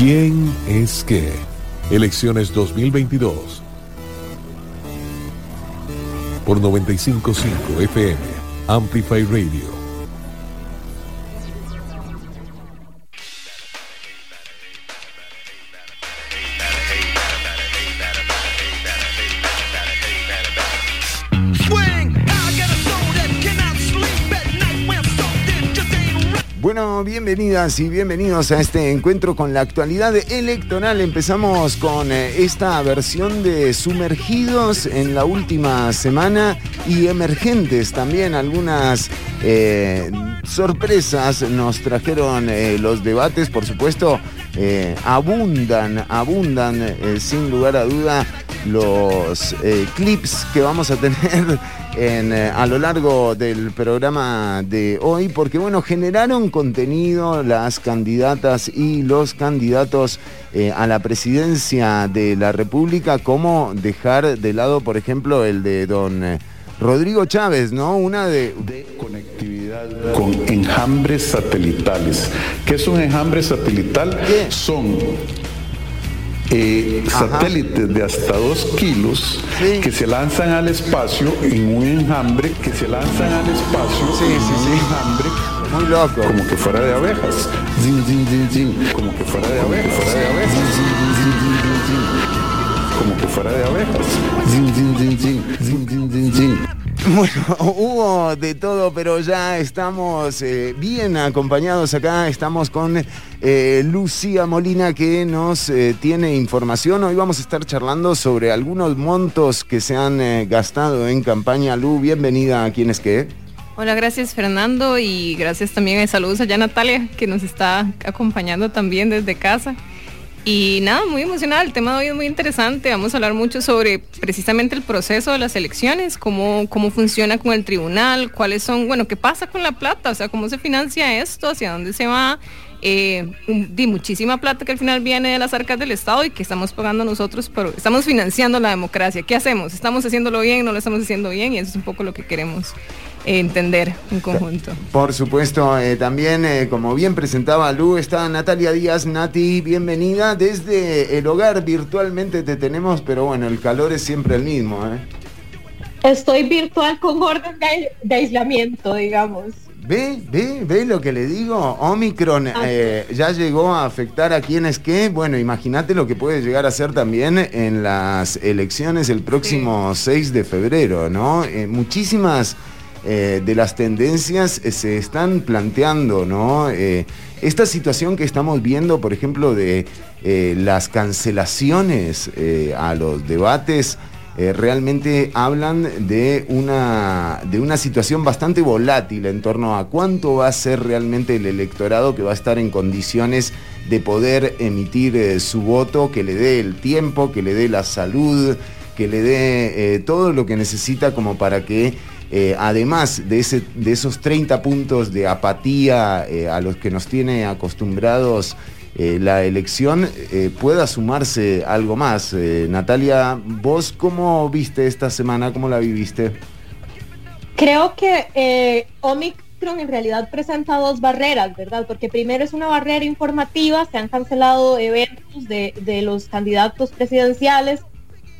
¿Quién es qué? Elecciones 2022. Por 955 FM, Amplify Radio. Bienvenidas y bienvenidos a este encuentro con la actualidad electoral. Empezamos con eh, esta versión de Sumergidos en la última semana y emergentes también. Algunas eh, sorpresas nos trajeron eh, los debates, por supuesto, abundan, abundan sin lugar a duda los clips que vamos a tener eh, a lo largo del programa de hoy, porque bueno, generaron contenido las candidatas y los candidatos eh, a la presidencia de la República, como dejar de lado, por ejemplo, el de don eh, Rodrigo Chávez, ¿no? Una de... de conectividad con enjambres satelitales. ¿Qué es un enjambre satelital? Son eh, satélites de hasta dos kilos que se lanzan al espacio en un enjambre, que se lanzan al espacio en un enjambre muy loco. Como que fuera de abejas. Como que fuera de abejas. Fuera de abejas. Como que fuera de abejas. Bueno, hubo de todo, pero ya estamos eh, bien acompañados acá. Estamos con eh, Lucía Molina que nos eh, tiene información. Hoy vamos a estar charlando sobre algunos montos que se han gastado en campaña. Lu, bienvenida a quienes que. Hola, gracias Fernando y gracias también. Saludos allá Natalia que nos está acompañando también desde casa. Y nada, muy emocionada, el tema de hoy es muy interesante, vamos a hablar mucho sobre precisamente el proceso de las elecciones, cómo, cómo funciona con el tribunal, cuáles son, bueno, qué pasa con la plata, o sea, cómo se financia esto, hacia dónde se va, eh, di muchísima plata que al final viene de las arcas del Estado y que estamos pagando nosotros, pero estamos financiando la democracia. ¿Qué hacemos? ¿Estamos haciéndolo bien? ¿No lo estamos haciendo bien? Y eso es un poco lo que queremos entender en conjunto. Por supuesto, eh, también eh, como bien presentaba Lu, está Natalia Díaz, Nati, bienvenida desde el hogar, virtualmente te tenemos, pero bueno, el calor es siempre el mismo. ¿eh? Estoy virtual con orden de, aislamiento, digamos. Ve, ve, ve lo que le digo. Omicron ya llegó a afectar a quienes que, bueno, imagínate lo que puede llegar a ser también en las elecciones el próximo 6 de febrero, ¿no? muchísimas eh, de las tendencias eh, se están planteando, ¿no? Eh, esta situación que estamos viendo, por ejemplo, de las cancelaciones a los debates, realmente hablan de una, de una situación bastante volátil en torno a cuánto va a ser realmente el electorado que va a estar en condiciones de poder emitir su voto, que le dé el tiempo, que le dé la salud, que le dé todo lo que necesita como para que eh, además de, ese, de esos 30 puntos de apatía eh, a los que nos tiene acostumbrados eh, la elección, pueda sumarse algo más. Natalia, ¿vos cómo viste esta semana? ¿Cómo la viviste? Creo que Omicron en realidad presenta dos barreras, ¿verdad? Porque primero es una barrera informativa, se han cancelado eventos de, de los candidatos presidenciales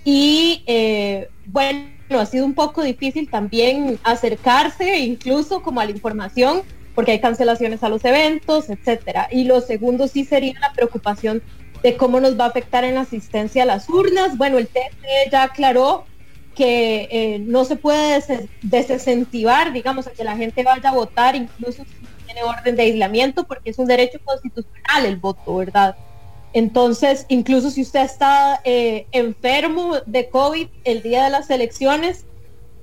y bueno, ha sido un poco difícil también acercarse incluso como a la información porque hay cancelaciones a los eventos, etcétera. Y lo segundo sí sería la preocupación de cómo nos va a afectar en la asistencia a las urnas. Bueno, el TSE ya aclaró que eh, no se puede desincentivar, digamos, a que la gente vaya a votar, incluso si tiene orden de aislamiento, porque es un derecho constitucional el voto, ¿verdad? Entonces, incluso si usted está eh, enfermo de COVID el día de las elecciones,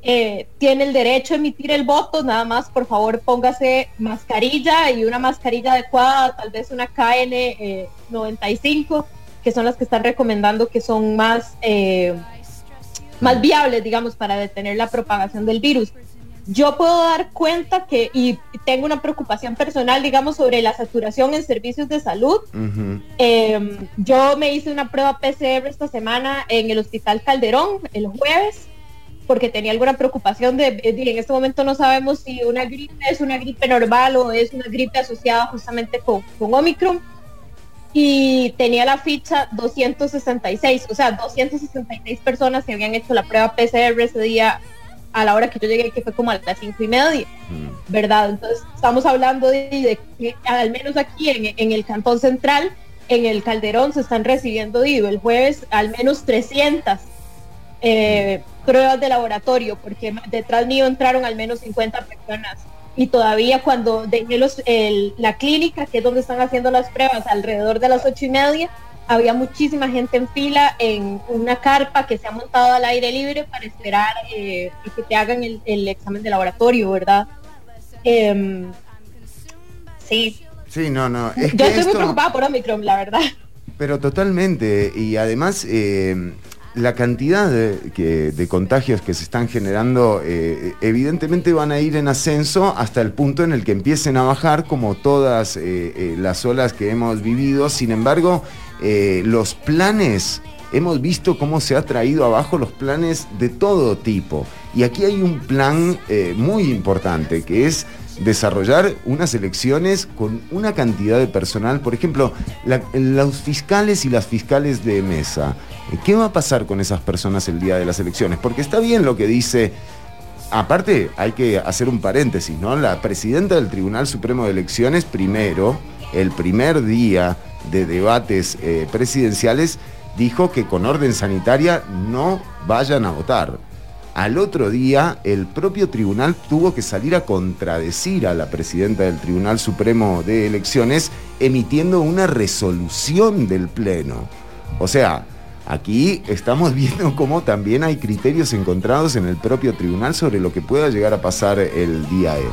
eh, tiene el derecho a emitir el voto, nada más por favor póngase mascarilla y una mascarilla adecuada, tal vez una KN95, eh, que son las que están recomendando que son más, más viables, digamos, para detener la propagación del virus yo puedo dar cuenta que, y tengo una preocupación personal, digamos, sobre la saturación en servicios de salud. Em, yo me hice una prueba PCR esta semana en el Hospital Calderón, el jueves, porque tenía alguna preocupación de, en este momento no sabemos si una gripe es una gripe normal o es una gripe asociada justamente con, con Omicron y tenía la ficha 266, o sea, 266 personas que habían hecho la prueba PCR ese día a la hora que yo llegué, que fue como a las cinco y media, mm. ¿verdad? Entonces, estamos hablando de, que al menos aquí en, el Cantón Central, en el Calderón, se están recibiendo, digo, el jueves al menos 300 eh, pruebas de laboratorio, porque detrás mío entraron al menos 50 personas. Y todavía cuando dejé los, la clínica, que es donde están haciendo las pruebas, alrededor de las ocho y media, había muchísima gente en fila en una carpa que se ha montado al aire libre para esperar eh, que te hagan el, examen de laboratorio, ¿verdad? Em, sí. Sí, no, no. Yo estoy muy preocupada por Omicron, la verdad. Pero totalmente. Y además, eh, la cantidad de, contagios que se están generando eh, evidentemente van a ir en ascenso hasta el punto en el que empiecen a bajar como todas eh, eh, las olas que hemos vivido. Sin embargo, los planes, hemos visto cómo se ha traído abajo los planes de todo tipo. Y aquí hay un plan muy importante que es desarrollar unas elecciones con una cantidad de personal, por ejemplo, los fiscales y las fiscales de mesa. ¿Qué va a pasar con esas personas el día de las elecciones? Porque está bien lo que dice Aparte, hay que hacer un paréntesis, ¿no? La presidenta del Tribunal Supremo de Elecciones, primero, el primer día de debates eh, presidenciales, dijo que con orden sanitaria no vayan a votar. Al otro día, el propio tribunal tuvo que salir a contradecir a la presidenta del Tribunal Supremo de Elecciones emitiendo una resolución del Pleno. O sea, aquí estamos viendo cómo también hay criterios encontrados en el propio tribunal sobre lo que pueda llegar a pasar el día E.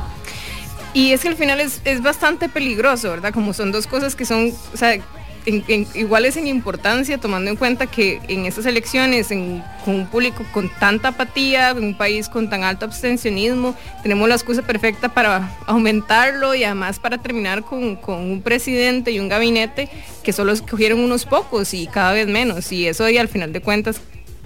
Y es que al final es, es bastante peligroso, ¿verdad? Como son dos cosas que son, iguales en importancia, tomando en cuenta que en estas elecciones, con un público con tanta apatía, en un país con tan alto abstencionismo, tenemos la excusa perfecta para aumentarlo y además para terminar con, un presidente y un gabinete que solo escogieron unos pocos y cada vez menos. Y eso y al final de cuentas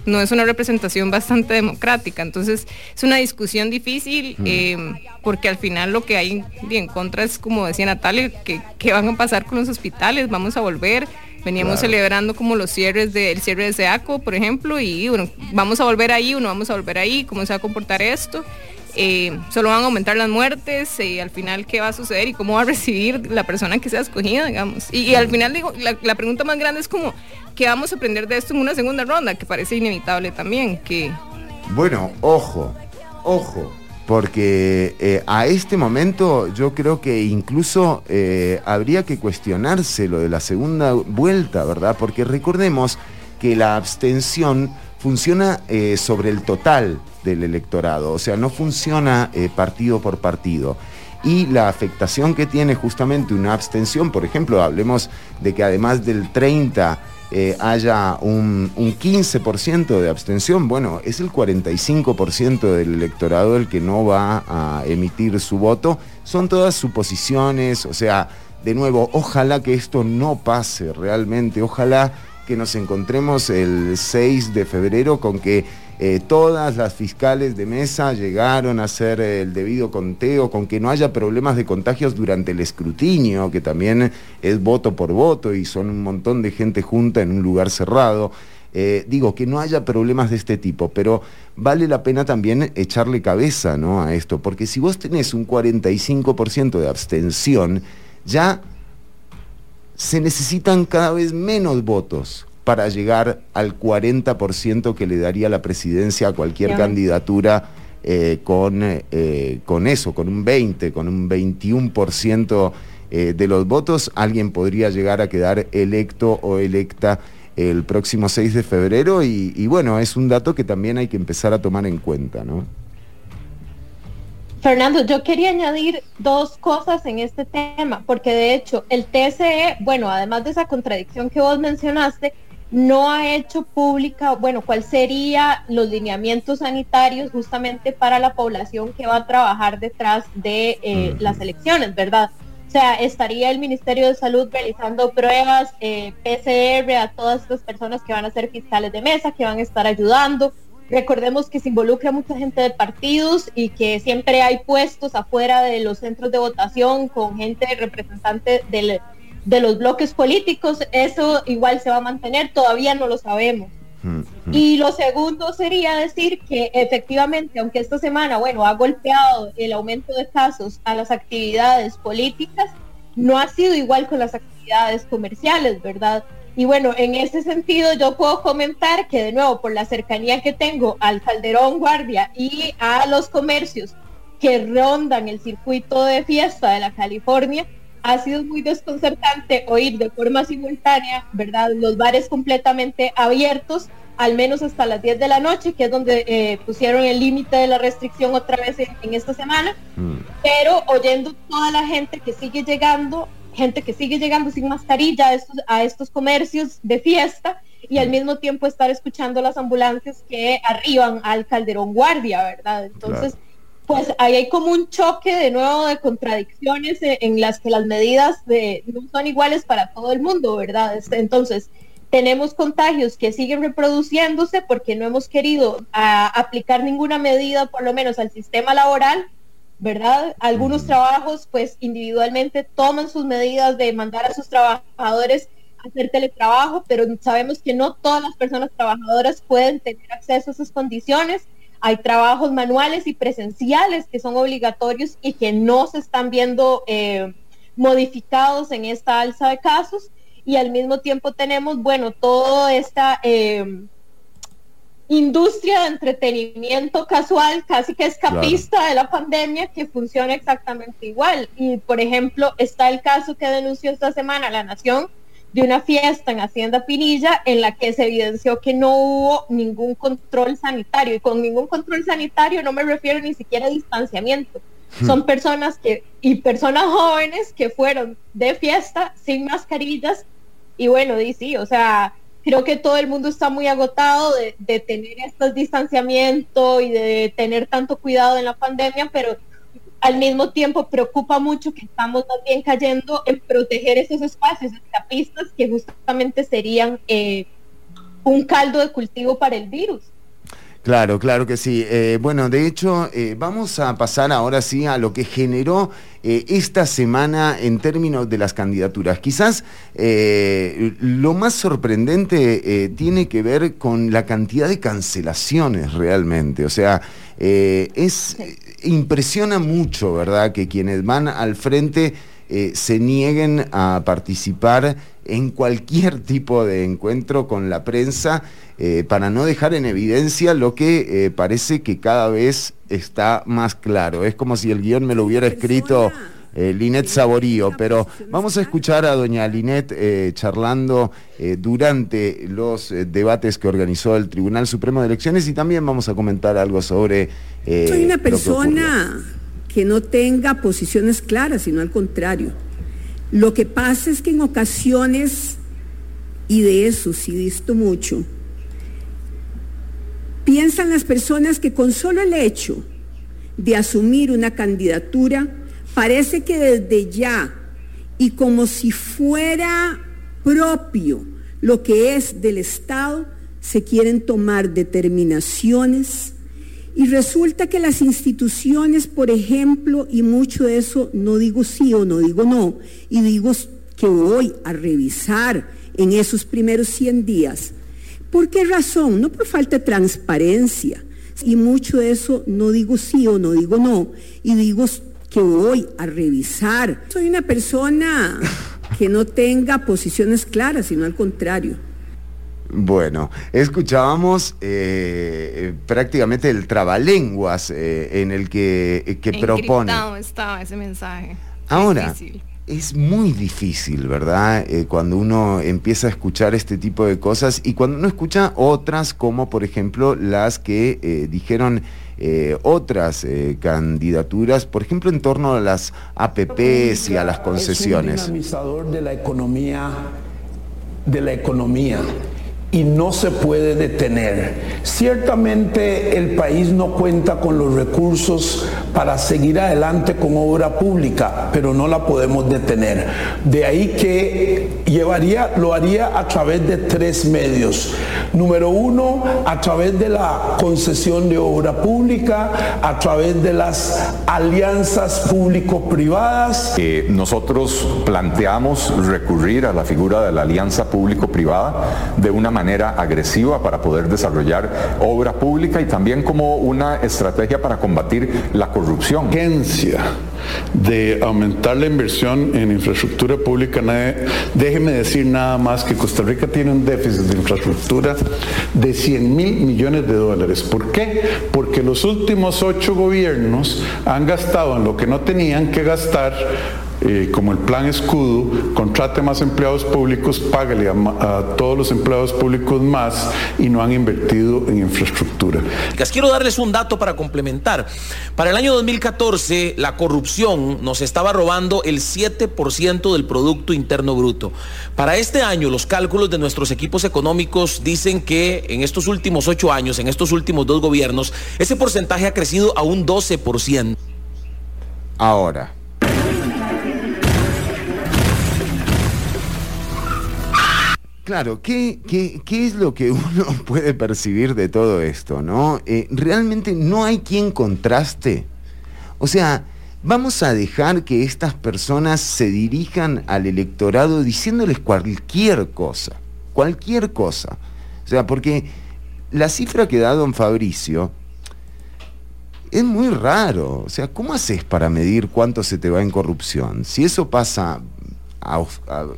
no es una representación bastante democrática. Entonces es una discusión difícil mm. eh, porque al final lo que hay en contra es, como decía Natalia, que, van a pasar con los hospitales, vamos a volver. Veníamos celebrando como los cierres del cierre de SEACO, por ejemplo, y bueno, vamos a volver ahí o no vamos a volver ahí, cómo se va a comportar esto. Eh, solo van a aumentar las muertes y al final qué va a suceder y cómo va a recibir la persona que sea escogida, digamos. Y, al final digo, la, la, pregunta más grande es como, ¿qué vamos a aprender de esto en una segunda ronda? Que parece inevitable también. Que... Bueno, ojo, ojo, porque eh, a este momento yo creo que incluso eh, habría que cuestionarse lo de la segunda vuelta, ¿verdad? Porque recordemos que la abstención funciona eh, sobre el total del electorado, o sea, no funciona eh, partido por partido. Y la afectación que tiene justamente una abstención, por ejemplo, hablemos de que además del 30 eh, haya un, un 15% de abstención, bueno, es el 45% del electorado el que no va a emitir su voto. Son todas suposiciones, o sea, de nuevo, ojalá que esto no pase realmente, ojalá que nos encontremos el 6 de febrero con que eh, todas las fiscales de mesa llegaron a hacer el debido conteo, con que no haya problemas de contagios durante el escrutinio, que también es voto por voto y son un montón de gente junta en un lugar cerrado. Eh, digo, que no haya problemas de este tipo, pero vale la pena también echarle cabeza ¿no? a esto, porque si vos tenés un 45% de abstención, ya se necesitan cada vez menos votos para llegar al 40% que le daría la presidencia a cualquier candidatura eh, con, eh, con eso, con un 20, con un 21% eh, de los votos, alguien podría llegar a quedar electo o electa el próximo 6 de febrero y, y bueno, es un dato que también hay que empezar a tomar en cuenta, ¿no? Fernando, yo quería añadir dos cosas en este tema, porque de hecho el TSE, bueno, además de esa contradicción que vos mencionaste, no ha hecho pública, bueno, cuál sería los lineamientos sanitarios justamente para la población que va a trabajar detrás de eh, las elecciones, ¿verdad? O sea, estaría el Ministerio de Salud realizando pruebas eh, PCR a todas estas personas que van a ser fiscales de mesa, que van a estar ayudando, Recordemos que se involucra mucha gente de partidos y que siempre hay puestos afuera de los centros de votación con gente representante del, de los bloques políticos, eso igual se va a mantener, todavía no lo sabemos. Y lo segundo sería decir que efectivamente, aunque esta semana, bueno, ha golpeado el aumento de casos a las actividades políticas, no ha sido igual con las actividades comerciales, ¿verdad? Y bueno, en ese sentido yo puedo comentar que de nuevo, por la cercanía que tengo al Calderón Guardia y a los comercios que rondan el circuito de fiesta de la California, ha sido muy desconcertante oír de forma simultánea, ¿verdad? Los bares completamente abiertos, al menos hasta las 10 de la noche, que es donde eh, pusieron el límite de la restricción otra vez en, esta semana, mm. pero oyendo toda la gente que sigue llegando, gente que sigue llegando sin mascarilla a estos, a estos comercios de fiesta y al mismo tiempo estar escuchando las ambulancias que arriban al Calderón Guardia, ¿verdad? Entonces pues ahí hay como un choque de nuevo de contradicciones en las que las medidas de, no son iguales para todo el mundo, ¿verdad? Este, entonces, tenemos contagios que siguen reproduciéndose porque no hemos querido aplicar ninguna medida, por lo menos al sistema laboral, ¿verdad? Algunos trabajos, pues individualmente toman sus medidas de mandar a sus trabajadores a hacer teletrabajo, pero sabemos que no todas las personas trabajadoras pueden tener acceso a esas condiciones hay trabajos manuales y presenciales que son obligatorios y que no se están viendo eh, modificados en esta alza de casos. Y al mismo tiempo tenemos, bueno, toda esta eh, industria de entretenimiento casual, casi que escapista de la pandemia, que funciona exactamente igual. Y, por ejemplo, está el caso que denunció esta semana La Nación, de una fiesta en Hacienda Pinilla en la que se evidenció que no hubo ningún control sanitario. Y con ningún control sanitario no me refiero ni siquiera a distanciamiento. Hmm. Son personas que, y personas jóvenes que fueron de fiesta sin mascarillas. Y bueno, sí, o sea, creo que todo el mundo está muy agotado de, tener estos distanciamientos y de tener tanto cuidado en la pandemia, pero al mismo tiempo preocupa mucho que estamos también cayendo en proteger esos espacios escapistas que justamente serían eh, un caldo de cultivo para el virus. Claro, claro que sí. Eh, bueno, de hecho, eh, vamos a pasar ahora sí a lo que generó esta semana en términos de las candidaturas. Quizás lo más sorprendente tiene que ver con la cantidad de cancelaciones realmente. O sea, es impresiona mucho, ¿verdad?, que quienes van al frente eh, se nieguen a participar en cualquier tipo de encuentro con la prensa eh, para no dejar en evidencia lo que eh, parece que cada vez está más claro. Es como si el guion me lo hubiera escrito Linet Saborío, pero vamos a escuchar a doña Linet charlando durante los debates que organizó el Tribunal Supremo de Elecciones y también vamos a comentar algo sobre soy una persona que, no tenga posiciones claras, sino al contrario. Lo que pasa es que en ocasiones, y de eso sí visto mucho, piensan las personas que con solo el hecho de asumir una candidatura, parece que desde ya y como si fuera propio lo que es del Estado, se quieren tomar determinaciones y resulta que las instituciones, por ejemplo, y mucho de eso no digo sí o no digo no, y digo que voy a revisar en esos primeros 100 días. ¿Por qué razón? No por falta de transparencia. Y mucho de eso no digo sí o no digo no, y digo que voy a revisar. Soy una persona que no tenga posiciones claras, sino al contrario. Bueno, escuchábamos eh, prácticamente el trabalenguas eh, en el que, eh, que propone. estaba ese mensaje. Ahora, es muy difícil, ¿verdad? cuando uno empieza a escuchar este tipo de cosas y cuando uno escucha otras, como por ejemplo las que dijeron otras candidaturas, por ejemplo en torno a las APPs y a las concesiones. Es un dinamizador de la economía, de la economía y no se puede detener. Ciertamente el país no cuenta con los recursos para seguir adelante con obra pública, pero no la podemos detener. De ahí que llevaría, lo haría a través de tres medios. Número uno, a través de la concesión de obra pública, a través de las alianzas público-privadas. Eh, nosotros planteamos recurrir a la figura de la alianza público-privada de una manera agresiva para poder desarrollar obra pública y también como una estrategia para combatir la corrupción. Urgencia de aumentar la inversión en infraestructura pública, déjeme decir nada más que Costa Rica tiene un déficit de infraestructura de 100 mil millones de dólares. ¿Por qué? Porque los últimos ocho gobiernos han gastado en lo que no tenían que gastar eh, como el plan escudo, contrate más empleados públicos, págale a, todos los empleados públicos más y no han invertido en infraestructura. Quiero darles un dato para complementar. Para el año 2014, la corrupción nos estaba robando el 7% del Producto Interno Bruto. Para este año, los cálculos de nuestros equipos económicos dicen que en estos últimos ocho años, en estos últimos dos gobiernos, ese porcentaje ha crecido a un 12%. Ahora, Claro, ¿qué, ¿qué, es lo que uno puede percibir de todo esto? ¿no? Eh, realmente no hay quien contraste. O sea, vamos a dejar que estas personas se dirijan al electorado diciéndoles cualquier cosa, cualquier cosa. O sea, porque la cifra que da don Fabricio es muy raro. O sea, ¿cómo haces para medir cuánto se te va en corrupción? Si eso pasa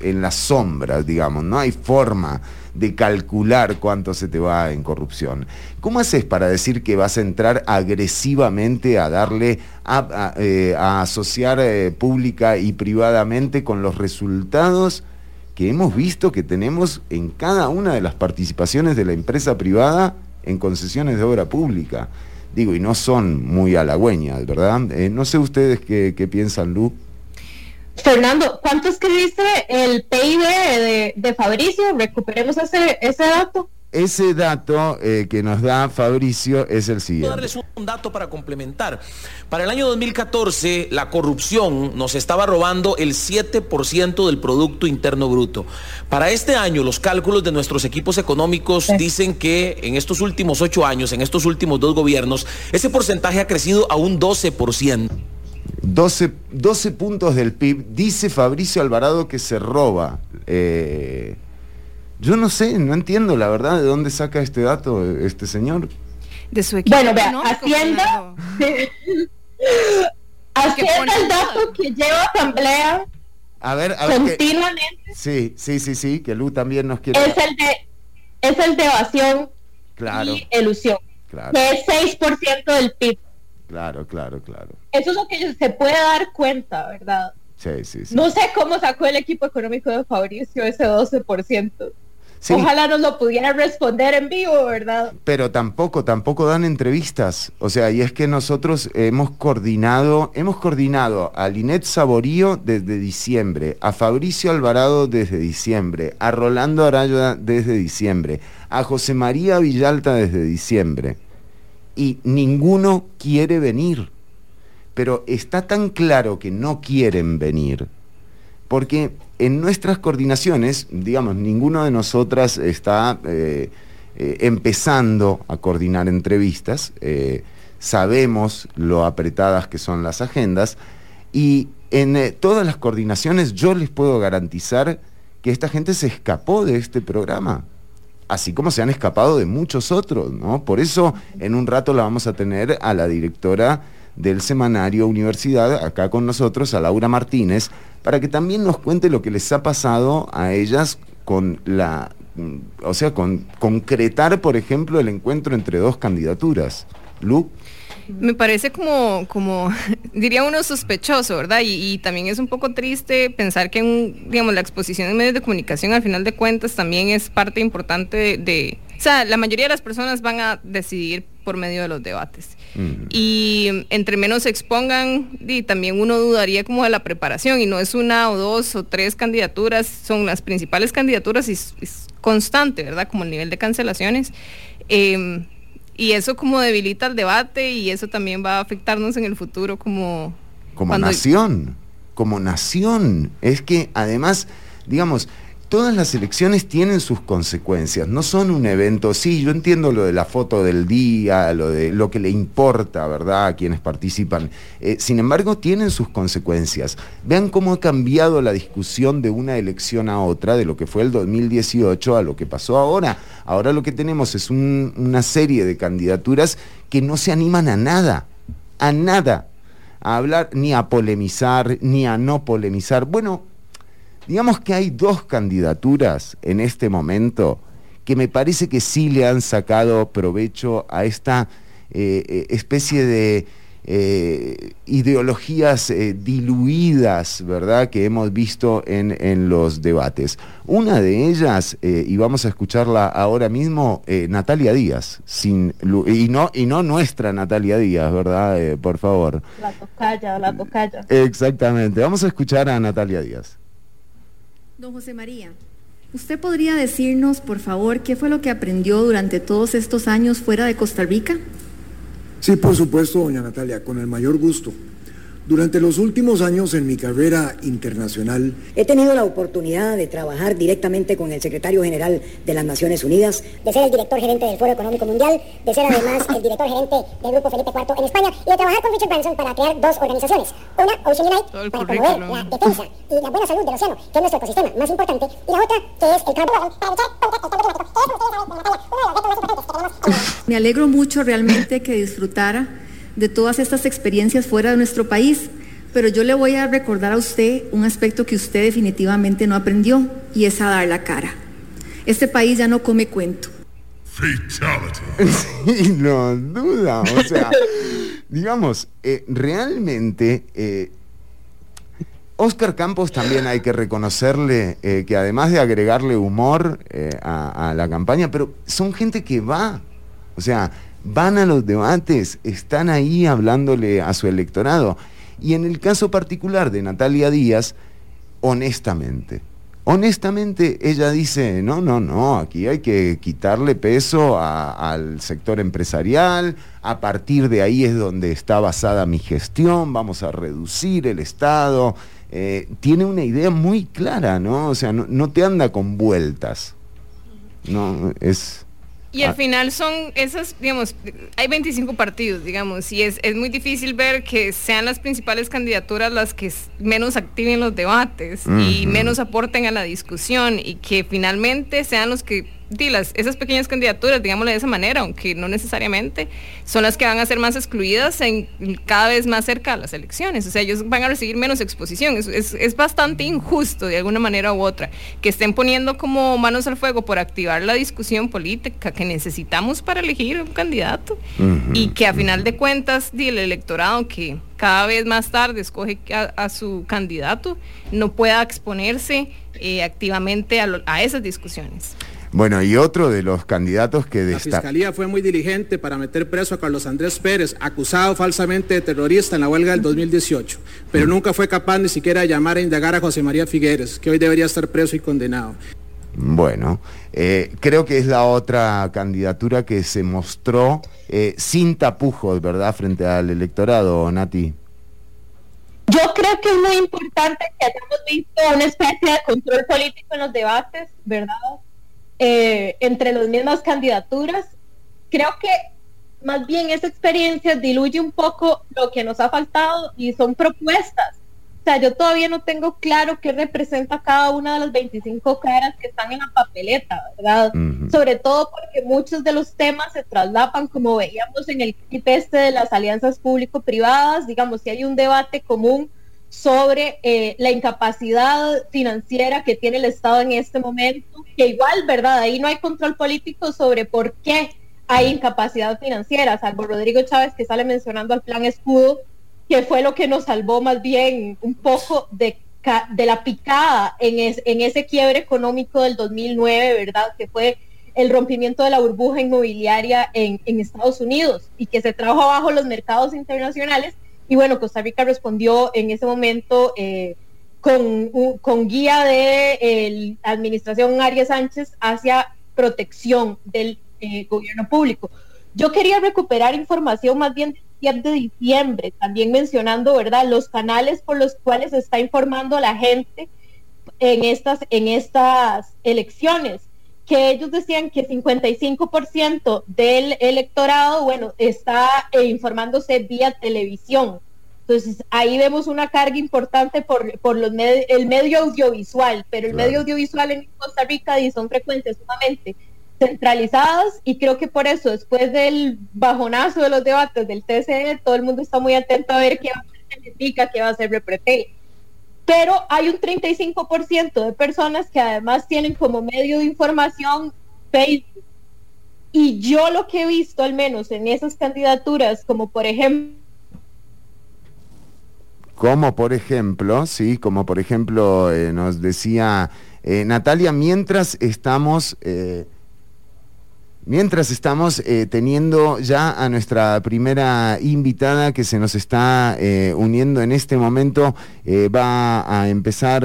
en las sombras, digamos, no hay forma de calcular cuánto se te va en corrupción. ¿Cómo haces para decir que vas a entrar agresivamente a darle, a, eh, asociar eh, pública y privadamente con los resultados que hemos visto que tenemos en cada una de las participaciones de la empresa privada en concesiones de obra pública? Digo, y no son muy halagüeñas, ¿verdad? Eh, no sé ustedes qué, qué piensan, Lu. Fernando, ¿cuánto es que dice el PIB de, Fabricio? Recuperemos ese, ese dato. Ese dato eh, que nos da Fabricio es el siguiente. Quiero darles un dato para complementar. Para el año 2014, la corrupción nos estaba robando el 7% del Producto Interno Bruto. Para este año, los cálculos de nuestros equipos económicos dicen que en estos últimos ocho años, en estos últimos dos gobiernos, ese porcentaje ha crecido a un 12%. 12, 12 puntos del PIB. Dice Fabricio Alvarado que se roba. Eh, yo no sé, no entiendo la verdad de dónde saca este dato este señor. De su equipo. Bueno, vea, Hacienda. Hacienda el dato que lleva Asamblea. A ver, a ver. Continuamente. sí, sí, sí, sí, que Lu también nos quiere. Es el de, es el de evasión claro. y elusión. Claro. Que es 6% del PIB. Claro, claro, claro. Eso es lo que se puede dar cuenta, ¿verdad? Sí, sí, sí. No sé cómo sacó el equipo económico de Fabricio ese 12%. Ojalá nos lo pudiera responder en vivo, ¿verdad? Pero tampoco, tampoco dan entrevistas. O sea, y es que nosotros hemos coordinado, hemos coordinado a Linet Saborío desde diciembre, a Fabricio Alvarado desde diciembre, a Rolando Araya desde diciembre, a José María Villalta desde diciembre y ninguno quiere venir. Pero está tan claro que no quieren venir, porque en nuestras coordinaciones, digamos, ninguno de nosotras está eh, eh, empezando a coordinar entrevistas, eh, sabemos lo apretadas que son las agendas, y en todas las coordinaciones yo les puedo garantizar que esta gente se escapó de este programa así como se han escapado de muchos otros, ¿no? Por eso en un rato la vamos a tener a la directora del semanario Universidad acá con nosotros, a Laura Martínez, para que también nos cuente lo que les ha pasado a ellas con la, o sea, con concretar, por ejemplo, el encuentro entre dos candidaturas. Me parece como, como diría uno sospechoso, ¿verdad? Y, también es un poco triste pensar que, digamos, la exposición en medios de comunicación al final de cuentas también es parte importante de, o sea, la mayoría de las personas van a decidir por medio de los debates. Y entre menos se expongan, y también uno dudaría como de la preparación, y no es una o dos o tres candidaturas, son las principales candidaturas y es, constante, ¿verdad? Como el nivel de cancelaciones. Em, y eso como debilita el debate y eso también va a afectarnos en el futuro como... Como nación, como nación. Es que además, digamos, todas las elecciones tienen sus consecuencias, no son un evento, sí, yo entiendo lo de la foto del día, lo de lo que le importa, ¿verdad?, a quienes participan. Eh, sin embargo, tienen sus consecuencias. Vean cómo ha cambiado la discusión de una elección a otra, de lo que fue el 2018 a lo que pasó ahora. Ahora lo que tenemos es una serie de candidaturas que no se animan a nada, a nada, a hablar, ni a polemizar, ni a no polemizar. Bueno, Digamos que hay dos candidaturas en este momento que me parece que sí le han sacado provecho a esta eh, eh, especie de eh, ideologías diluidas, ¿verdad?, que hemos visto en, los debates. Una de ellas, y vamos a escucharla ahora mismo, Natalia Díaz, sin, y, no, y no nuestra Natalia Díaz, ¿verdad?, por favor. La tocaya, la tocaya. Exactamente, vamos a escuchar a Natalia Díaz. Don José María, ¿usted podría decirnos, por favor, qué fue lo que aprendió durante todos estos años fuera de Costa Rica? Sí, por supuesto, doña Natalia, con el mayor gusto. Durante los últimos años en mi carrera internacional, he tenido la oportunidad de trabajar directamente con el secretario general de las Naciones Unidas, de ser el director gerente del Foro Económico Mundial, de ser además el director gerente del Grupo Felipe IV en España y de trabajar con Richard Branson para crear dos organizaciones. Una, Ocean Unite, para promover la defensa y la buena salud del océano, que es nuestro ecosistema más importante, y la otra, que es el Carbon para luchar contra el cambio climático, Me alegro mucho realmente que disfrutara de todas estas experiencias fuera de nuestro país, pero yo le voy a recordar a usted un aspecto que usted definitivamente no aprendió y es a dar la cara. Este país ya no come cuento. Sí, no duda, o sea, digamos, eh, realmente eh, Oscar Campos también hay que reconocerle eh, que además de agregarle humor a, a, la campaña, pero son gente que va, o sea, van a los debates, están ahí hablándole a su electorado. Y en el caso particular de Natalia Díaz, honestamente, honestamente ella dice, no, no, no, aquí hay que quitarle peso al sector empresarial, a partir de ahí es donde está basada mi gestión, vamos a reducir el Estado. Eh, tiene una idea muy clara, ¿no? O sea, no, no te anda con vueltas. No, es... Y al ah. final son esas, digamos, hay 25 partidos, digamos, y es, es, muy difícil ver que sean las principales candidaturas las que menos activen los debates y menos aporten a la discusión y que finalmente sean los que las, esas pequeñas candidaturas, digámosle de esa manera, aunque no necesariamente, son las que van a ser más excluidas en cada vez más cerca de las elecciones. O sea, ellos van a recibir menos exposición. Es, es, bastante injusto de alguna manera u otra que estén poniendo como manos al fuego por activar la discusión política que necesitamos para elegir un candidato y que a final de cuentas el electorado que cada vez más tarde escoge a, su candidato no pueda exponerse eh, activamente a esas discusiones. Bueno, y otro de los candidatos que La Fiscalía fue muy diligente para meter preso a Carlos Andrés Pérez, acusado falsamente de terrorista en la huelga del 2018, pero mm. nunca fue capaz ni siquiera de llamar a indagar a José María Figueres, que hoy debería estar preso y condenado. Bueno, eh, creo que es la otra candidatura que se mostró eh, sin tapujos, ¿verdad?, frente al electorado, Nati. Yo creo que es muy importante que hayamos visto una especie de control político en los debates, ¿verdad? Eh, entre las mismas candidaturas. Creo que más bien esa experiencia diluye un poco lo que nos ha faltado y son propuestas. O sea, yo todavía no tengo claro qué representa cada una de las 25 caras que están en la papeleta, ¿verdad? Sobre todo porque muchos de los temas se traslapan, como veíamos en el clip este de las alianzas público-privadas, digamos, si hay un debate común sobre eh, la incapacidad financiera que tiene el Estado en este momento, que igual, ¿verdad? Ahí no hay control político sobre por qué hay incapacidad financiera, salvo Rodrigo Chávez que sale mencionando al plan escudo, que fue lo que nos salvó más bien un poco de, de la picada en, en ese quiebre económico del 2009, ¿verdad? Que fue el rompimiento de la burbuja inmobiliaria en, Estados Unidos y que se trajo abajo los mercados internacionales. Y bueno, Costa Rica respondió en ese momento eh, con, con, guía de la administración Arias Sánchez hacia protección del eh, gobierno público. Yo quería recuperar información más bien de diciembre, también mencionando, ¿verdad?, los canales por los cuales está informando a la gente en estas, en estas elecciones que ellos decían que 55% del electorado, bueno, está eh, informándose vía televisión. Entonces, ahí vemos una carga importante por, por los el medio audiovisual, pero el medio audiovisual en Costa Rica y son frecuencias sumamente centralizadas y creo que por eso, después del bajonazo de los debates del TCE, todo el mundo está muy atento a ver qué va a ser qué va a ser Repretel pero hay un 35% de personas que además tienen como medio de información Facebook. Y yo lo que he visto, al menos en esas candidaturas, como por ejemplo... Como por ejemplo, sí, como por ejemplo eh, nos decía eh, Natalia, mientras estamos... Eh, Mientras estamos eh, teniendo ya a nuestra primera invitada que se nos está eh, uniendo en este momento, eh, va a empezar,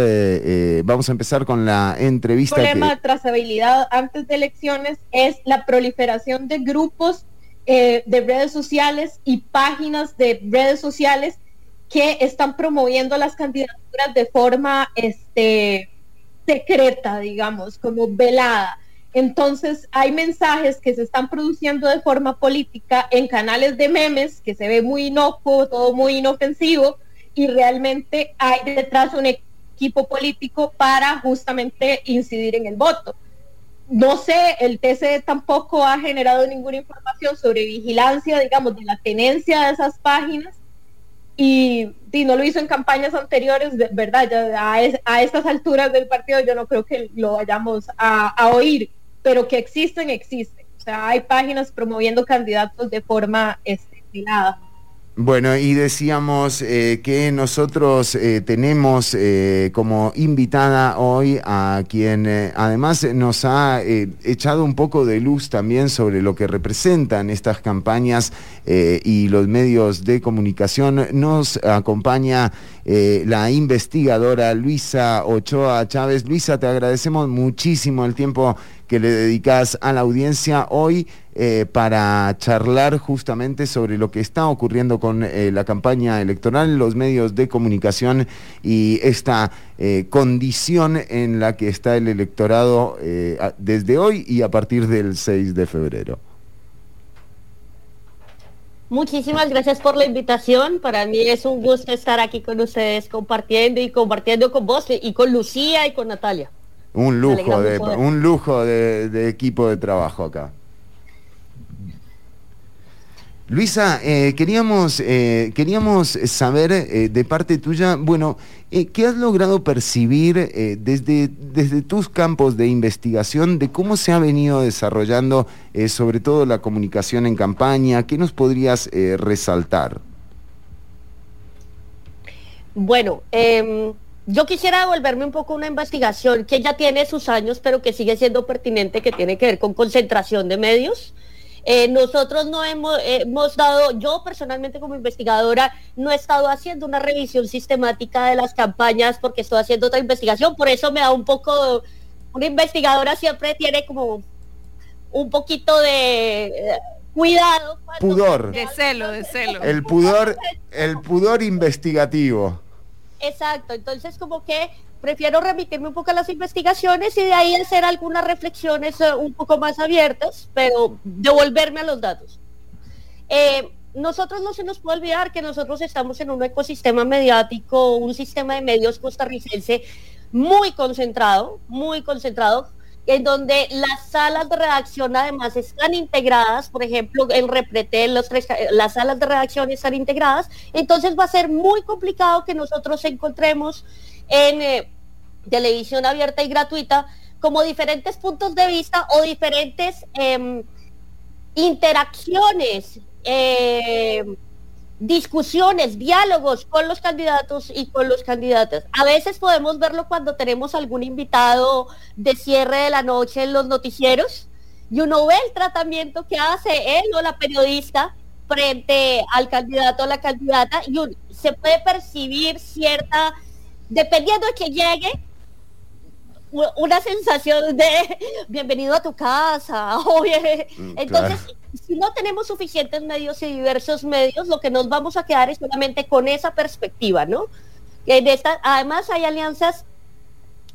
vamos a empezar con la entrevista. El problema de trazabilidad antes de elecciones es la proliferación de grupos de redes sociales y páginas de redes sociales que están promoviendo las candidaturas de forma este, secreta, digamos, como velada entonces hay mensajes que se están produciendo de forma política en canales de memes, que se ve muy inocuo, todo muy inofensivo, y realmente hay detrás un equipo político para justamente incidir en el voto. No sé, el TCE tampoco ha generado ninguna información sobre vigilancia, digamos, de la tenencia de esas páginas y, no lo hizo en campañas anteriores, ¿verdad? a, a, estas alturas del partido yo no creo que lo vayamos a oír pero que existen, existen. O sea, hay páginas promoviendo candidatos de forma estilada. Bueno, y decíamos eh, que nosotros eh, tenemos eh, como invitada hoy a quien además nos ha echado un poco de luz también sobre lo que representan estas campañas y los medios de comunicación. Nos acompaña la investigadora Luisa Ochoa Chávez. Luisa, te agradecemos muchísimo el tiempo que le dedicas a la audiencia hoy eh, para charlar justamente sobre lo que está ocurriendo con eh, la campaña electoral, los medios de comunicación y esta eh, condición en la que está el electorado desde hoy y a partir del 6 de febrero. Muchísimas gracias por la invitación. Para mí es un gusto estar aquí con ustedes compartiendo y compartiendo con vos y con Lucía y con Natalia. Un lujo, de, un lujo de, equipo de trabajo acá. Luisa, eh, queríamos, eh, queríamos saber eh, de parte tuya, bueno, ¿qué has logrado percibir desde, desde tus campos de investigación de cómo se ha venido desarrollando sobre todo la comunicación en campaña? ¿Qué nos podrías resaltar? Bueno, em, yo quisiera devolverme un poco a una investigación que ya tiene sus años, pero que sigue siendo pertinente, que tiene que ver con concentración de medios. Eh, nosotros no hemos, hemos, dado, yo personalmente como investigadora no he estado haciendo una revisión sistemática de las campañas porque estoy haciendo otra investigación, por eso me da un poco, una investigadora siempre tiene como un poquito de cuidado. Pudor. De celo, de celo. El pudor, el pudor investigativo. Exacto, entonces como que prefiero remitirme un poco a las investigaciones y de ahí hacer algunas reflexiones eh, un poco más abiertas, pero devolverme a los datos. Eh, nosotros no se nos puede olvidar que nosotros estamos en un ecosistema mediático, un sistema de medios costarricense muy concentrado, muy concentrado, en donde las salas de redacción además están integradas, por ejemplo, el Repretel, los las salas de redacción están integradas, entonces va a ser muy complicado que nosotros encontremos en eh, televisión abierta y gratuita como diferentes puntos de vista o diferentes em, interacciones. Eh, discusiones, diálogos con los candidatos y con los candidatas. A veces podemos verlo cuando tenemos algún invitado de cierre de la noche en los noticieros y uno ve el tratamiento que hace él o la periodista frente al candidato o la candidata y se puede percibir cierta, dependiendo de que llegue, una sensación de bienvenido a tu casa. Oye. Mm, Entonces, si no tenemos suficientes medios y diversos medios, lo que nos vamos a quedar es solamente con esa perspectiva, ¿no? En esta, además hay alianzas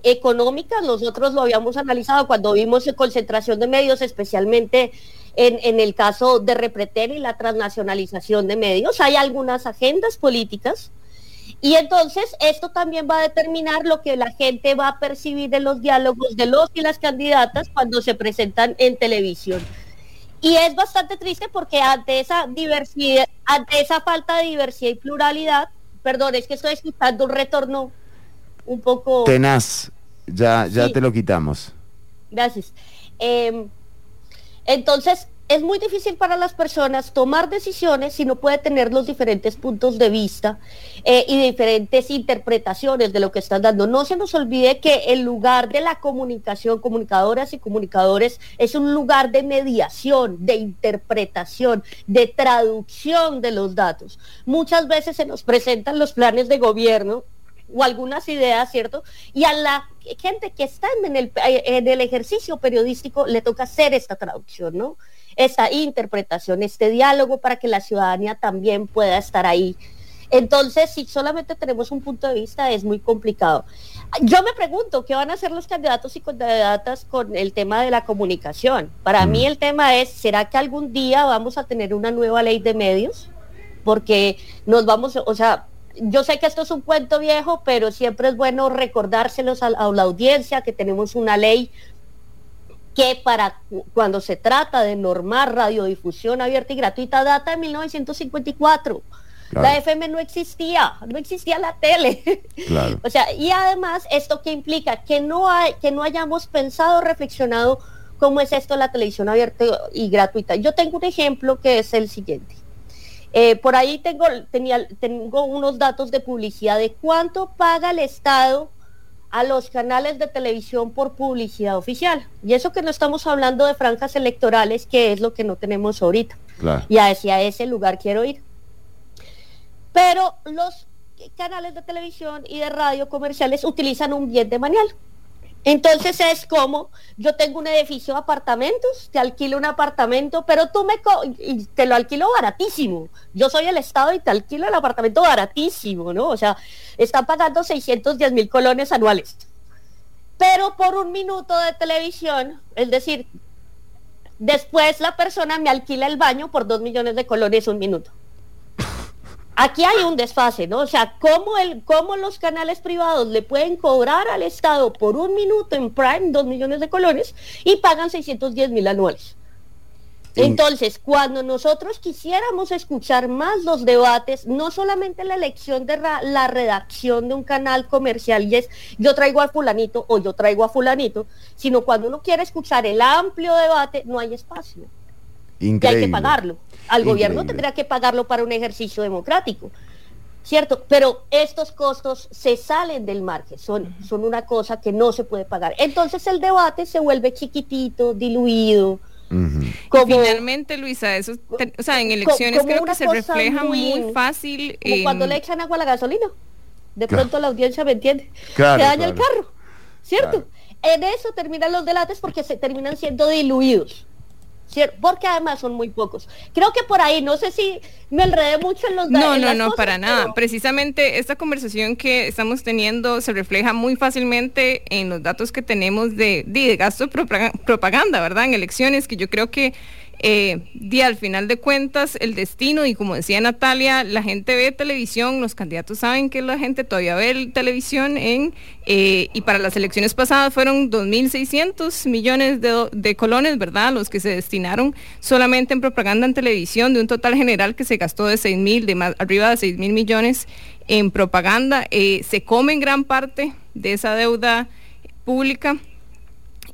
económicas, nosotros lo habíamos analizado cuando vimos concentración de medios, especialmente en, en, el caso de Repreter y la transnacionalización de medios. Hay algunas agendas políticas y entonces esto también va a determinar lo que la gente va a percibir en los diálogos de los y las candidatas cuando se presentan en televisión. Y es bastante triste porque ante esa diversidad, ante esa falta de diversidad y pluralidad, perdón, es que estoy escuchando un retorno un poco... Tenaz, ya, ya te lo quitamos. Gracias. Em, entonces, es muy difícil para las personas tomar decisiones si no puede tener los diferentes puntos de vista eh, y diferentes interpretaciones de lo que están dando. No se nos olvide que el lugar de la comunicación, comunicadoras y comunicadores, es un lugar de mediación, de interpretación, de traducción de los datos. Muchas veces se nos presentan los planes de gobierno o algunas ideas, ¿cierto? Y a la gente que está en el, en el ejercicio periodístico le toca hacer esta traducción, ¿no? Esa interpretación, este diálogo para que la ciudadanía también pueda estar ahí. Entonces, si solamente tenemos un punto de vista, es muy complicado. Yo me pregunto, ¿qué van a hacer los candidatos y candidatas con el tema de la comunicación? Para mí mm. el tema es, ¿será que algún día vamos a tener una nueva ley de medios? Porque nos vamos, o sea, yo sé que esto es un cuento viejo, pero siempre es bueno recordárselos a, la audiencia que tenemos una ley que para cuando se trata de normar radiodifusión abierta y gratuita data de 1954. La FM no existía, no existía la tele. o sea, y además esto que implica que no hay, que no hayamos pensado, reflexionado cómo es esto la televisión abierta y gratuita. Yo tengo un ejemplo que es el siguiente. Eh, por ahí tengo, tenía, tengo unos datos de publicidad de cuánto paga el Estado a los canales de televisión por publicidad oficial. Y eso que no estamos hablando de franjas electorales, que es lo que no tenemos ahorita. Y hacia ese lugar quiero ir. Pero los canales de televisión y de radio comerciales utilizan un bien de manual. Entonces es como, yo tengo un edificio de apartamentos, te alquilo un apartamento, pero tú me y te lo alquilo baratísimo. Yo soy el Estado y te alquilo el apartamento baratísimo, ¿no? O sea, están pagando 610 mil colones anuales. Pero por un minuto de televisión, es decir, después la persona me alquila el baño por 2 millones de colones un minuto aquí hay un desfase, ¿no? O sea, ¿cómo, el, cómo los canales privados le pueden cobrar al Estado por un minuto en Prime dos millones de colones y pagan 610 mil anuales? Entonces, cuando nosotros quisiéramos escuchar más los debates, no solamente la elección de la redacción de un canal comercial y es yo traigo a fulanito o yo traigo a fulanito, sino cuando uno quiere escuchar el amplio debate, no hay espacio. Y hay que pagarlo. Al gobierno tendría que pagarlo para un ejercicio democrático. ¿Cierto? Pero estos costos se salen del margen, son, son una cosa que no se puede pagar. Entonces el debate se vuelve chiquitito, diluido, Finalmente, Luisa, eso, o sea, en elecciones creo que se refleja muy, fácil. Como cuando le echan agua a la gasolina. De pronto la audiencia me entiende. se daña el carro, ¿cierto? En eso terminan los debates porque se terminan siendo diluidos porque además son muy pocos. Creo que por ahí, no sé si me enredé mucho en los datos. No, no, no, para nada. Precisamente esta conversación que estamos teniendo se refleja muy fácilmente en los datos que tenemos de, de, gasto de propaganda, ¿verdad? En elecciones, que yo creo que eh, y al final de cuentas el destino y como decía Natalia, la gente ve televisión, los candidatos saben que la gente todavía ve televisión en eh, y para las elecciones pasadas fueron 2.600 millones de, colones, ¿verdad? Los que se destinaron solamente en propaganda en televisión de un total general que se gastó de 6.000, de más arriba de 6.000 millones en propaganda. Eh, se come gran parte de esa deuda pública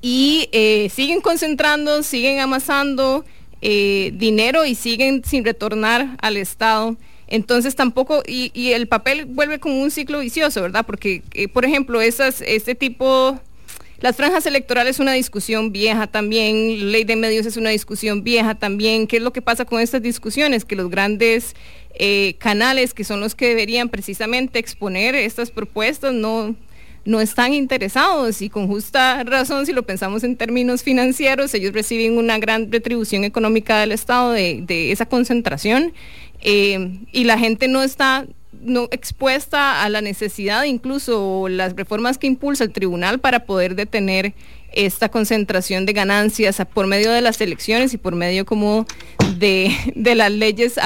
y eh, siguen concentrando, siguen amasando eh, dinero y siguen sin retornar al Estado. Entonces tampoco, y, el papel vuelve como un ciclo vicioso, ¿verdad? Porque, eh, por ejemplo, esas, este tipo las franjas electorales es una discusión vieja también, ley de medios es una discusión vieja también. ¿Qué es lo que pasa con estas discusiones? Que los grandes eh, canales, que son los que deberían precisamente exponer estas propuestas, no, no están interesados y con justa razón, si lo pensamos en términos financieros, ellos reciben una gran retribución económica del Estado de, esa concentración eh, y la gente no está no expuesta a la necesidad, incluso las reformas que impulsa el tribunal para poder detener esta concentración de ganancias por medio de las elecciones y por medio como de, de las leyes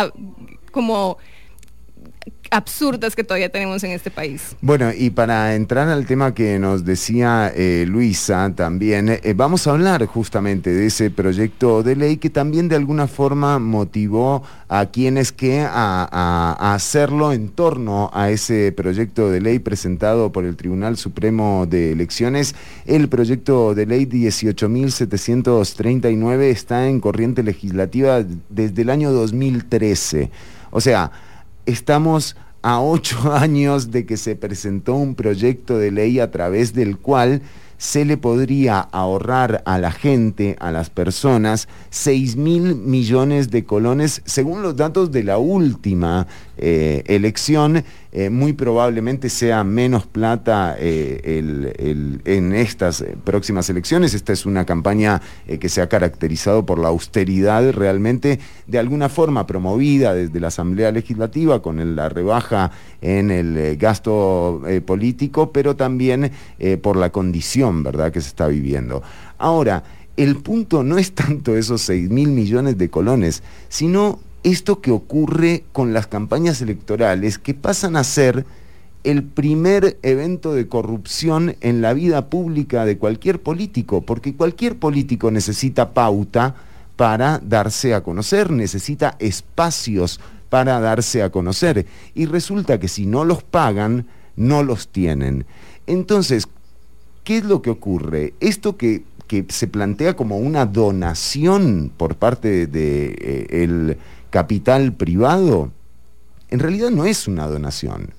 como absurdas que todavía tenemos en este país. Bueno, y para entrar al tema que nos decía eh, Luisa también, eh, vamos a hablar justamente de ese proyecto de ley que también de alguna forma motivó a quienes que a, hacerlo en torno a ese proyecto de ley presentado por el Tribunal Supremo de Elecciones. El proyecto de ley 18.739 está en corriente legislativa desde el año 2013. O sea, estamos a ocho años de que se presentó un proyecto de ley a través del cual se le podría ahorrar a la gente, a las personas, 6 mil millones de colones, según los datos de la última eh, elección, eh, muy probablemente sea menos plata eh, en estas próximas elecciones. Esta es una campaña que se ha caracterizado por la austeridad realmente de alguna forma promovida desde la Asamblea Legislativa con la rebaja en el gasto político, pero también por la condición ¿verdad? que se está viviendo. Ahora, el punto no es tanto esos 6 mil millones de colones, sino esto que ocurre con las campañas electorales que pasan a ser el primer evento de corrupción en la vida pública de cualquier político, porque cualquier político necesita pauta para darse a conocer, necesita espacios para darse a conocer. Y resulta que si no los pagan, no los tienen. Entonces, ¿qué es lo que ocurre? Esto que, se plantea como una donación por parte del de, eh, capital privado, en realidad no es una donación.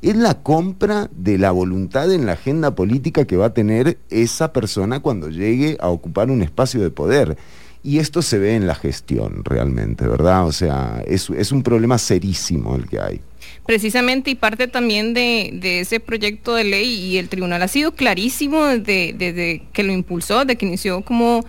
Es la compra de la voluntad en la agenda política que va a tener esa persona cuando llegue a ocupar un espacio de poder. Y esto se ve en la gestión realmente, ¿verdad? O sea, es, un problema serísimo el que hay. Precisamente y parte también de, ese proyecto de ley y el tribunal ha sido clarísimo desde, desde que lo impulsó, de que inició como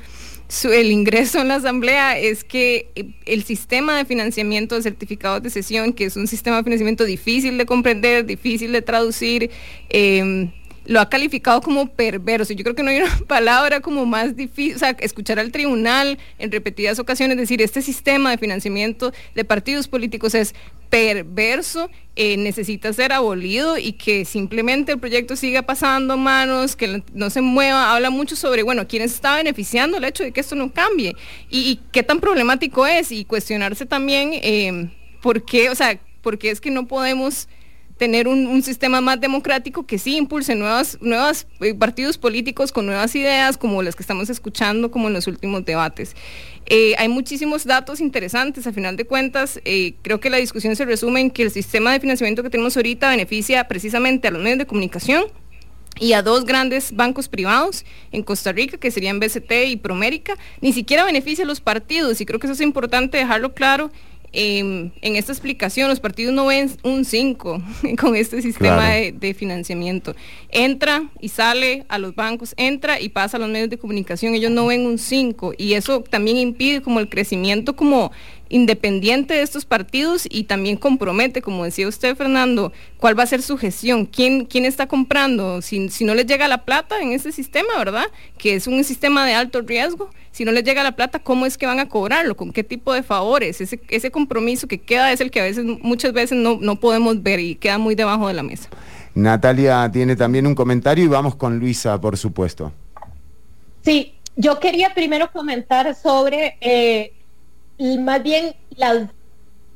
el ingreso en la Asamblea es que eh, el sistema de financiamiento de certificados de sesión, que es un sistema de financiamiento difícil de comprender, difícil de traducir, eh, lo ha calificado como perverso. Yo creo que no hay una palabra como más difícil, o sea, escuchar al tribunal en repetidas ocasiones decir, este sistema de financiamiento de partidos políticos es perverso, eh, necesita ser abolido y que simplemente el proyecto siga pasando manos, que no se mueva, habla mucho sobre, bueno, quiénes está beneficiando el hecho de que esto no cambie y, qué tan problemático es y cuestionarse también eh, por qué, o sea, por qué es que no podemos tener un, sistema más democrático que sí impulse nuevos nuevas, eh, partidos políticos con nuevas ideas como las que estamos escuchando como en los últimos debates. Eh, hay muchísimos datos interesantes, a final de cuentas, eh, creo que la discusión se resume en que el sistema de financiamiento que tenemos ahorita beneficia precisamente a los medios de comunicación, y a dos grandes bancos privados en Costa Rica, que serían BCT y Promérica, ni siquiera beneficia a los partidos, y creo que eso es importante dejarlo claro, Em, en esta explicación los partidos no ven un 5 con este sistema de, financiamiento. Entra y sale a los bancos, entra y pasa a los medios de comunicación, ellos no ven un 5 y eso también impide como el crecimiento como independiente de estos partidos y también compromete, como decía usted, Fernando, cuál va a ser su gestión, quién, quién está comprando, si, si no les llega la plata en ese sistema, ¿verdad? Que es un sistema de alto riesgo, si no les llega la plata, ¿cómo es que van a cobrarlo? ¿Con qué tipo de favores? Ese, ese compromiso que queda es el que a veces, muchas veces no, no podemos ver y queda muy debajo de la mesa. Natalia tiene también un comentario y vamos con Luisa, por supuesto. Sí, yo quería primero comentar sobre eh, más bien la,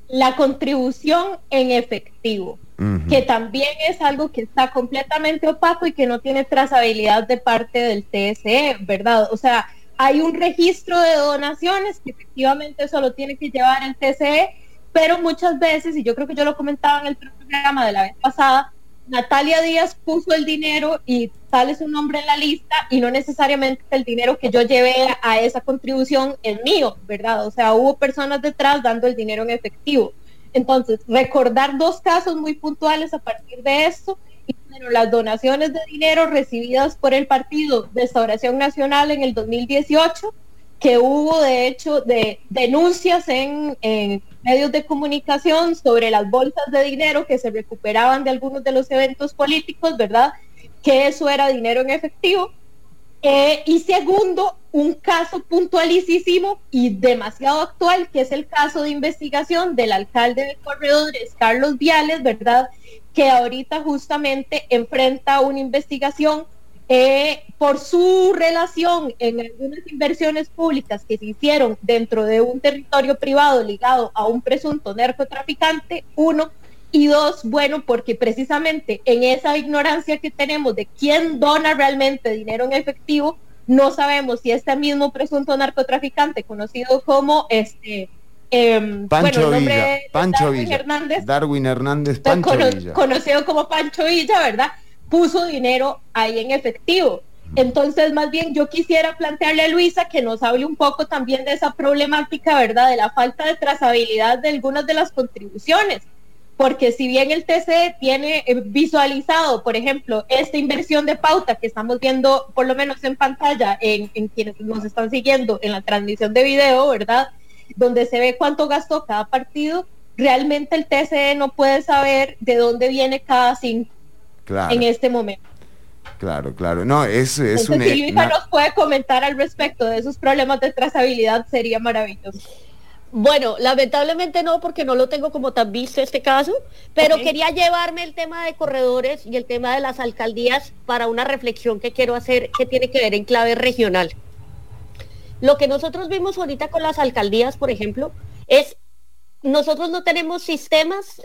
la contribución en efectivo, que también es algo que está completamente opaco y que no tiene trazabilidad de parte del TSE, ¿verdad? O sea, hay un registro de donaciones que efectivamente solo tiene que llevar el TSE, pero muchas veces, y yo creo que yo lo comentaba en el programa de la vez pasada, Natalia Díaz puso el dinero y sale su nombre en la lista y no necesariamente el dinero que yo llevé a esa contribución es mío, ¿verdad? O sea, hubo personas detrás dando el dinero en efectivo. Entonces, recordar dos casos muy puntuales a partir de esto y bueno, las donaciones de dinero recibidas por el Partido Restauración Nacional en el 2018 que hubo de hecho de denuncias en, medios de comunicación sobre las bolsas de dinero que se recuperaban de algunos de los eventos políticos, ¿verdad? Que eso era dinero en efectivo. Eh, y segundo, un caso puntualicísimo y demasiado actual, que es el caso de investigación del alcalde de Corredores, Carlos Viales, ¿verdad? Que ahorita justamente enfrenta una investigación eh, por su relación en algunas inversiones públicas que se hicieron dentro de un territorio privado ligado a un presunto narcotraficante, uno, y dos, bueno, porque precisamente en esa ignorancia que tenemos de quién dona realmente dinero en efectivo, no sabemos si este mismo presunto narcotraficante, conocido como este... Em, Pancho Villa, Pancho Darwin Villa, Hernández, Darwin Hernández, Pancho Villa. conocido como Pancho Villa, ¿verdad? Puso dinero ahí en efectivo. Entonces, más bien yo quisiera plantearle a Luisa que nos hable un poco también de esa problemática, ¿verdad? De la falta de trazabilidad de algunas de las contribuciones. Porque si bien el TCE tiene eh, visualizado, por ejemplo, esta inversión de pauta que estamos viendo por lo menos en pantalla en, en quienes nos están siguiendo en la transmisión de video, ¿verdad? Donde se ve cuánto gastó cada partido, realmente el TCE no puede saber de dónde viene cada cinco en este momento. Claro, claro. No, es, es un, si Luisa nos puede comentar al respecto de esos problemas de trazabilidad, sería maravilloso. Bueno, lamentablemente no, porque no lo tengo como tan visto este caso, pero quería llevarme el tema de corredores y el tema de las alcaldías para una reflexión que quiero hacer que tiene que ver en clave regional. Lo que nosotros vimos ahorita con las alcaldías, por ejemplo, es nosotros no tenemos sistemas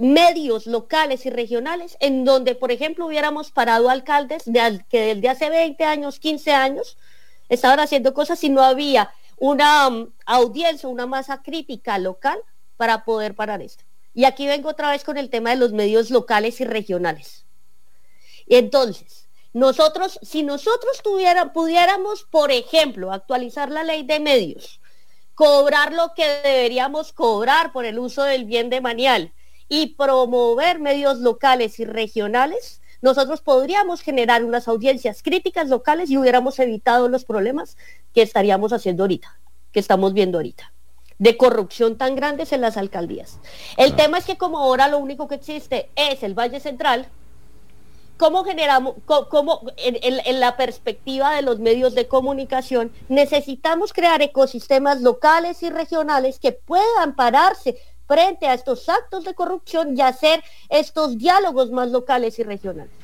medios locales y regionales en donde, por ejemplo, hubiéramos parado alcaldes de, que desde hace 20 años, 15 años, estaban haciendo cosas y no había una um, audiencia, una masa crítica local para poder parar esto. Y aquí vengo otra vez con el tema de los medios locales y regionales. Y entonces, nosotros, si nosotros tuviera, pudiéramos, por ejemplo, actualizar la ley de medios, cobrar lo que deberíamos cobrar por el uso del bien de manial, y promover medios locales y regionales, nosotros podríamos generar unas audiencias críticas locales y hubiéramos evitado los problemas que estaríamos haciendo ahorita, que estamos viendo ahorita, de corrupción tan grandes en las alcaldías. El tema es que como ahora lo único que existe es el Valle Central, ¿cómo generamos, cómo, en, en la perspectiva de los medios de comunicación, necesitamos crear ecosistemas locales y regionales que puedan pararse frente a estos actos de corrupción y hacer estos diálogos más locales y regionales.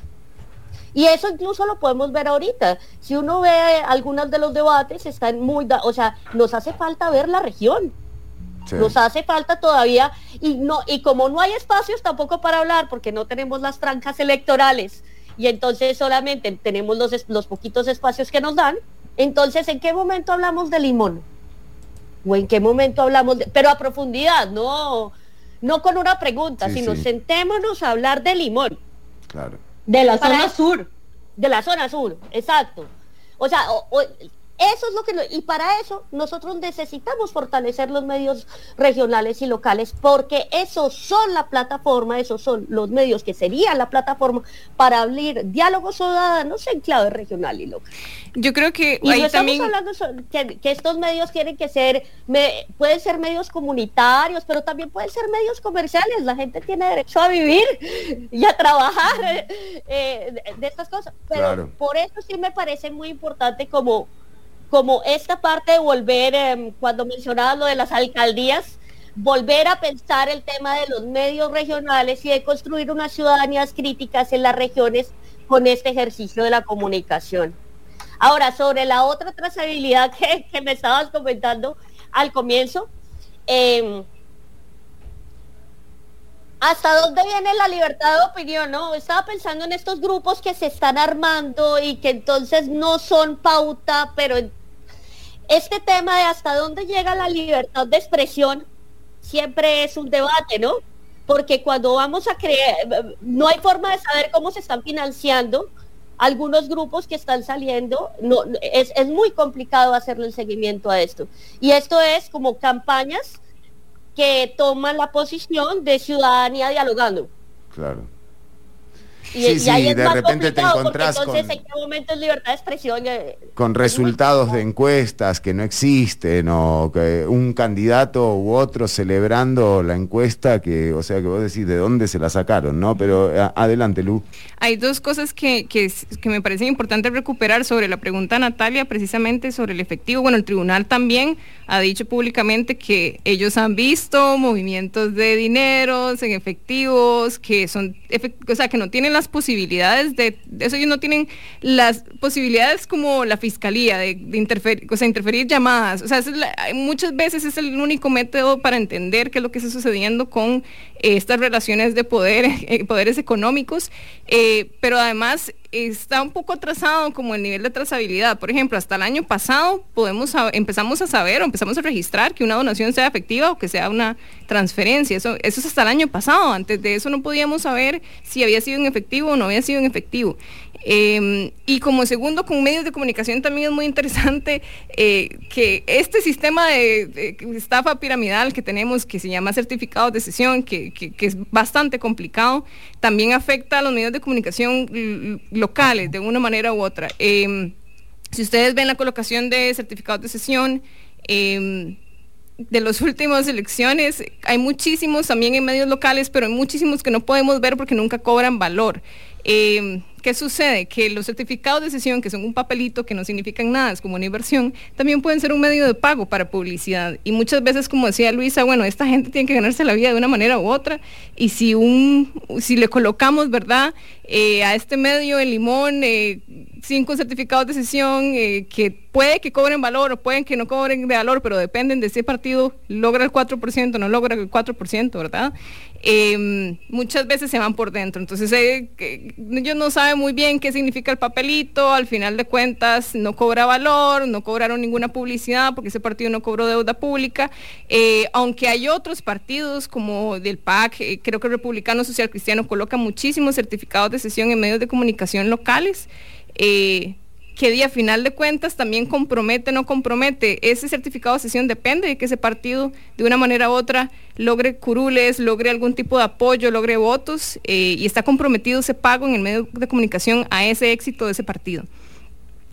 Y eso incluso lo podemos ver ahorita. Si uno ve algunos de los debates, están muy, o sea, nos hace falta ver la región. Nos hace falta todavía, y no, y como no hay espacios tampoco para hablar, porque no tenemos las franjas electorales, y entonces solamente tenemos los, los poquitos espacios que nos dan, entonces ¿en qué momento hablamos de limón? O en qué momento hablamos, de, pero a profundidad, no, no con una pregunta, sino sentémonos a hablar de limón. Claro. De la zona sur. De la zona sur, exacto. O sea, eso es lo que... Y para eso nosotros necesitamos fortalecer los medios regionales y locales, porque esos son la plataforma, esos son los medios que serían la plataforma para abrir diálogos ciudadanos en clave regional y local. Yo creo que y estamos también... hablando que, que, estos medios tienen que ser, me, pueden ser medios comunitarios, pero también pueden ser medios comerciales. La gente tiene derecho a vivir y a trabajar eh, de, estas cosas. Pero por eso sí me parece muy importante como como esta parte de volver, em, cuando mencionaba lo de las alcaldías, volver a pensar el tema de los medios regionales y de construir unas ciudadanías críticas en las regiones con este ejercicio de la comunicación. Ahora, sobre la otra trazabilidad que, me estabas comentando al comienzo, em, ¿hasta dónde viene la libertad de opinión? No, estaba pensando en estos grupos que se están armando y que entonces no son pauta, pero este tema de hasta dónde llega la libertad de expresión siempre es un debate, ¿no? porque cuando vamos a creer, no hay forma de saber cómo se están financiando algunos grupos que están saliendo, no, es, es muy complicado hacerle el seguimiento a esto. Y esto es como campañas que toman la posición de ciudadanía dialogando. Claro. Y, sí, ahí de repente te encontrás entonces, con, ¿en qué momento es libertad de expresión? Con resultados de encuestas que no existen o que un candidato u otro celebrando la encuesta que, o sea, que vos decís de dónde se la sacaron, ¿no? Pero adelante, Lu. Hay dos cosas que, que, que me parecen importantes recuperar sobre la pregunta Natalia, precisamente sobre el efectivo. Bueno, el tribunal también ha dicho públicamente que ellos han visto movimientos de dineros en efectivos, que son, o sea, que no tienen las posibilidades de, eso ellos no tienen las posibilidades como la fiscalía de, interferir, o sea, interferir llamadas. O sea, muchas veces es el único método para entender qué es lo que está sucediendo con eh, estas relaciones de poder, eh, poderes económicos, eh, pero además está un poco atrasado como el nivel de trazabilidad. Por ejemplo, hasta el año pasado podemos empezamos a saber o empezamos a registrar que una donación sea efectiva o que sea una transferencia. Eso, eso es hasta el año pasado. Antes de eso no podíamos saber si había sido en efectivo o no había sido en efectivo. Em, y como segundo, con medios de comunicación también es muy interesante eh, que este sistema de, estafa piramidal que tenemos, que se llama certificados de sesión, que, es bastante complicado, también afecta a los medios de comunicación locales de una manera u otra. Em, si ustedes ven la colocación de certificados de sesión, em, de las últimas elecciones, hay muchísimos también en medios locales, pero hay muchísimos que no podemos ver porque nunca cobran valor. ¿Qué sucede? Que los certificados de sesión, que son un papelito que no significan nada, es como una inversión, también pueden ser un medio de pago para publicidad. Y muchas veces, como decía Luisa, bueno, esta gente tiene que ganarse la vida de una manera u otra. Y si, un, si le colocamos, ¿verdad? Eh, a este medio el limón, eh, cinco certificados de sesión eh, que puede que cobren valor o pueden que no cobren de valor, pero dependen de si el partido logra el 4%, no logra el 4%, ¿verdad? Em, muchas veces se van por dentro. Entonces ellos no saben muy bien qué significa el papelito, al final de cuentas no cobra valor, no cobraron ninguna publicidad porque ese partido no cobró deuda pública, aunque hay otros partidos como del PAC, creo que el Republicano Social Cristiano coloca muchísimos certificados de sesión en medios de comunicación locales. Eh, que día final de cuentas también compromete no compromete. Ese certificado de sesión depende de que ese partido de una manera u otra logre curules, logre algún tipo de apoyo, logre votos eh, y está comprometido ese pago en el medio de comunicación a ese éxito de ese partido.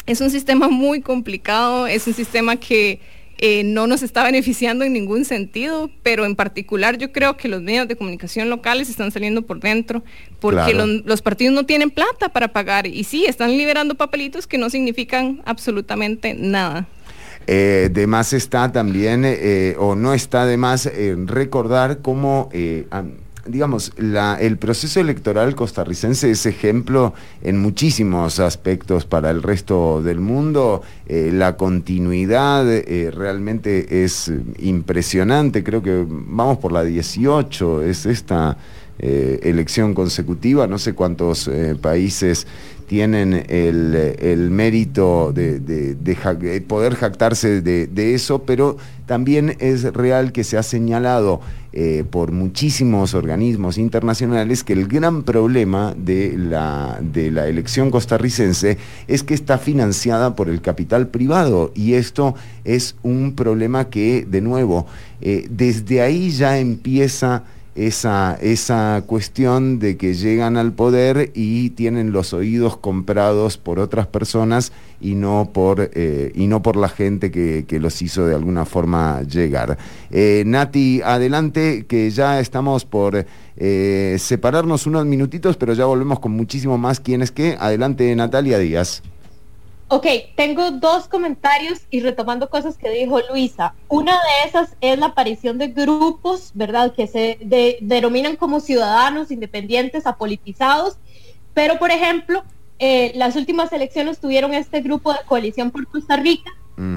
Es un sistema muy complicado, es un sistema que eh, no nos está beneficiando en ningún sentido, pero en particular yo creo que los medios de comunicación locales están saliendo por dentro porque los, partidos no tienen plata para pagar y sí, están liberando papelitos que no significan absolutamente nada. Eh, de más está también, eh, o no está de más, recordar cómo digamos, el proceso electoral costarricense es ejemplo en muchísimos aspectos para el resto del mundo. Eh, la continuidad eh, realmente es impresionante. Creo que vamos por la 18, es esta eh, elección consecutiva. No sé cuántos países tienen el, mérito de, poder jactarse de, eso, pero también es real que se ha señalado eh, por muchísimos organismos internacionales que el gran problema de la, de la elección costarricense es que está financiada por el capital privado y esto es un problema que, de nuevo, eh, desde ahí ya empieza esa, esa cuestión de que llegan al poder y tienen los oídos comprados por otras personas y no por, eh, y no por la gente que, los hizo de alguna forma llegar. Eh, Nati, adelante, que ya estamos por eh, separarnos unos minutitos, pero ya volvemos con muchísimo más. ¿Quién es qué? Adelante, Natalia Díaz. Ok, tengo dos comentarios y retomando cosas que dijo Luisa. Una de esas es la aparición de grupos, ¿verdad? Que se denominan como ciudadanos independientes, apolitizados. Pero, por ejemplo, eh, las últimas elecciones tuvieron este grupo de coalición por Costa Rica,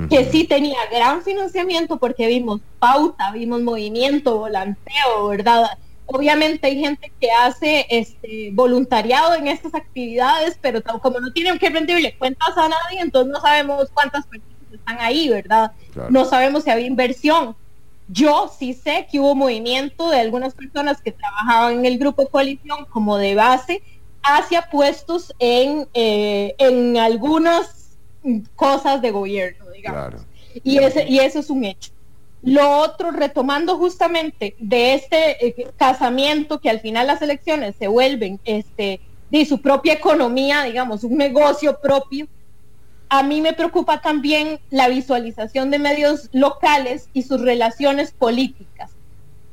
que sí tenía gran financiamiento porque vimos pauta, vimos movimiento, volanteo, ¿verdad? Obviamente hay gente que hace este voluntariado en estas actividades, pero como no tienen que rendirle cuentas a nadie, entonces no sabemos cuántas personas están ahí, ¿verdad? No sabemos si había inversión. Yo sí sé que hubo movimiento de algunas personas que trabajaban en el grupo de coalición como de base hacia puestos en, eh, en algunas cosas de gobierno, digamos. Y, ese, y eso es un hecho. Lo otro, retomando justamente de este eh, casamiento que al final las elecciones se vuelven este, de su propia economía, digamos, un negocio propio, a mí me preocupa también la visualización de medios locales y sus relaciones políticas.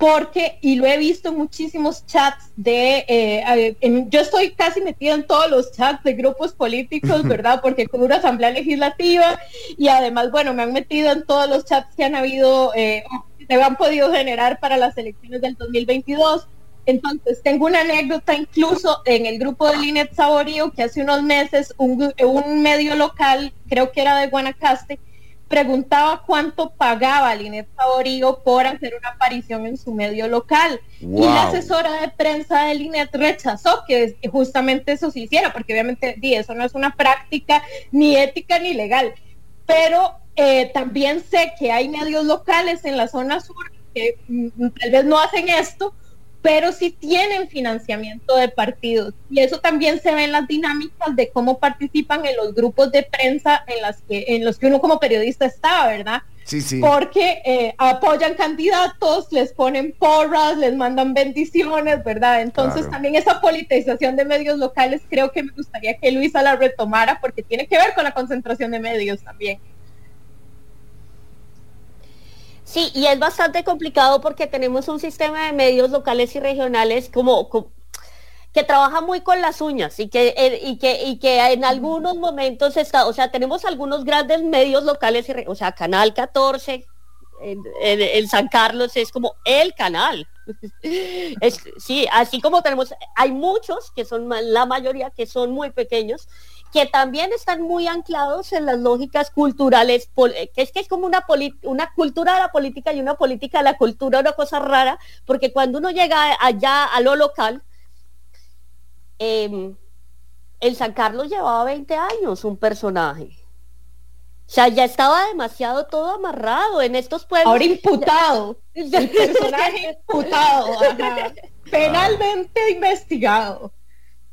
Porque, y lo he visto en muchísimos chats de, eh, yo estoy casi metida en todos los chats de grupos políticos, ¿verdad? Porque con una asamblea legislativa y además, bueno, me han metido en todos los chats que han habido, eh, se han podido generar para las elecciones del 2022 entonces, tengo una anécdota incluso en el grupo de Linet Saborío, que hace unos meses un, medio local, creo que era de Guanacaste, preguntaba cuánto pagaba Linet Saborío por hacer una aparición en su medio local. Y la asesora de prensa de Linet rechazó que justamente eso se hiciera, porque obviamente eso no es una práctica ni ética ni legal. Pero eh, también sé que hay medios locales en la zona sur que mm, tal vez no hacen esto, pero sí tienen financiamiento de partidos. Y eso también se ve en las dinámicas de cómo participan en los grupos de prensa en, las que, en los que uno como periodista está, ¿verdad? Sí, sí. Porque eh, apoyan candidatos, les ponen porras, les mandan bendiciones, ¿verdad? Entonces también esa politización de medios locales creo que me gustaría que Luisa la retomara porque tiene que ver con la concentración de medios también. Sí, y es bastante complicado porque tenemos un sistema de medios locales y regionales como, que trabaja muy con las uñas y que, eh, y que, y que en algunos momentos está, o sea, tenemos algunos grandes medios locales, y, o sea, Canal 14, en, San Carlos es como el canal. sí, así como tenemos, hay muchos que son la mayoría que son muy pequeños que también están muy anclados en las lógicas culturales, eh, que es que es como una, una cultura de la política y una política de la cultura, una cosa rara, porque cuando uno llega allá a lo local, em, el San Carlos llevaba 20 años un personaje. O sea, ya estaba demasiado todo amarrado en estos pueblos. Ahora imputado. El personaje imputado. Penalmente investigado.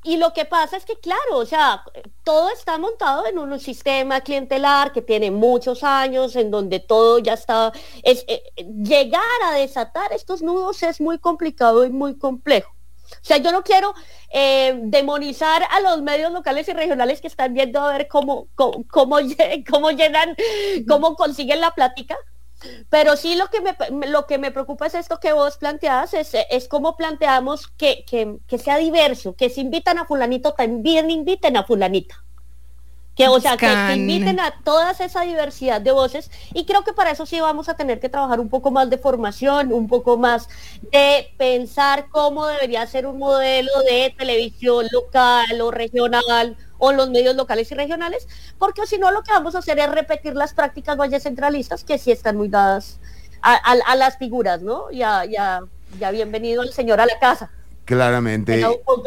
Y lo que pasa es que, claro, o sea, todo está montado en un sistema clientelar que tiene muchos años, en donde todo ya está... Es, eh, llegar a desatar estos nudos es muy complicado y muy complejo. O sea, yo no quiero eh, demonizar a los medios locales y regionales que están viendo a ver cómo, cómo, cómo, cómo llenan, cómo consiguen la plática, pero sí lo que me, lo que me preocupa es esto que vos planteas, es, es cómo planteamos que, sea diverso, que si invitan a fulanito, también inviten a fulanita. Que, o sea, que, inviten a toda esa diversidad de voces y creo que para eso sí vamos a tener que trabajar un poco más de formación, un poco más de pensar cómo debería ser un modelo de televisión local o regional o los medios locales y regionales, porque si no lo que vamos a hacer es repetir las prácticas valles centralistas que sí están muy dadas a, las figuras, ¿no? Ya, ya, ya bienvenido el señor a la casa. Claramente. Era un poco,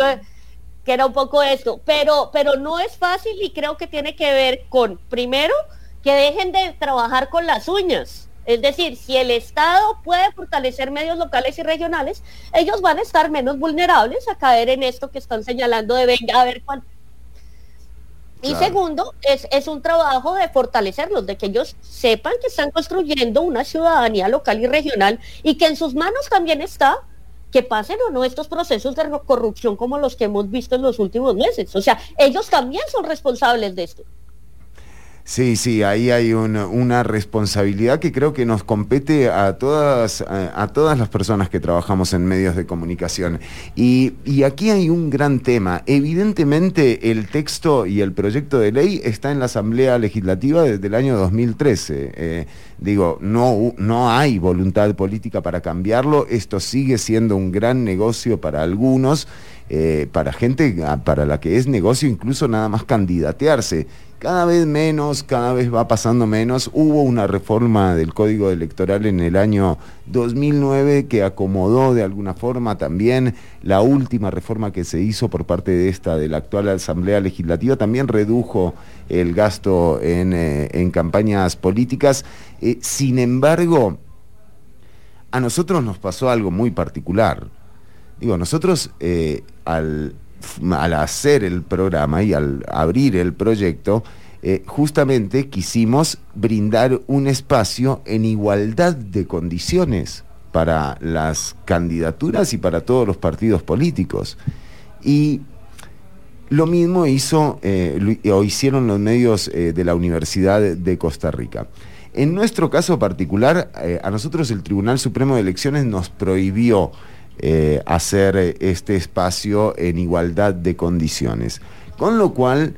que era un poco esto, pero, pero no es fácil y creo que tiene que ver con, primero, que dejen de trabajar con las uñas. Es decir, si el Estado puede fortalecer medios locales y regionales, ellos van a estar menos vulnerables a caer en esto que están señalando de venga a ver cuánto y segundo, es, es, un trabajo de fortalecerlos, de que ellos sepan que están construyendo una ciudadanía local y regional y que en sus manos también está que pasen o no estos procesos de corrupción como los que hemos visto en los últimos meses. O sea, ellos también son responsables de esto. Sí, sí, ahí hay una, responsabilidad que creo que nos compete a todas, a, todas las personas que trabajamos en medios de comunicación. Y, aquí hay un gran tema. Evidentemente el texto y el proyecto de ley está en la Asamblea Legislativa desde el año 2013. Eh, digo, no, no hay voluntad política para cambiarlo. Esto sigue siendo un gran negocio para algunos. Eh, para gente para la que es negocio incluso nada más candidatearse cada vez menos, cada vez va pasando menos. Hubo una reforma del Código Electoral en el año 2009 que acomodó de alguna forma también la última reforma que se hizo por parte de esta, de la actual Asamblea Legislativa, también redujo el gasto en, eh, campañas políticas. Eh, sin embargo, a nosotros nos pasó algo muy particular. Digo, nosotros eh, al, al, hacer el programa y al abrir el proyecto, eh, justamente quisimos brindar un espacio en igualdad de condiciones para las candidaturas y para todos los partidos políticos. Y lo mismo hizo eh, o hicieron los medios eh, de la Universidad de Costa Rica. En nuestro caso particular, eh, a nosotros el Tribunal Supremo de Elecciones nos prohibió hacer este espacio en igualdad de condiciones, con lo cual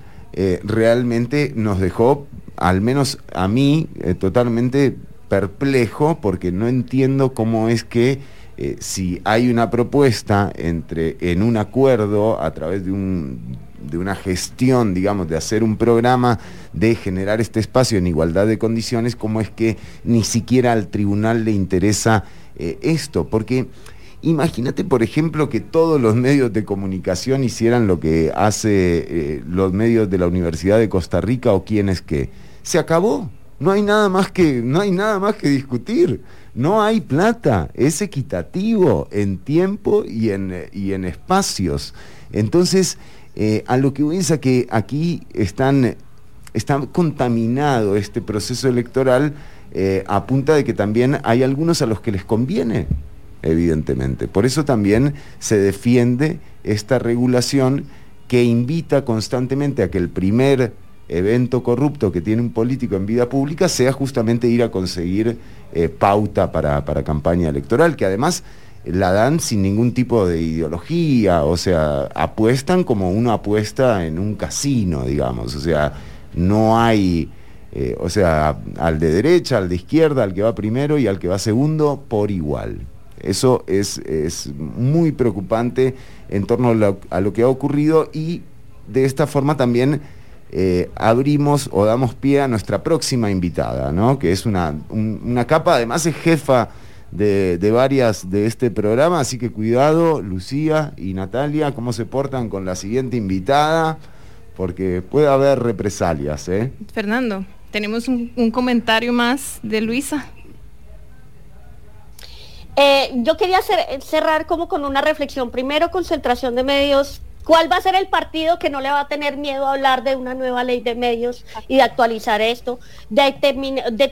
realmente nos dejó, al menos a mí, totalmente perplejo porque no entiendo cómo es que eh, si hay una propuesta entre, en un acuerdo a través de, un, de una gestión, digamos, de hacer un programa de generar este espacio en igualdad de condiciones, cómo es que ni siquiera al tribunal le interesa eh, esto, porque imagínate, por ejemplo, que todos los medios de comunicación hicieran lo que hace eh, los medios de la Universidad de Costa Rica o quienes que se acabó. No hay nada más que, no hay nada más que discutir. No hay plata, es equitativo en tiempo y en, y en espacios. Entonces, eh, a lo que voy es a que aquí están, está contaminado este proceso electoral eh, a punta de que también hay algunos a los que les conviene, evidentemente. Por eso también se defiende esta regulación que invita constantemente a que el primer evento corrupto que tiene un político en vida pública sea justamente ir a conseguir eh, pauta para, campaña electoral, que además la dan sin ningún tipo de ideología, o sea, apuestan como uno apuesta en un casino, digamos, o sea, no hay, eh, o sea, al de derecha, al de izquierda, al que va primero y al que va segundo, por igual. Eso es, es muy preocupante en torno a lo que ha ocurrido y de esta forma también eh, abrimos o damos pie a nuestra próxima invitada, ¿no? que es una, capa, además es jefa de, varias de este programa, así que cuidado, Lucía y Natalia, cómo se portan con la siguiente invitada, porque puede haber represalias. ¿eh? Fernando, tenemos un, comentario más de Luisa. Eh, yo quería cerrar como con una reflexión. Primero, concentración de medios ¿Cuál va a ser el partido que no le va a tener miedo a hablar de una nueva ley de medios y de actualizar esto? De,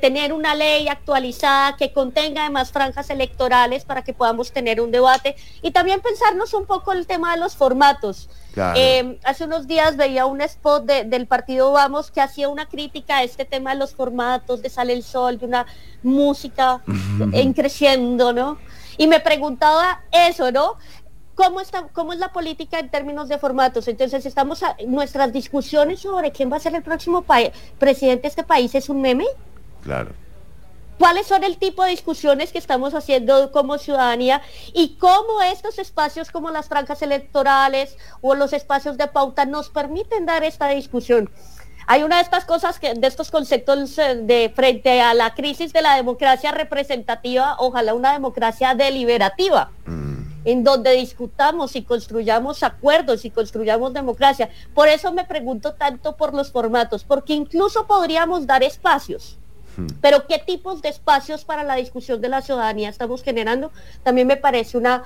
tener una ley actualizada que contenga además franjas electorales para que podamos tener un debate y también pensarnos un poco el tema de los formatos. Eh, hace unos días veía un spot del partido Vamos que hacía una crítica a este tema de los formatos, de Sale el Sol, de una música en creciendo, ¿no? Y me preguntaba eso, ¿no? ¿Cómo, está, ¿Cómo es la política en términos de formatos? Entonces, estamos a, nuestras discusiones sobre quién va a ser el próximo presidente de este país es un meme. Claro. ¿Cuáles son el tipo de discusiones que estamos haciendo como ciudadanía y cómo estos espacios como las franjas electorales o los espacios de pauta nos permiten dar esta discusión? Hay una de estas cosas, que, de estos conceptos eh, de frente a la crisis de la democracia representativa, ojalá una democracia deliberativa. Mm en donde discutamos y construyamos acuerdos y construyamos democracia. Por eso me pregunto tanto por los formatos, porque incluso podríamos dar espacios. Hmm. Pero qué tipos de espacios para la discusión de la ciudadanía estamos generando, también me parece una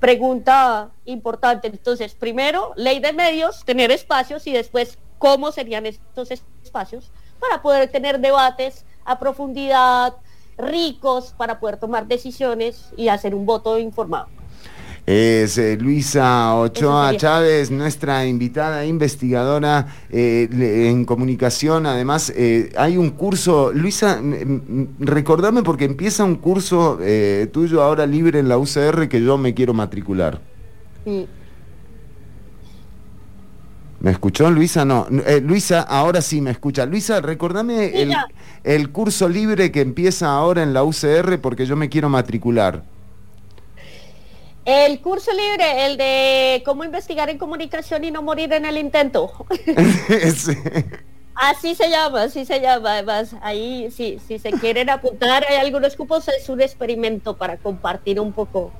pregunta importante. Entonces, primero, ley de medios, tener espacios y después, ¿cómo serían estos espacios para poder tener debates a profundidad, ricos, para poder tomar decisiones y hacer un voto informado? Es eh, Luisa Ochoa Chávez, nuestra invitada investigadora eh, en comunicación. Además, eh, hay un curso, Luisa, recordame porque empieza un curso tuyo ahora libre en la UCR que yo me quiero matricular. ¿Me escuchó Luisa? No. Luisa, ahora sí me escucha. Luisa, recordame el, el curso libre que empieza ahora en la UCR porque yo me quiero matricular. El curso libre, el de cómo investigar en comunicación y no morir en el intento. Así se llama, así se llama. Además, ahí si, si se quieren apuntar, hay algunos cupos, es un experimento para compartir un poco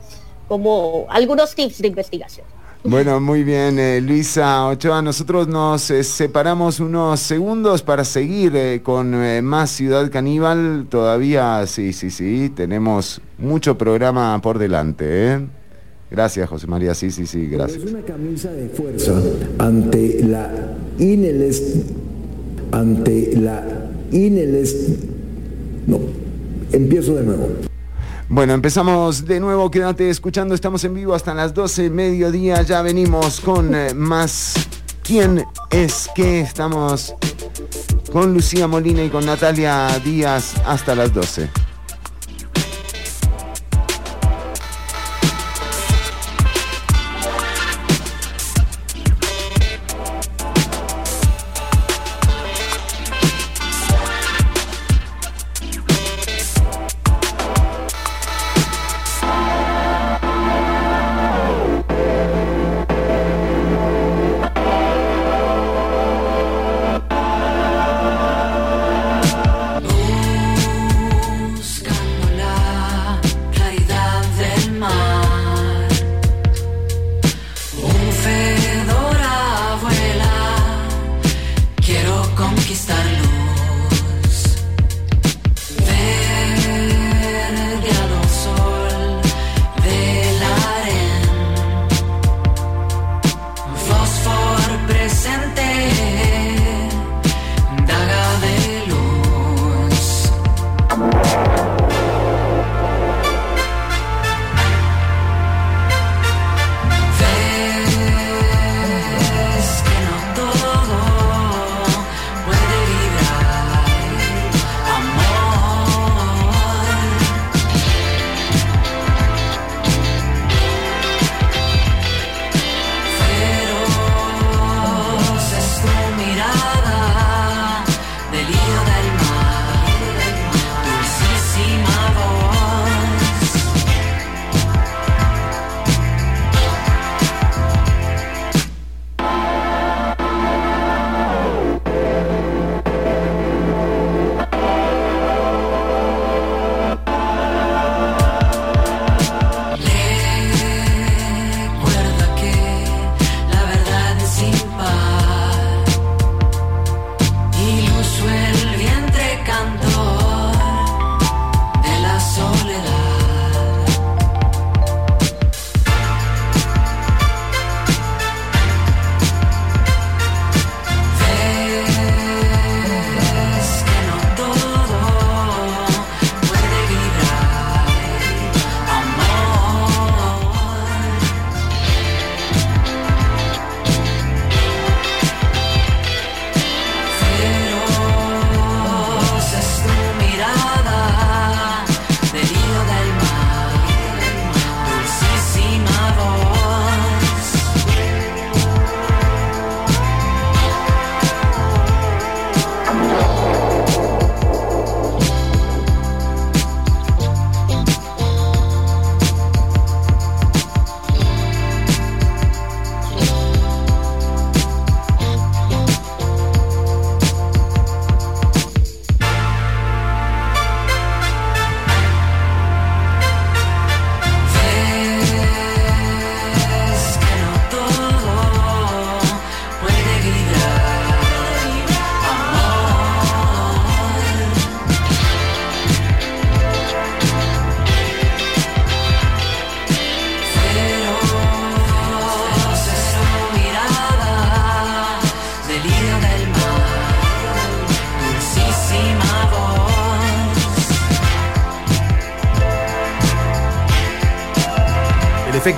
como algunos tips de investigación. Bueno, muy bien, eh, Luisa Ochoa. Nosotros nos eh, separamos unos segundos para seguir eh, con más Ciudad Caníbal. Todavía, sí, sí, sí, tenemos mucho programa por delante. Gracias, José María. Sí, sí, sí, gracias. Es una camisa de fuerza ante la ineles... ante la ineles... No, empiezo de nuevo. Bueno, empezamos de nuevo, quédate escuchando, estamos en vivo hasta las 12 mediodía, ya venimos con eh, más ¿Quién es que Estamos con Lucía Molina y con Natalia Díaz hasta las 12.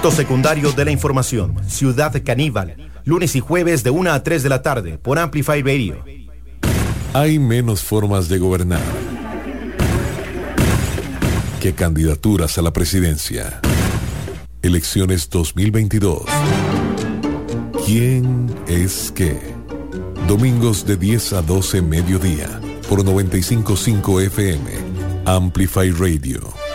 Efecto secundario de la información. Ciudad Caníbal. Lunes y jueves de 1 a 3 de la tarde por Amplify Radio. Hay menos formas de gobernar que candidaturas a la presidencia. Elecciones 2022. ¿Quién es qué? Domingos de 10 a 12 mediodía por 955 FM. Amplify Radio.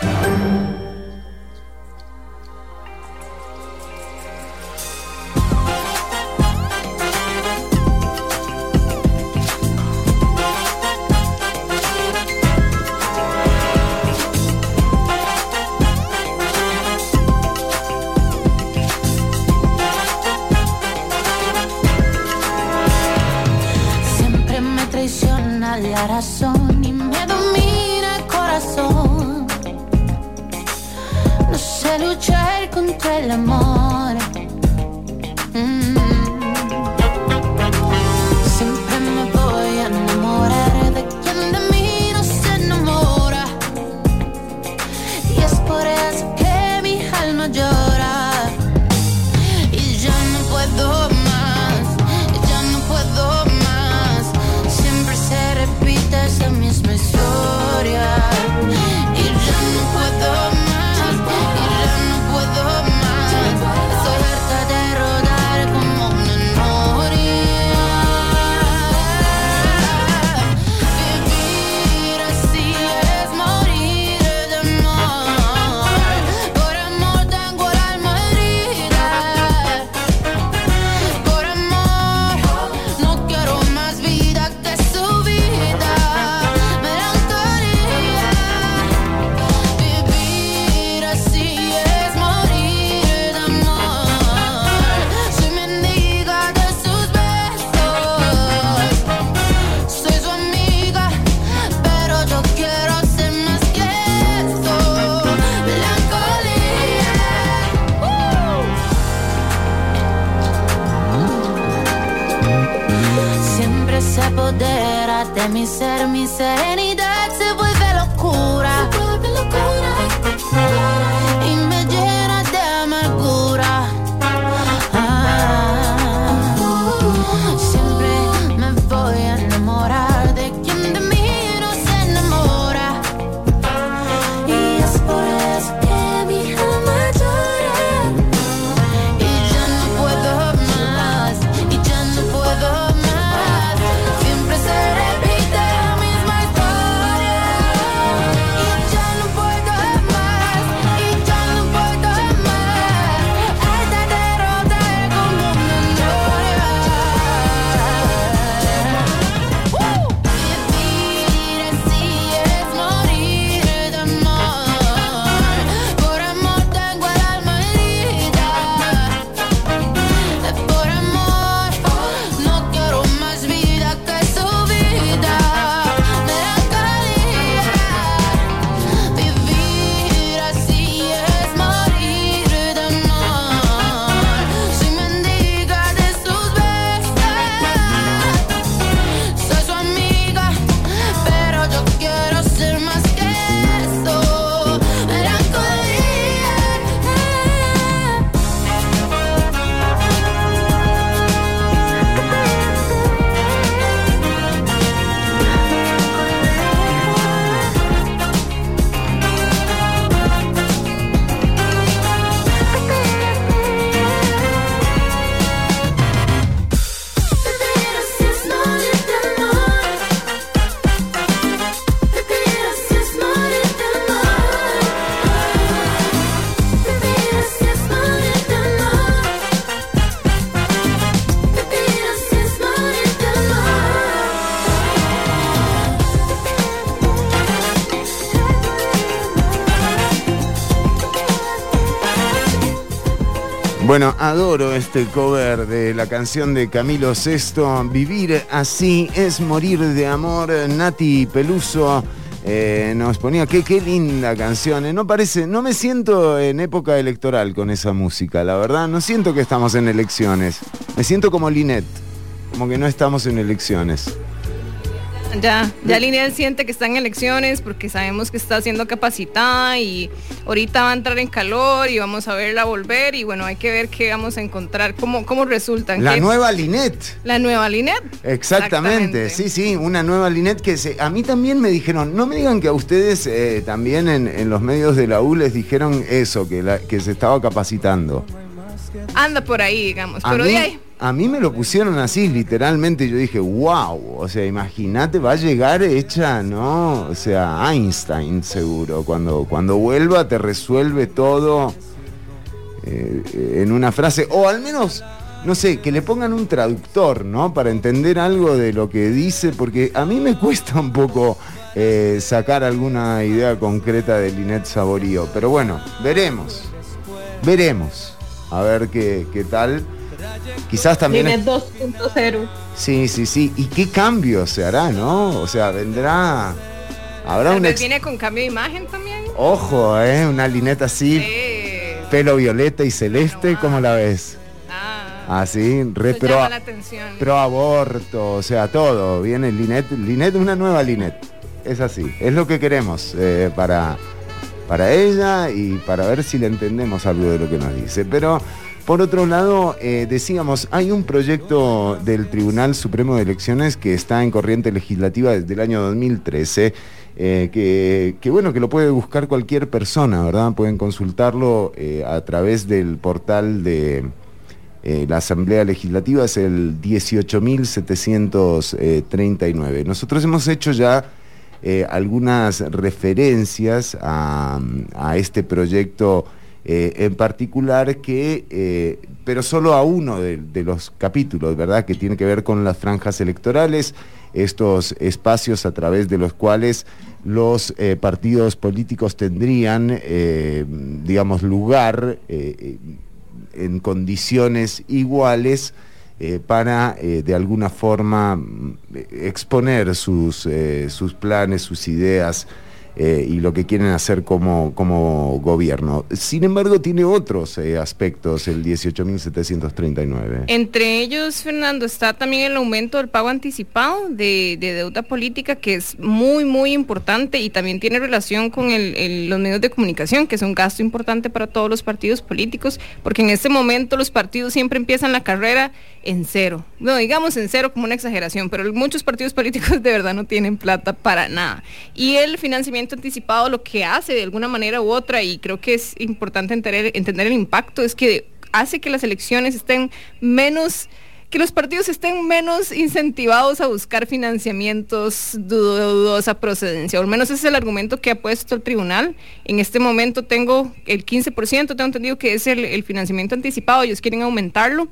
Adoro este cover de la canción de Camilo Sesto. Vivir así es morir de amor. Nati Peluso eh, nos ponía que qué linda canción. Eh, No parece, no me siento en época electoral con esa música, la verdad. No siento que estamos en elecciones. Me siento como Linet, como que no estamos en elecciones. Ya, ya Lineal siente que está en elecciones porque sabemos que está siendo capacitada y ahorita va a entrar en calor y vamos a verla volver y bueno, hay que ver qué vamos a encontrar, cómo, cómo resultan. La ¿Qué- nueva Linet. La nueva Linet. Exactamente, sí, sí, una nueva Linet que se, a mí también me dijeron, no me digan que a ustedes eh, también en, en los medios de la U les dijeron eso, que, la- que se estaba capacitando. Anda por ahí, digamos. Pero de ahí, a mí me lo pusieron así, literalmente, yo dije, wow, o sea, imagínate, va a llegar hecha, ¿no? O sea, Einstein seguro, cuando, cuando vuelva te resuelve todo eh, en una frase, o al menos, no sé, que le pongan un traductor, ¿no? Para entender algo de lo que dice, porque a mí me cuesta un poco eh, sacar alguna idea concreta de Linet Saborío, pero bueno, veremos, veremos, a ver qué, qué tal. Quizás también... Linet 2.0. Sí, sí, sí. ¿Y qué cambio se hará, no? O sea, vendrá... Habrá un... ex- viene con cambio de imagen también. Ojo, ¿eh? Una lineta así, pelo violeta y celeste, ¿cómo la ves? Así, re Eso pro, llama la atención. pro aborto, o sea, todo. Viene Linet, Linet, una nueva Linet. Es así, es lo que queremos eh, para, para ella y para ver si le entendemos algo de lo que nos dice. Pero por otro lado, eh, decíamos, hay un proyecto del Tribunal Supremo de Elecciones que está en corriente legislativa desde el año 2013. eh, que, bueno, que lo puede buscar cualquier persona, ¿verdad? Pueden consultarlo eh, a través del portal de la Asamblea Legislativa, es el 18.739. Nosotros hemos hecho ya algunas referencias a este proyecto eh, en particular que, eh, pero solo a uno de, los capítulos, ¿verdad? Que tiene que ver con las franjas electorales, estos espacios a través de los cuales los eh, partidos políticos tendrían, digamos, lugar en condiciones iguales para de alguna forma mm, exponer sus, sus planes, sus ideas eh, y lo que quieren hacer como, como gobierno. Sin embargo, tiene otros eh, aspectos el 18.739. Entre ellos, Fernando, está también el aumento del pago anticipado de, de deuda política, que es muy, muy importante y también tiene relación con el- el- los medios de comunicación, que es un gasto importante para todos los partidos políticos, porque en este momento los partidos siempre empiezan la carrera en cero. No, digamos en cero como una exageración, pero muchos partidos políticos de verdad no tienen plata para nada. Y el financiamiento anticipado lo que hace de alguna manera u otra, y creo que es importante entender, entender el impacto, es que hace que las elecciones estén menos que los partidos estén menos incentivados a buscar financiamientos dudosa procedencia. O al menos ese es el argumento que ha puesto el tribunal. En este momento tengo el 15%, tengo entendido que es el, el financiamiento anticipado, ellos quieren aumentarlo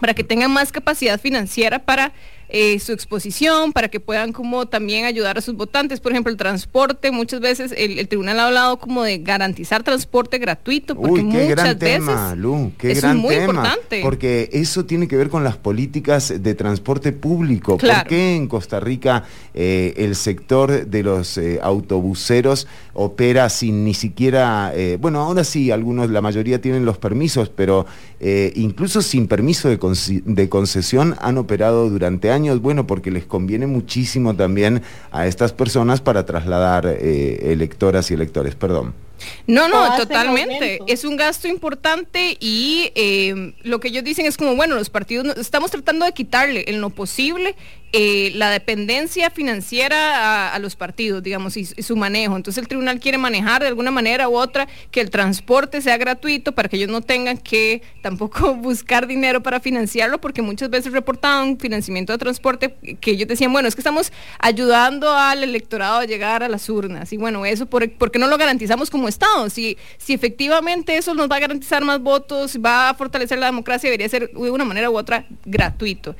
para que tengan más capacidad financiera para eh, su exposición, para que puedan como también ayudar a sus votantes. Por ejemplo, el transporte, muchas veces el, el tribunal ha hablado como de garantizar transporte gratuito, porque Uy, qué muchas gran veces tema, Lu, qué es gran muy tema. importante. Porque eso tiene que ver con las políticas de transporte público. Claro. ¿Por qué en Costa Rica eh, el sector de los eh, autobuseros opera sin ni siquiera, bueno, ahora sí, algunos, la mayoría tienen los permisos, pero eh, incluso sin permiso de, concesión han operado durante años, bueno, porque les conviene muchísimo también a estas personas para trasladar eh, electoras y electores, perdón. No, no, totalmente. Es un gasto importante y eh, lo que ellos dicen es como, bueno, los partidos no- estamos tratando de quitarle en lo posible eh, la dependencia financiera a, a los partidos, digamos, y, y su manejo. Entonces el tribunal quiere manejar de alguna manera u otra que el transporte sea gratuito para que ellos no tengan que tampoco buscar dinero para financiarlo, porque muchas veces reportaban financiamiento de transporte que ellos decían, bueno, es que estamos ayudando al electorado a llegar a las urnas. Y bueno, eso por, ¿por qué no lo garantizamos como Estado? Si, si efectivamente eso nos va a garantizar más votos, va a fortalecer la democracia, debería ser de una manera u otra gratuito.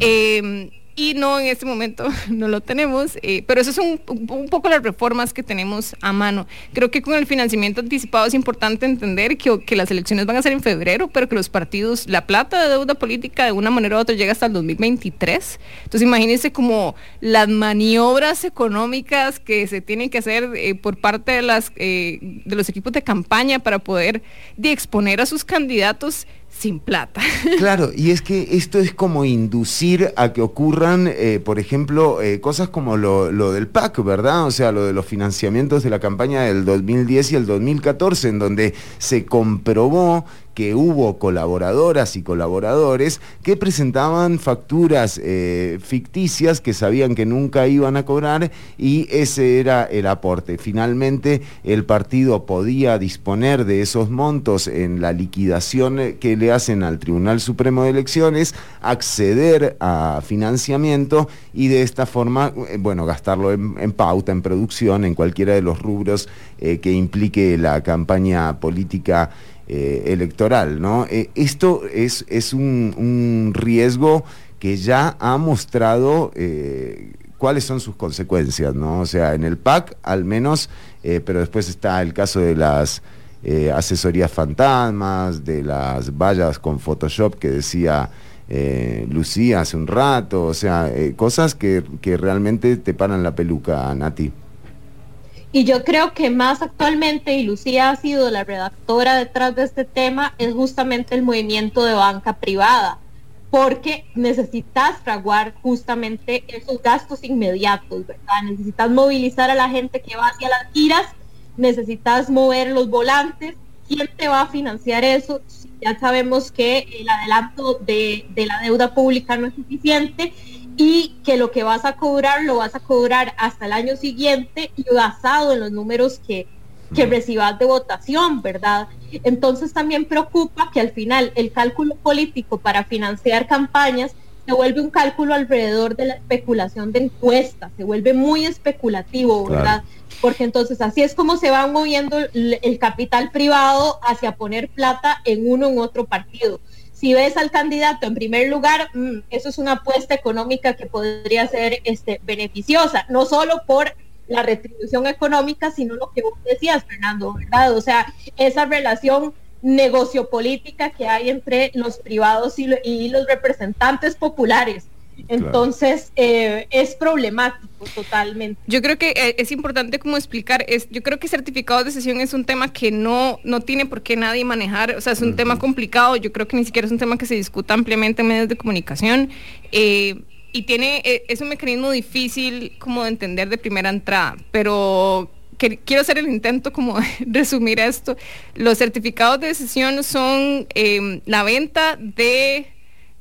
Eh, y no en este momento no lo tenemos, eh, pero eso son un, un poco las reformas que tenemos a mano. Creo que con el financiamiento anticipado es importante entender que, que las elecciones van a ser en febrero, pero que los partidos, la plata de deuda política de una manera u otra llega hasta el 2023. Entonces imagínense como las maniobras económicas que se tienen que hacer eh, por parte de, las, eh, de los equipos de campaña para poder de exponer a sus candidatos sin plata. Claro, y es que esto es como inducir a que ocurran, eh, por ejemplo, eh, cosas como lo, lo del PAC, ¿verdad? O sea, lo de los financiamientos de la campaña del 2010 y el 2014, en donde se comprobó que hubo colaboradoras y colaboradores que presentaban facturas eh, ficticias que sabían que nunca iban a cobrar y ese era el aporte. Finalmente el partido podía disponer de esos montos en la liquidación eh, que le hacen al Tribunal Supremo de Elecciones, acceder a financiamiento y de esta forma, eh, bueno, gastarlo en, pauta, en producción, en cualquiera de los rubros que implique la campaña política eh, electoral, ¿no? Eh, esto es, es un, riesgo que ya ha mostrado eh, cuáles son sus consecuencias, ¿no? O sea, en el PAC al menos, pero después está el caso de las asesorías fantasmas, de las vallas con Photoshop que decía Lucía hace un rato, o sea, cosas que, que realmente te paran la peluca, Nati. Y yo creo que más actualmente, y Lucía ha sido la redactora detrás de este tema, es justamente el movimiento de banca privada, porque necesitas fraguar justamente esos gastos inmediatos, ¿verdad? Necesitas movilizar a la gente que va hacia las giras, necesitas mover los volantes, ¿quién te va a financiar eso? Ya sabemos que el adelanto de, de la deuda pública no es suficiente y que lo que vas a cobrar lo vas a cobrar hasta el año siguiente y basado en los números que, que recibas de votación, ¿verdad? Entonces también preocupa que al final el cálculo político para financiar campañas se vuelve un cálculo alrededor de la especulación de encuestas, se vuelve muy especulativo, ¿verdad? Porque entonces así es como se va moviendo el, el capital privado hacia poner plata en uno u otro partido si ves al candidato en primer lugar, mm, eso es una apuesta económica que podría ser este, beneficiosa, no solo por la retribución económica, sino lo que vos decías, Fernando, ¿verdad? O sea, esa relación negocio-política que hay entre los privados y los representantes populares. Entonces, eh, es problemático totalmente. Yo creo que eh, es importante como explicar, es, yo creo que certificados de sesión es un tema que no, no tiene por qué nadie manejar, o sea, es un tema complicado, yo creo que ni siquiera es un tema que se discuta ampliamente en medios de comunicación. eh, y tiene, eh, es un mecanismo difícil como de entender de primera entrada, pero que- quiero hacer el intento como de resumir esto. Los certificados de sesión son eh, la venta de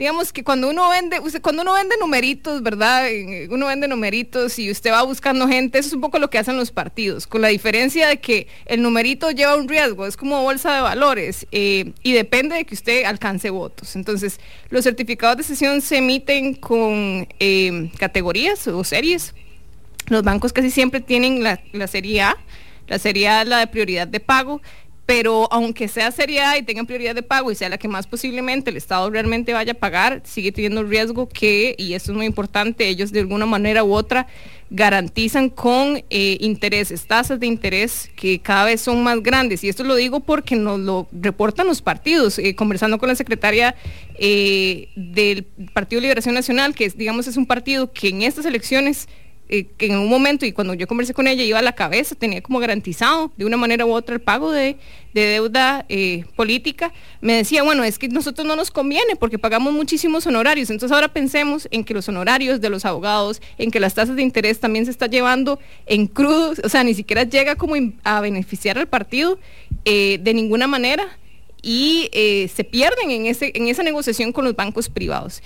digamos que cuando uno vende, cuando uno vende numeritos, ¿verdad? Uno vende numeritos y usted va buscando gente, eso es un poco lo que hacen los partidos, con la diferencia de que el numerito lleva un riesgo, es como bolsa de valores eh, y depende de que usted alcance votos. Entonces, los certificados de sesión se emiten con eh, categorías o series. Los bancos casi siempre tienen la, la serie A, la serie A es la de prioridad de pago, pero aunque sea serie A y tenga prioridad de pago y sea la que más posiblemente el Estado realmente vaya a pagar, sigue teniendo riesgo que, y esto es muy importante, ellos de alguna manera u otra garantizan con eh, intereses, tasas de interés que cada vez son más grandes. Y esto lo digo porque nos lo reportan los partidos. Eh, conversando con la secretaria eh, del Partido Liberación Nacional, que digamos es un partido que en estas elecciones eh, que en un momento y cuando yo conversé con ella iba a la cabeza, tenía como garantizado de una manera u otra el pago de, de deuda eh, política, me decía, bueno, es que nosotros no nos conviene porque pagamos muchísimos honorarios, entonces ahora pensemos en que los honorarios de los abogados, en que las tasas de interés también se está llevando en crudo, o sea, ni siquiera llega como a beneficiar al partido eh, de ninguna manera y se pierden en, ese, en esa negociación con los bancos privados.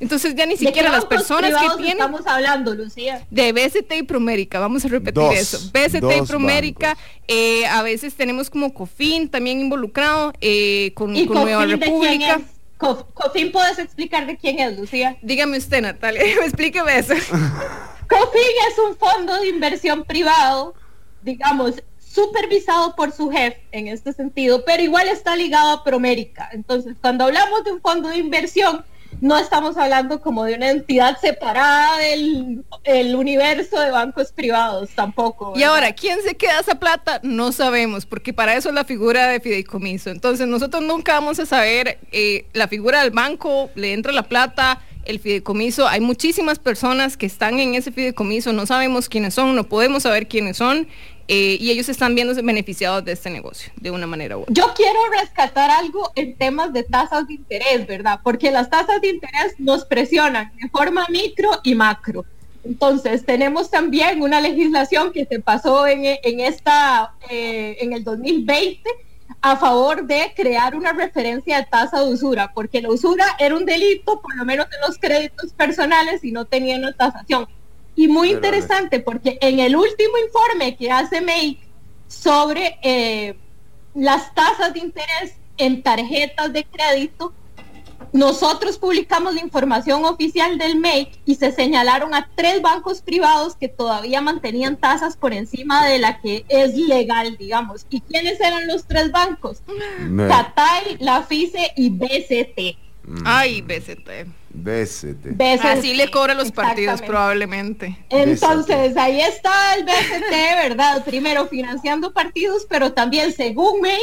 Entonces ya ni ¿De qué siquiera las personas que tienen estamos hablando, Lucía? de BST y Promérica, vamos a repetir Dos, eso. BST y Promérica, eh, a veces tenemos como COFIN también involucrado eh, con, ¿Y con Nueva Cofin de quién República. Cof- Cofin, ¿puedes explicar de quién es, Lucía? Dígame usted, Natalia, explíqueme eso. COFIN es un fondo de inversión privado, digamos, supervisado por su jefe en este sentido, pero igual está ligado a Promérica. Entonces, cuando hablamos de un fondo de inversión, no estamos hablando como de una entidad separada del el universo de bancos privados, tampoco. Y ahora, ¿quién se queda esa plata? No sabemos, porque para eso es la figura de fideicomiso. Entonces, nosotros nunca vamos a saber, eh, la figura del banco, le entra la plata, el fideicomiso, hay muchísimas personas que están en ese fideicomiso, no sabemos quiénes son, no podemos saber quiénes son, eh, y ellos están viéndose beneficiados de este negocio, de una manera u otra. Yo quiero rescatar algo en temas de tasas de interés, ¿verdad? Porque las tasas de interés nos presionan de forma micro y macro. Entonces, tenemos también una legislación que se pasó en, en esta, eh, en el 2020 a favor de crear una referencia de tasa de usura, porque la usura era un delito, por lo menos en los créditos personales, y no tenía una tasación. Y muy interesante, porque en el último informe que hace Make sobre eh, las tasas de interés en tarjetas de crédito, nosotros publicamos la información oficial del MEIC y se señalaron a tres bancos privados que todavía mantenían tasas por encima de la que es legal, digamos. ¿Y quiénes eran los tres bancos? Me- Catay, la FICE y BCT. Ay, BCT. BST. BST. Así le cobra los partidos probablemente. Entonces, ahí está el BST, ¿verdad? Primero financiando partidos, pero también, según May,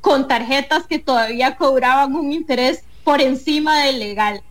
con tarjetas que todavía cobraban un interés por encima del legal.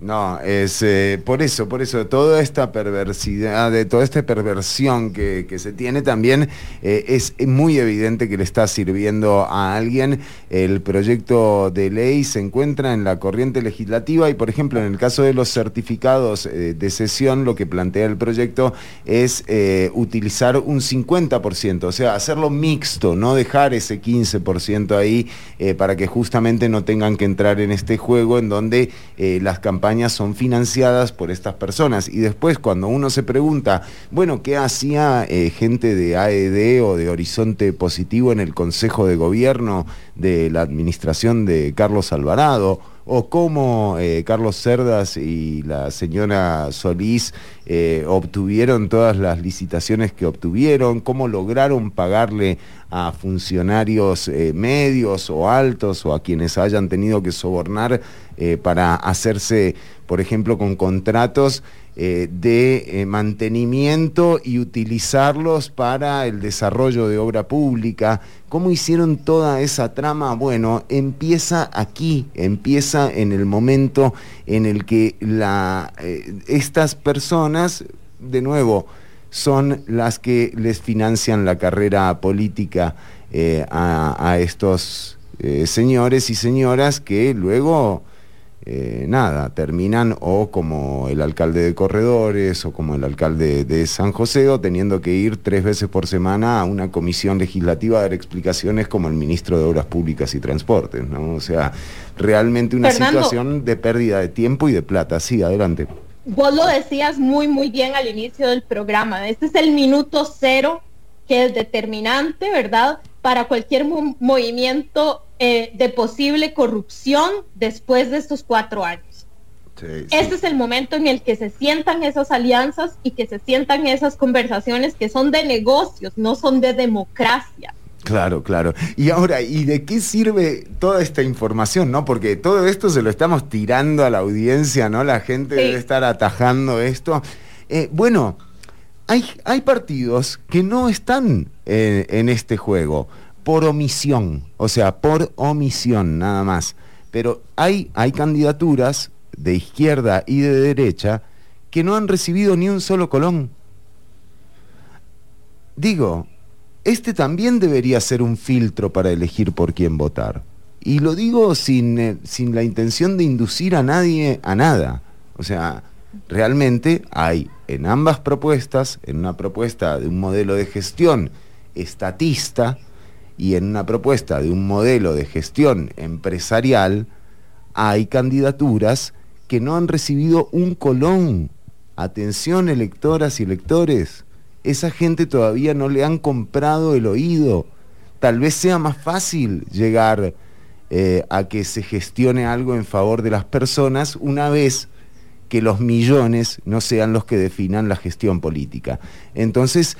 No, es eh, por eso, por eso, toda esta perversidad, de toda esta perversión que, se tiene también eh, es muy evidente que le está sirviendo a alguien. El proyecto de ley se encuentra en la corriente legislativa y, por ejemplo, en el caso de los certificados eh, de sesión, lo que plantea el proyecto es utilizar un 50%, o sea, hacerlo mixto, no dejar ese 15% ahí para que justamente no tengan que entrar en este juego en donde las campañas son financiadas por estas personas. Y después cuando uno se pregunta, bueno, ¿qué hacía eh, gente de AED o de Horizonte Positivo en el Consejo de Gobierno de la administración de Carlos Alvarado? o cómo eh, Carlos Cerdas y la señora Solís eh, obtuvieron todas las licitaciones que obtuvieron, cómo lograron pagarle a funcionarios medios o altos o a quienes hayan tenido que sobornar eh, para hacerse, por ejemplo, con contratos eh, de eh, mantenimiento y utilizarlos para el desarrollo de obra pública. ¿Cómo hicieron toda esa trama? Bueno, empieza aquí, empieza en el momento en el que estas personas, de nuevo, son las que les financian la carrera política a, estos señores y señoras que luego eh, nada, terminan o como el alcalde de Corredores o como el alcalde de San José o teniendo que ir tres veces por semana a una comisión legislativa a dar explicaciones como el ministro de Obras Públicas y Transportes, ¿no? O sea, realmente una Fernando. situación de pérdida de tiempo y de plata. Sí, adelante. Vos lo decías muy, muy bien al inicio del programa. Este es el minuto cero que es determinante, ¿verdad? Para cualquier mo- movimiento eh, de posible corrupción después de estos cuatro años. Este es el momento en el que se sientan esas alianzas y que se sientan esas conversaciones que son de negocios, no son de democracia. Claro, claro. Y ahora, ¿y de qué sirve toda esta información, no? Porque todo esto se lo estamos tirando a la audiencia, ¿no? La gente Sí. debe estar atajando esto. Eh, bueno, hay, hay partidos que no están eh, en este juego por omisión, o sea, por omisión nada más. Pero hay, hay candidaturas de izquierda y de derecha que no han recibido ni un solo colón. Digo, este también debería ser un filtro para elegir por quién votar. Y lo digo sin, eh, sin la intención de inducir a nadie a nada. O sea, realmente hay en ambas propuestas, en una propuesta de un modelo de gestión estatista y en una propuesta de un modelo de gestión empresarial, hay candidaturas que no han recibido un colón. Atención, electoras y electores. Esa gente todavía no le han comprado el oído. Tal vez sea más fácil llegar eh, a que se gestione algo en favor de las personas una vez que los millones no sean los que definan la gestión política. Entonces,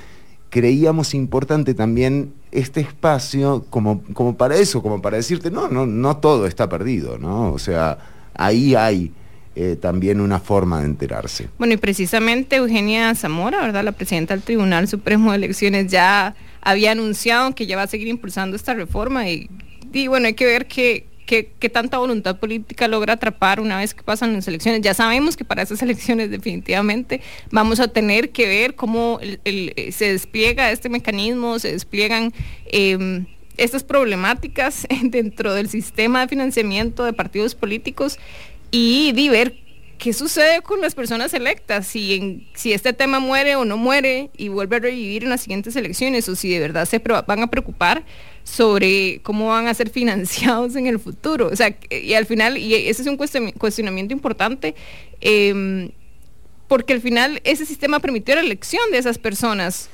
creíamos importante también este espacio como, como para eso, como para decirte, no, no, no todo está perdido, ¿no? O sea, ahí hay eh, también una forma de enterarse. Bueno, y precisamente Eugenia Zamora, ¿verdad? La presidenta del Tribunal Supremo de Elecciones ya había anunciado que ya va a seguir impulsando esta reforma y, y bueno, hay que ver qué, qué, tanta voluntad política logra atrapar una vez que pasan las elecciones. Ya sabemos que para esas elecciones definitivamente vamos a tener que ver cómo eh, se despliega este mecanismo, se despliegan... em, estas problemáticas dentro del sistema de financiamiento de partidos políticos y, ver qué sucede con las personas electas, si, si este tema muere o no muere y vuelve a revivir en las siguientes elecciones o si de verdad se van a preocupar sobre cómo van a ser financiados en el futuro. O sea, y al final, y ese es un cuestion- cuestionamiento importante, em, porque al final ese sistema permitió la elección de esas personas.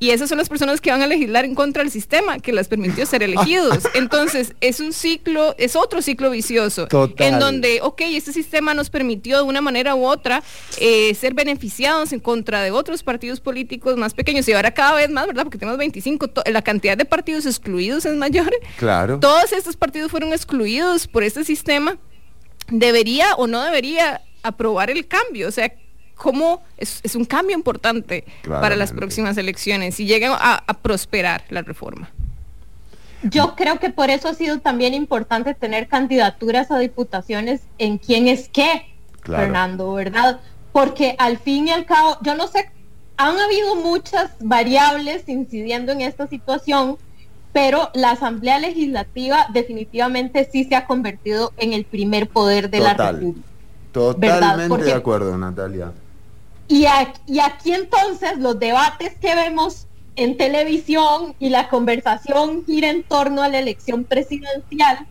Y esas son las personas que van a legislar en contra del sistema que las permitió ser elegidos. Entonces, es un ciclo, es otro ciclo vicioso. Total. En donde, ok, este sistema nos permitió de una manera u otra eh, ser beneficiados en contra de otros partidos políticos más pequeños. Y ahora cada vez más, ¿verdad? Porque tenemos 25, to- la cantidad de partidos excluidos es mayor. Claro. Todos estos partidos fueron excluidos por este sistema debería o no debería aprobar el cambio. O sea, cómo es, es un cambio importante para las próximas elecciones y llegan a, a prosperar la reforma. Yo creo que por eso ha sido también importante tener candidaturas a diputaciones en quién es qué, Claro. Fernando, ¿verdad? Porque al fin y al cabo, yo no sé, han habido muchas variables incidiendo en esta situación, pero la Asamblea Legislativa definitivamente sí se ha convertido en el primer poder de la Total. República. Totalmente Porque- de acuerdo, Natalia. Y, a- y aquí entonces los debates que vemos en televisión y la conversación gira en torno a la elección presidencial,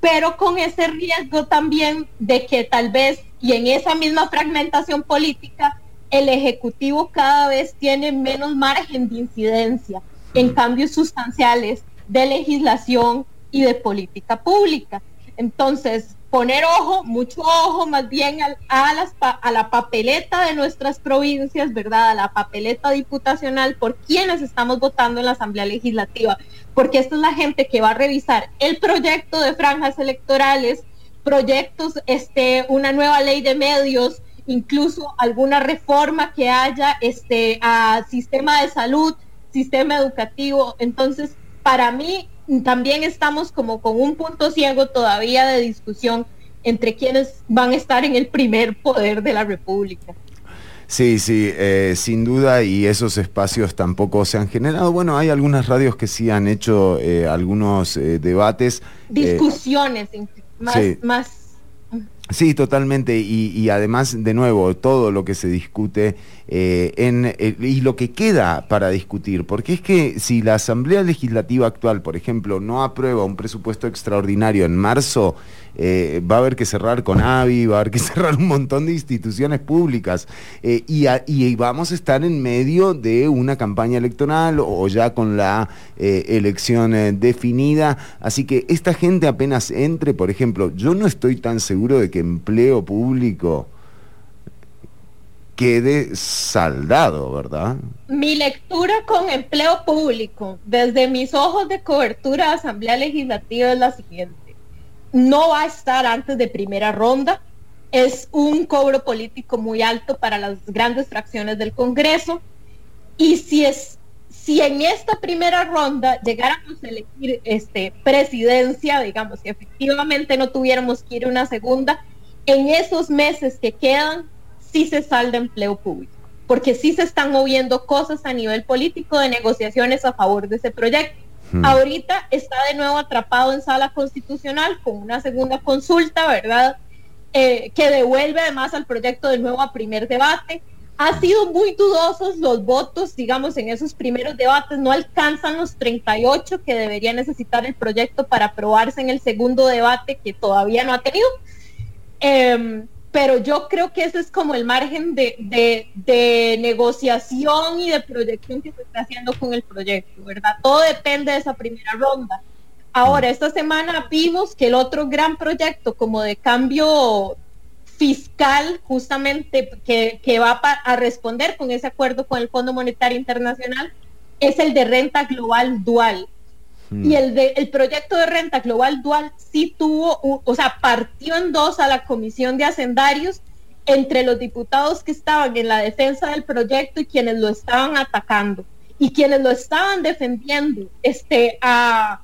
pero con ese riesgo también de que tal vez, y en esa misma fragmentación política, el Ejecutivo cada vez tiene menos margen de incidencia en cambios sustanciales de legislación y de política pública. Entonces, poner ojo, mucho ojo más bien al- a, las a la papeleta de nuestras provincias, ¿verdad? A la papeleta diputacional por quienes estamos votando en la Asamblea Legislativa, porque esta es la gente que va a revisar el proyecto de franjas electorales, proyectos, este, una nueva ley de medios, incluso alguna reforma que haya este, a sistema de salud, sistema educativo. Entonces, para mí también estamos como con un punto ciego todavía de discusión entre quienes van a estar en el primer poder de la República. Sí, sí, eh, sin duda, y esos espacios tampoco se han generado. Bueno, hay algunas radios que sí han hecho eh, algunos eh, debates. eh, Discusiones más, sí. más Sí, totalmente. Y, además, de nuevo, todo lo que se discute eh, en, eh, y lo que queda para discutir. Porque es que si la Asamblea Legislativa actual, por ejemplo, no aprueba un presupuesto extraordinario en marzo, eh, va a haber que cerrar con AVI, va a haber que cerrar un montón de instituciones públicas. eh, y, vamos a estar en medio de una campaña electoral o ya con la eh, elección definida. Así que esta gente apenas entre, por ejemplo, yo no estoy tan seguro de que empleo público quede saldado, ¿verdad? Mi lectura con empleo público, desde mis ojos de cobertura de Asamblea Legislativa es la siguiente. No va a estar antes de primera ronda. Es un cobro político muy alto para las grandes fracciones del Congreso. Y si es si en esta primera ronda llegáramos a elegir este presidencia, digamos, que efectivamente no tuviéramos que ir una segunda, en esos meses que quedan sí se salda empleo público, porque sí se están moviendo cosas a nivel político de negociaciones a favor de ese proyecto. Ahorita está de nuevo atrapado en sala constitucional con una segunda consulta, ¿verdad? Eh, que devuelve además al proyecto de nuevo a primer debate. Ha sido muy dudosos los votos, digamos, en esos primeros debates. No alcanzan los 38 que debería necesitar el proyecto para aprobarse en el segundo debate que todavía no ha tenido. Em, pero yo creo que ese es como el margen de, de- de negociación y de proyección que se está haciendo con el proyecto, ¿verdad? Todo depende de esa primera ronda. Ahora, esta semana vimos que el otro gran proyecto como de cambio fiscal, justamente que, que va a responder con ese acuerdo con el Fondo Monetario Internacional, es el de renta global dual. Y el, de, el proyecto de renta global dual sí tuvo, o sea, partió en dos a la comisión de hacendarios entre los diputados que estaban en la defensa del proyecto y quienes lo estaban atacando y quienes lo estaban defendiendo este a,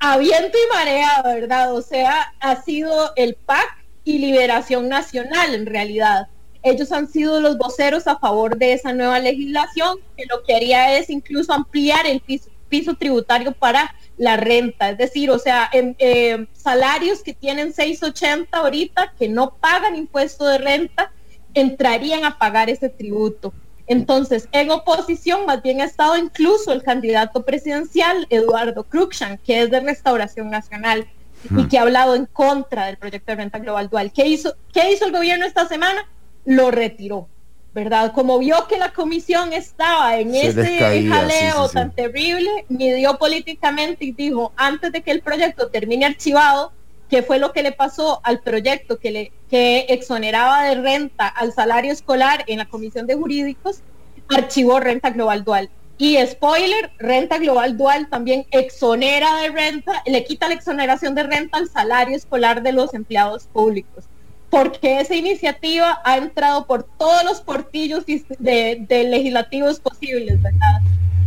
a viento y marea, ¿verdad? O sea, ha sido el PAC y Liberación Nacional en realidad. Ellos han sido los voceros a favor de esa nueva legislación que lo que haría es incluso ampliar el piso, piso tributario para la renta, es decir, o sea, en, eh, salarios que tienen 680 ahorita que no pagan impuesto de renta entrarían a pagar ese tributo. Entonces, en oposición, más bien ha estado incluso el candidato presidencial, Eduardo Cruikshank, que es de Restauración Nacional y que ha hablado en contra del proyecto de renta global dual. ¿Qué hizo, ¿Qué hizo el gobierno esta semana? Lo retiró, ¿verdad? Como vio que la comisión estaba en Se ese caía, jaleo sí, sí, sí. tan terrible, midió políticamente y dijo, antes de que el proyecto termine archivado, que fue lo que le pasó al proyecto que, le, que exoneraba de renta al salario escolar en la Comisión de Jurídicos, archivó renta global dual. Y spoiler, renta global dual también exonera de renta, le quita la exoneración de renta al salario escolar de los empleados públicos. Porque esa iniciativa ha entrado por todos los portillos de, de legislativos posibles, ¿verdad?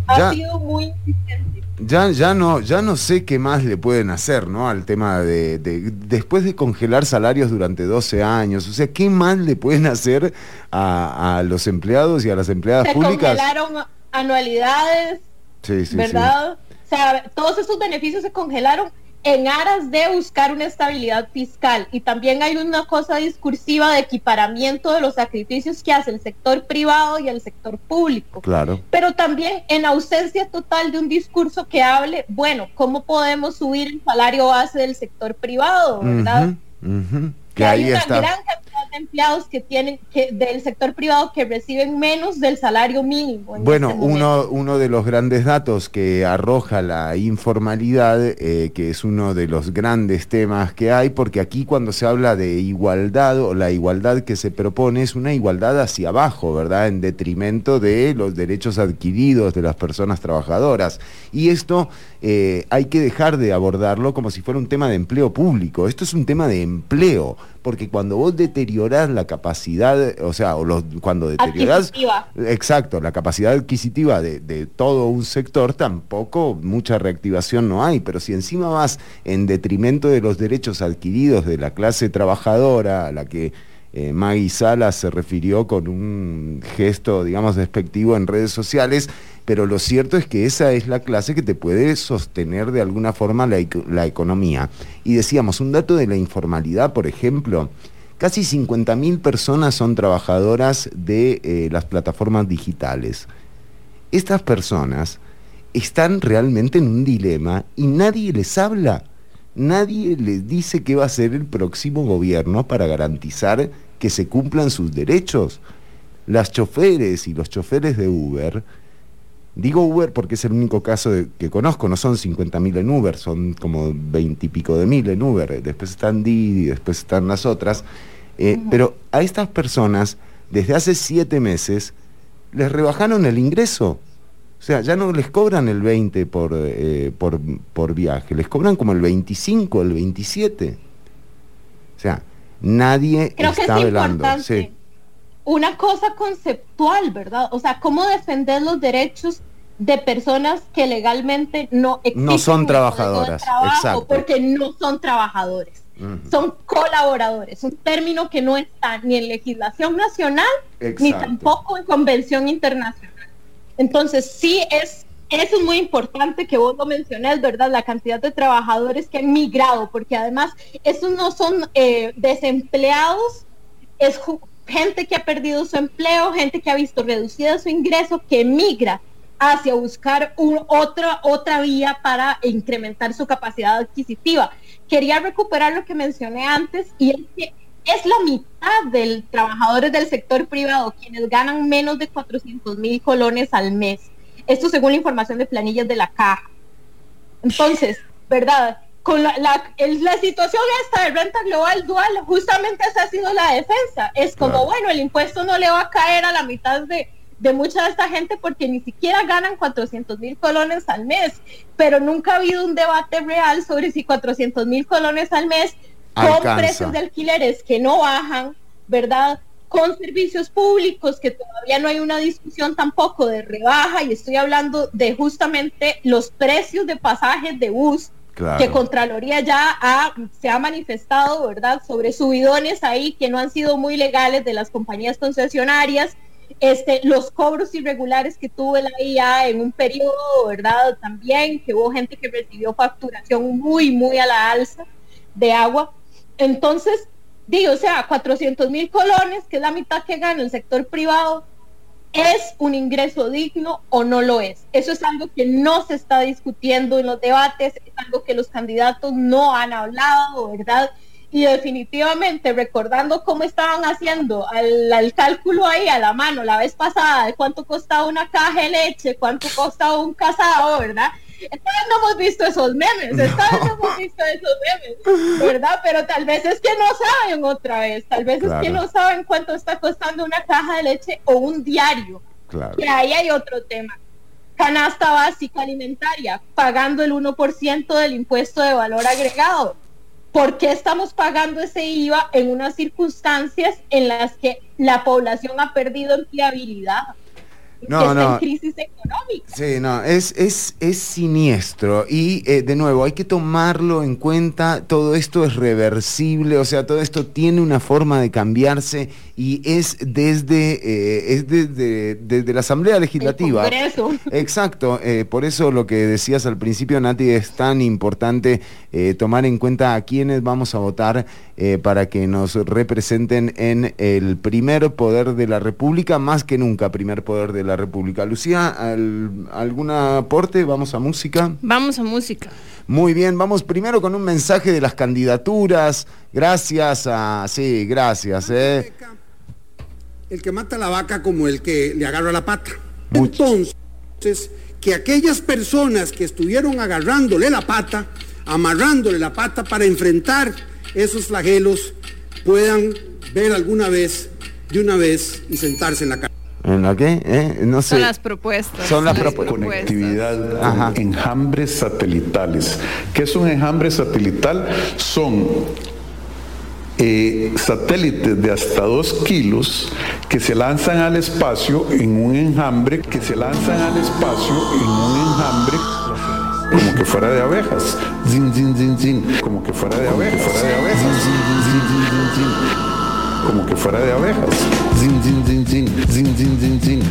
Ha Ya. sido muy insistente. Ya, ya, no, ya no sé qué más le pueden hacer, ¿no? Al tema de, de- después de congelar salarios durante 12 años, o sea, ¿qué más le pueden hacer a, a los empleados y a las empleadas Se públicas? congelaron anualidades, Sí, sí, sí. ¿verdad? O sea, todos esos beneficios se congelaron en aras de buscar una estabilidad fiscal. Y también hay una cosa discursiva de equiparamiento de los sacrificios que hace el sector privado y el sector público. Claro. Pero también en ausencia total de un discurso que hable, bueno, ¿cómo podemos subir el salario base del sector privado, verdad? Que Que hay ahí una está. gran cantidad empleados que tienen que del sector privado que reciben menos del salario mínimo. en Bueno, este uno, uno de los grandes datos que arroja la informalidad, eh, que es uno de los grandes temas que hay, porque aquí cuando se habla de igualdad o la igualdad que se propone es una igualdad hacia abajo, ¿verdad? En detrimento de los derechos adquiridos de las personas trabajadoras. Y esto eh, hay que dejar de abordarlo como si fuera un tema de empleo público. Esto es un tema de empleo, porque cuando vos deteriorás la capacidad, o sea, o los, cuando deteriorás... Exacto, la capacidad adquisitiva de, de todo un sector tampoco mucha reactivación no hay, pero si encima vas en detrimento de los derechos adquiridos de la clase trabajadora, la que eh, Maggie Sala se refirió con un gesto, digamos, despectivo en redes sociales, pero lo cierto es que esa es la clase que te puede sostener de alguna forma la, eco- la economía. Y decíamos, un dato de la informalidad, por ejemplo, Casi 50.000 personas son trabajadoras de eh, las plataformas digitales. Estas personas están realmente en un dilema y nadie les habla. Nadie les dice qué va a hacer el próximo gobierno para garantizar que se cumplan sus derechos. Las choferes y los choferes de Uber, digo Uber porque es el único caso de- que conozco, no son 50.000 en Uber, son como 20 y pico de mil en Uber, después están Didi, después están las otras, Eh, pero a estas personas, desde hace siete meses, les rebajaron el ingreso. O sea, ya no les cobran el 20 por, eh, por, por viaje, les cobran como el 25, el 27. O sea, nadie Creo que es velando. importante. Sí. Una cosa conceptual, ¿verdad? O sea, cómo defender los derechos de personas que legalmente no exigen No son trabajadoras, trabajo exacto. porque no son trabajadores. Son colaboradores, un término que no está ni en legislación nacional ni tampoco en convención internacional. Entonces, sí es, eso es muy importante que vos lo menciones, ¿verdad? La cantidad de trabajadores que han migrado, porque además esos no son eh, desempleados, es gente que ha perdido su empleo, gente que ha visto reducida su ingreso, que migra hacia buscar un- otra, otra vía para incrementar su capacidad adquisitiva. Quería recuperar lo que mencioné antes y es que es la mitad de trabajadores del sector privado quienes ganan menos de 400 mil colones al mes. Esto según la información de planillas de la caja. Entonces, ¿verdad? Con la, la, el- la situación esta de renta global dual, justamente esa ha sido la defensa. Es como, Claro. bueno, el impuesto no le va a caer a la mitad de, de mucha de esta gente porque ni siquiera ganan 400 mil colones al mes, pero nunca ha habido un debate real sobre si 400 mil colones al mes con precios de alquileres que no bajan, ¿verdad? Con servicios públicos que todavía no hay una discusión tampoco de rebaja y estoy hablando de justamente los precios de pasajes de bus Claro. que Contraloría ya ha- se ha manifestado, ¿verdad?, sobre subidones ahí que no han sido muy legales de las compañías concesionarias, este, los cobros irregulares que tuvo la IA en un periodo, ¿verdad?, también, que hubo gente que recibió facturación muy, muy a la alza de agua. Entonces, digo, o sea, 400 mil colones, que es la mitad que gana el sector privado, ¿Es un ingreso digno o no lo es? Eso es algo que no se está discutiendo en los debates, es algo que los candidatos no han hablado, ¿verdad? Y definitivamente recordando cómo estaban haciendo al, al cálculo ahí a la mano la vez pasada de cuánto costaba una caja de leche, cuánto costaba un casado, ¿verdad? Esta vez no hemos visto esos memes, esta vez no hemos visto esos memes, ¿verdad? Pero tal vez es que no saben otra vez, tal vez es que no saben cuánto está costando una caja de leche o un diario. Claro. Que ahí hay otro tema. canasta básica alimentaria, pagando el 1% del impuesto de valor agregado. ¿Por qué estamos pagando ese IVA en unas circunstancias en las que la población ha perdido empleabilidad? No, que está no. en crisis económica. Sí, no, es, es, es siniestro y eh, de nuevo hay que tomarlo en cuenta, todo esto es reversible, o sea, todo esto tiene una forma de cambiarse y es desde, eh, es desde, desde la Asamblea Legislativa. Congreso. Exacto, eh, por eso lo que decías al principio, Nati, es tan importante eh, tomar en cuenta a quienes vamos a votar eh, para que nos representen en el primer poder de la República, más que nunca primer poder de la República. Lucía, ¿al- ¿algún aporte? Vamos a música. Vamos a música. Muy bien, vamos primero con un mensaje de las candidaturas. Gracias a... Sí, gracias. eh. El que mata la vaca como el que le agarra la pata. Entonces, que aquellas personas que estuvieron agarrándole la pata, amarrándole la pata para enfrentar esos flagelos, puedan ver alguna vez, de una vez, y sentarse en la cara. ¿En la qué? ¿Eh? No sé. Son las propuestas. Son las propuestas. Conectividad Ajá. enjambres satelitales. ¿Qué es un enjambre satelital? Son eh, satélites de hasta dos kilos que se lanzan al espacio en un enjambre, que se lanzan al espacio en un enjambre como que fuera de abejas. Zin, zin, zin, zin. Como que fuera de abejas. Fuera de abejas. Como que fuera de abejas. Zin, zin, zin. Zin, zin, zin, zin.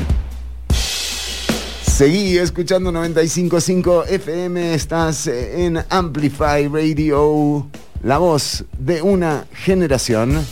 Seguí escuchando 95.5 FM, estás eh, en Amplify Radio, la voz de una generación.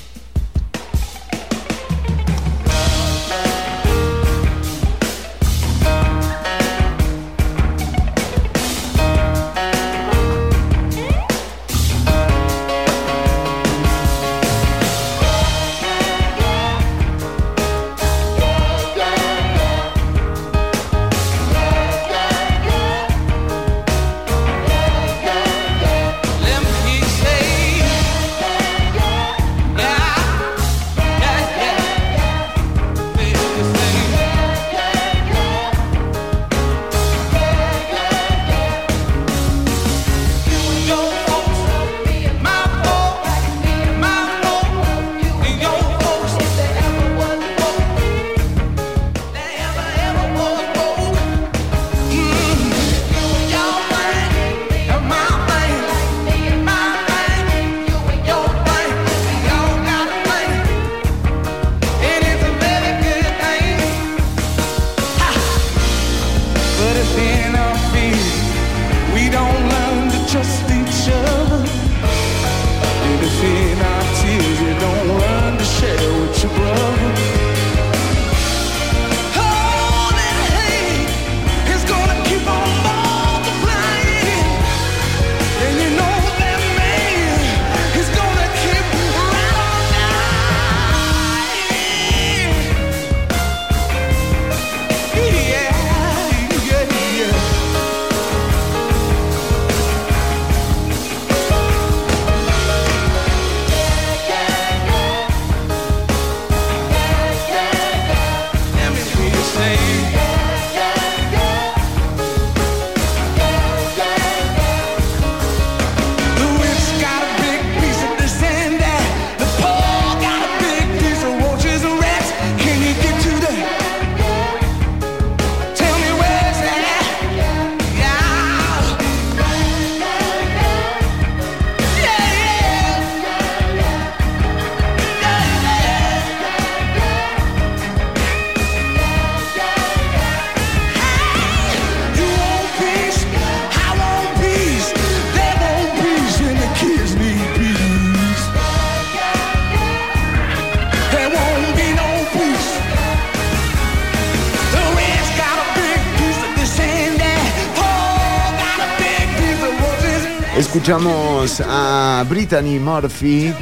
Escuchamos a Brittany Murphy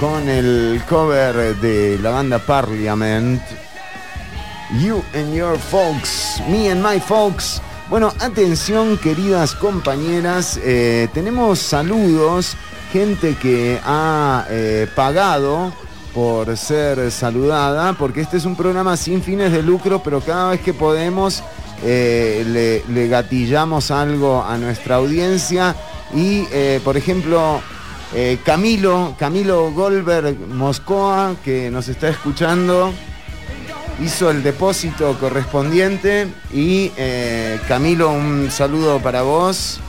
con el cover de la banda Parliament. You and your folks, me and my folks. Bueno, atención queridas compañeras, eh, tenemos saludos, gente que ha eh, pagado por ser saludada, porque este es un programa sin fines de lucro, pero cada vez que podemos eh, le, le gatillamos algo a nuestra audiencia. Y, eh, por ejemplo, eh, Camilo, Camilo Goldberg Moscoa, que nos está escuchando, hizo el depósito correspondiente. Y eh, Camilo, un saludo para vos,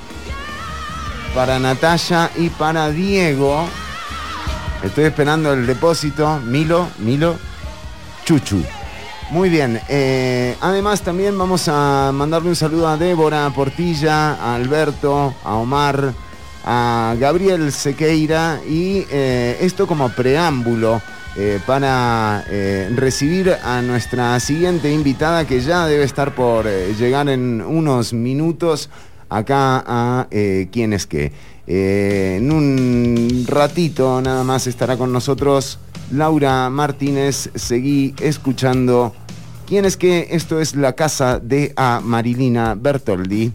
para Natalia y para Diego. Estoy esperando el depósito. Milo, Milo, Chuchu. Muy bien. eh, además también vamos a mandarle un saludo a Débora Portilla, a Alberto, a Omar, a Gabriel Sequeira y eh, esto como preámbulo eh, para recibir a nuestra siguiente invitada que ya debe estar por llegar en unos minutos acá a quién es en un ratito nada más estará con nosotros Laura Martínez. Seguí escuchando quién es que esto es la casa de a Marilina Bertoldi.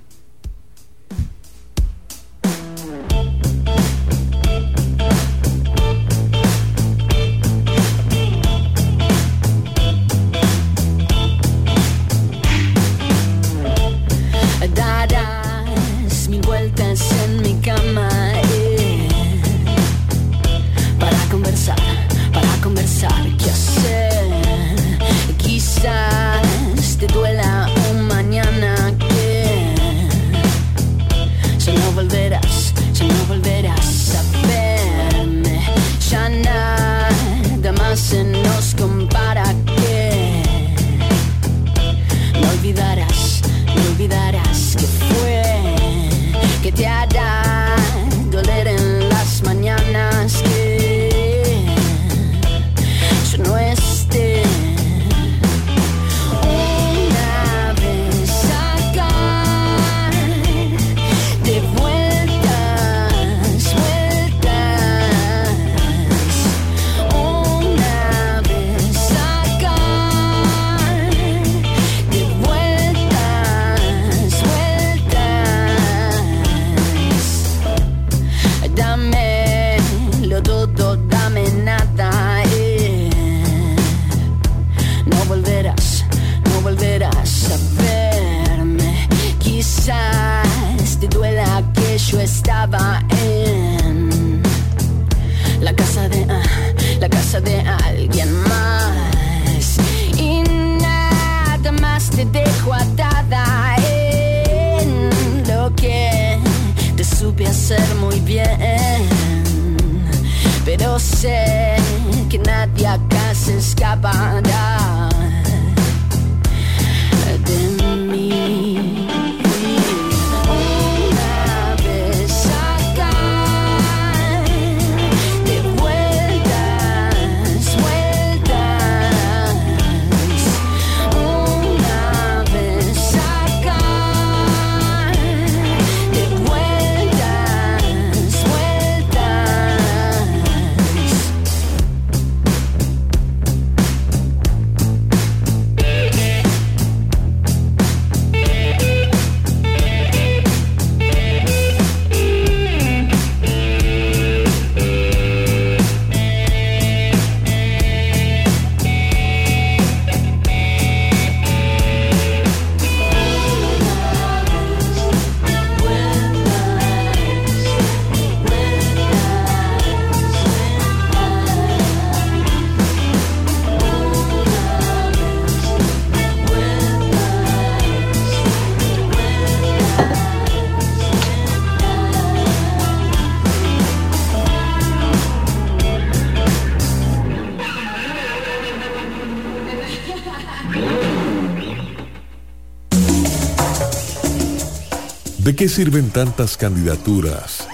Qué sirven tantas candidaturas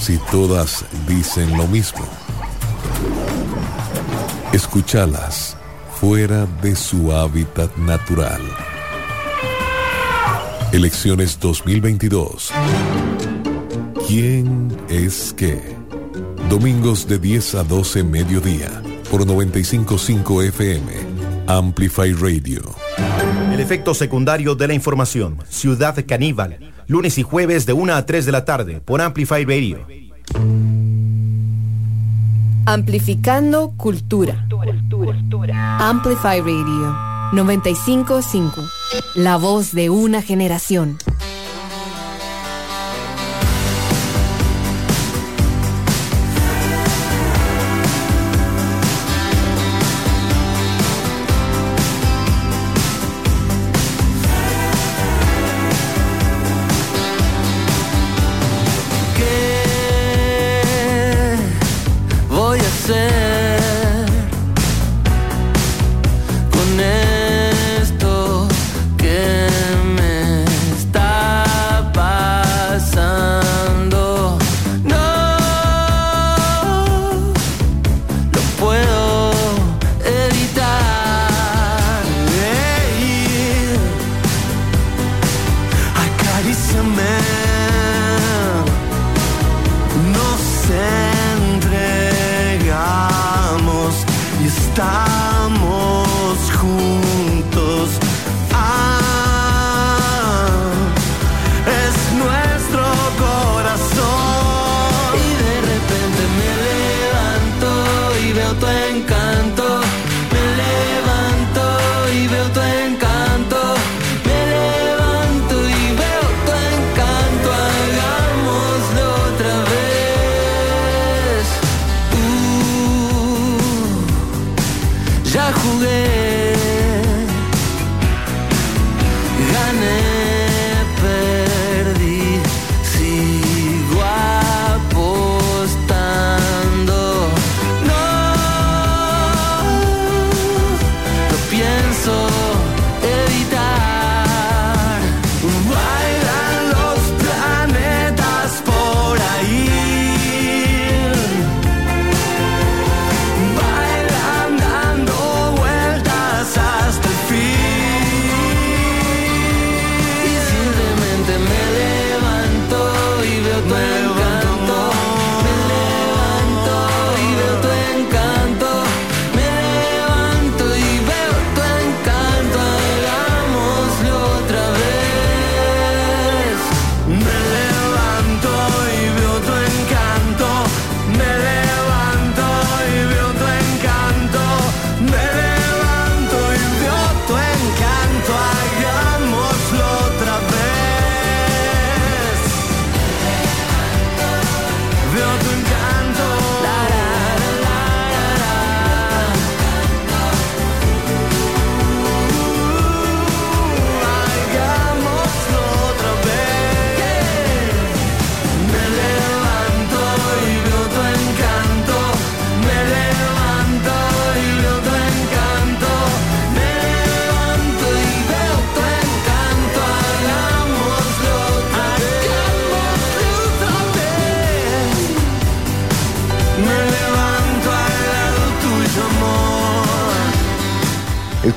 si todas dicen lo mismo? Escúchalas fuera de su hábitat natural. Elecciones 2022. ¿Quién es qué? Domingos de 10 a 12 mediodía por 955 FM. Amplify Radio. El efecto secundario de la información. Ciudad Caníbal. Lunes y jueves de 1 a 3 de la tarde por Amplify Radio. Amplificando cultura. Amplify Radio. 955, la voz de una generación.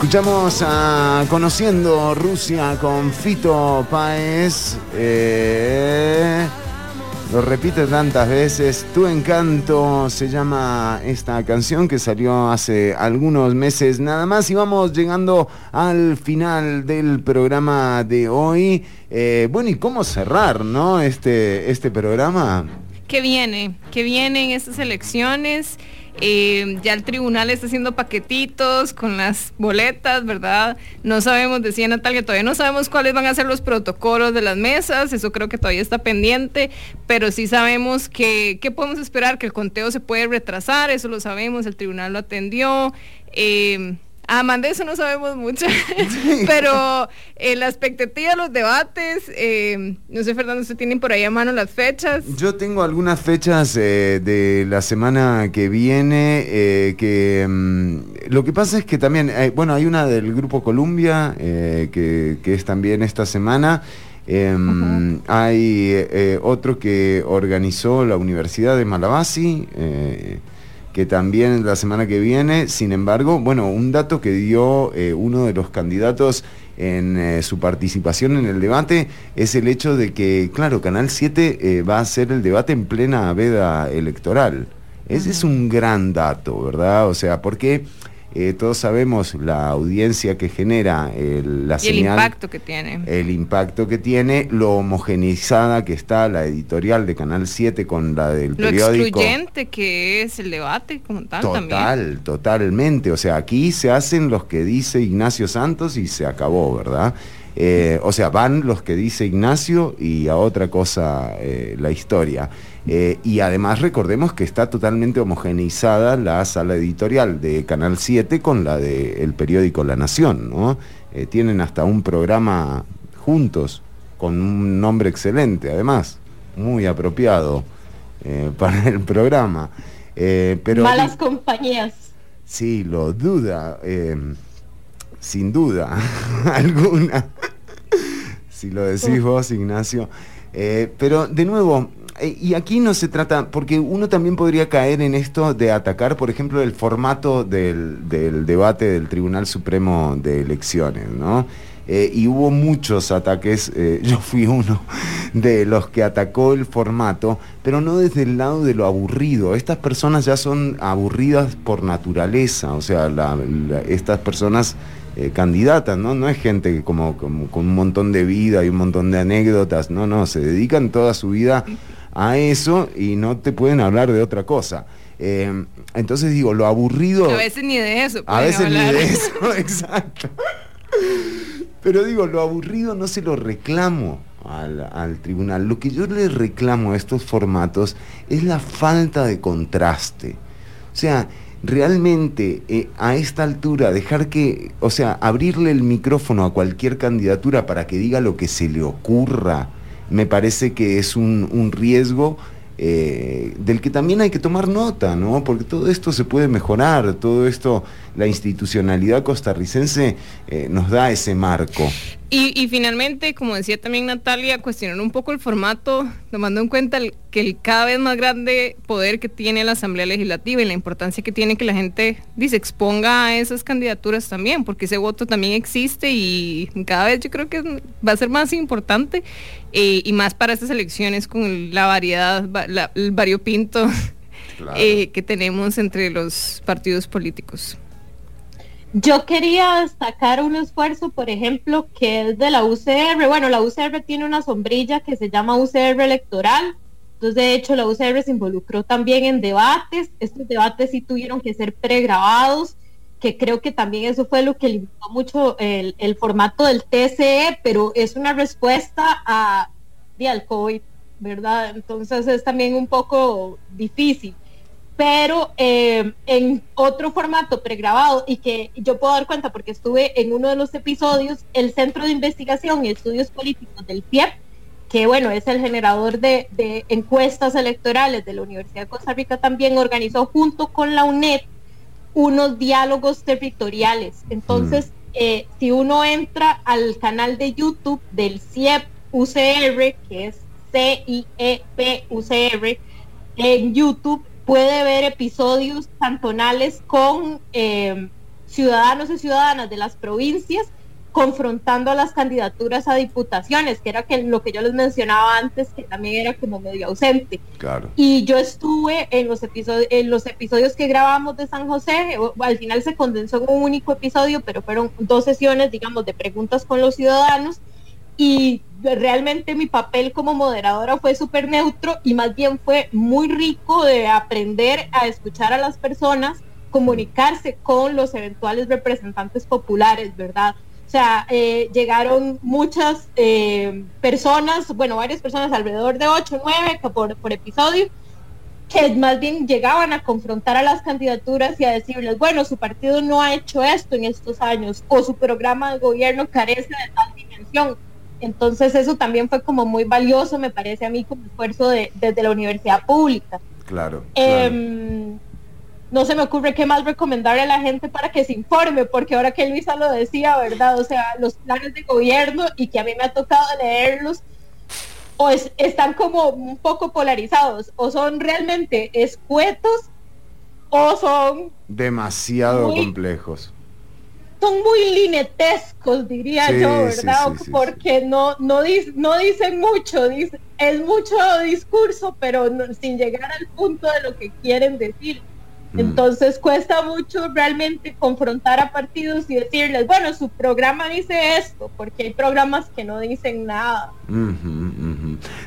Escuchamos a Conociendo Rusia con Fito Páez. Eh, lo repite tantas veces. Tu encanto se llama esta canción que salió hace algunos meses nada más. Y vamos llegando al final del programa de hoy. Eh, bueno, ¿y cómo cerrar, no? Este, este programa. ¿Qué viene? ¿Qué vienen estas elecciones? Eh, ya el tribunal está haciendo paquetitos con las boletas, ¿verdad? No sabemos, decía Natalia, todavía no sabemos cuáles van a ser los protocolos de las mesas, eso creo que todavía está pendiente, pero sí sabemos que, ¿qué podemos esperar? Que el conteo se puede retrasar, eso lo sabemos, el tribunal lo atendió. Eh, Man, de eso no sabemos mucho, pero eh, la expectativa, los debates, eh, no sé, Fernando, ¿usted tienen por ahí a mano las fechas? Yo tengo algunas fechas eh, de la semana que viene eh, que mm, lo que pasa es que también, bueno, hay una del Grupo Columbia eh, que, que es también esta semana. Em, Hay eh, otro que organizó la Universidad de Malabasi, eh, que también la semana que viene, sin embargo, bueno, un dato que dio eh, uno de los candidatos en eh, su participación en el debate es el hecho de que, claro, Canal 7 eh, va a hacer el debate en plena veda electoral. Ese es un gran dato, ¿verdad? O sea, porque Eh, todos sabemos la audiencia que genera el- la Y el señal. impacto que tiene. el impacto que tiene, lo homogeneizada que está la editorial de Canal 7 con la del Lo periódico. excluyente que es el debate como tal también. Total, totalmente. O sea, aquí se hacen los que dice Ignacio Santos y se acabó, ¿verdad? Eh, o sea, van los que dice Ignacio y a otra cosa eh, la historia. Eh, y además recordemos que está totalmente homogeneizada la sala editorial de Canal 7 con la del periódico La Nación, ¿no? Eh, tienen hasta un programa juntos, con un nombre excelente, además, muy apropiado eh, para el programa. Pero Malas compañías. Sí, lo duda, sin duda alguna, si lo decís vos, Ignacio. Pero de nuevo, y aquí no se trata, porque uno también podría caer en esto de atacar, por ejemplo, el formato del, del debate del Tribunal Supremo de Elecciones, ¿no? Eh, y hubo muchos ataques, eh, yo fui uno de los que atacó el formato, pero no desde el lado de lo aburrido. Estas personas ya son aburridas por naturaleza, o sea, la- estas personas eh, candidatas, ¿no? No es gente que como, como con un montón de vida y un montón de anécdotas, no, no, se dedican toda su vida a eso y no te pueden hablar de otra cosa. Eh, entonces digo, lo aburrido... A veces ni de eso. A veces ni de eso, exacto. Pero digo, lo aburrido no se lo reclamo al, al tribunal. Lo que yo le reclamo a estos formatos es la falta de contraste. O sea, realmente eh, a esta altura dejar que, o sea, abrirle el micrófono a cualquier candidatura para que diga lo que se le ocurra, me parece que es un, un riesgo eh, del que también hay que tomar nota, ¿no? Porque todo esto se puede mejorar, todo esto, la institucionalidad costarricense eh, nos da ese marco. Y, y finalmente, como decía también Natalia, cuestionar un poco el formato, tomando en cuenta el- que el cada vez más grande poder que tiene la Asamblea Legislativa y la importancia que tiene que la gente dice, exponga a esas candidaturas también, porque ese voto también existe y cada vez yo creo que va a ser más importante eh, y más para estas elecciones con la variedad, va- la- el variopinto eh, que tenemos entre los partidos políticos. Yo quería destacar un esfuerzo, por ejemplo, que es de la UCR. Bueno, la UCR tiene una sombrilla que se llama UCR electoral. Entonces, de hecho, la UCR se involucró también en debates. Estos debates sí tuvieron que ser pregrabados, que creo que también eso fue lo que limitó mucho el, formato del TCE, pero es una respuesta a, al COVID, ¿verdad? Entonces es también un poco difícil pero eh, en otro formato pregrabado y que yo puedo dar cuenta porque estuve en uno de los episodios, el Centro de Investigación y Estudios Políticos del PIEP, que bueno, es el generador de, de encuestas electorales de la Universidad de Costa Rica, también organizó junto con la UNED unos diálogos territoriales. Entonces, eh, si uno entra al canal de YouTube del CIEP UCR, que es C-I-E-P UCR, en YouTube puede ver episodios cantonales con eh, ciudadanos y ciudadanas de las provincias confrontando a las candidaturas a diputaciones, que era que lo que yo les mencionaba antes, que también era como medio ausente. Claro. Y yo estuve en los episodios, en los episodios que grabamos de San José, al final se condensó en un único episodio, pero fueron dos sesiones, digamos, de preguntas con los ciudadanos. Y realmente mi papel como moderadora fue súper neutro y más bien fue muy rico de aprender a escuchar a las personas, comunicarse con los eventuales representantes populares, ¿verdad? O sea, eh, llegaron muchas eh, personas, bueno, varias personas, alrededor de 8 o 9 por, por episodio, que más bien llegaban a confrontar a las candidaturas y a decirles, bueno, su partido no ha hecho esto en estos años o su programa de gobierno carece de tal dimensión. Entonces eso también fue como muy valioso, me parece a mí, como esfuerzo de, desde la universidad pública. Claro. Em, no se me ocurre qué más recomendarle a la gente para que se informe, porque ahora que Luisa lo decía, ¿verdad? O sea, los planes de gobierno y que a mí me ha tocado leerlos, o es- están como un poco polarizados, o son realmente escuetos, o son, Demasiado Muy- complejos. Son muy linetescos, diría Sí, yo, ¿verdad? sí, sí, porque No, no, dis- no dicen mucho, dice- es mucho discurso, pero no- sin llegar al punto de lo que quieren decir. Entonces cuesta mucho realmente confrontar a partidos y decirles, bueno, su programa dice esto, porque hay programas que no dicen nada.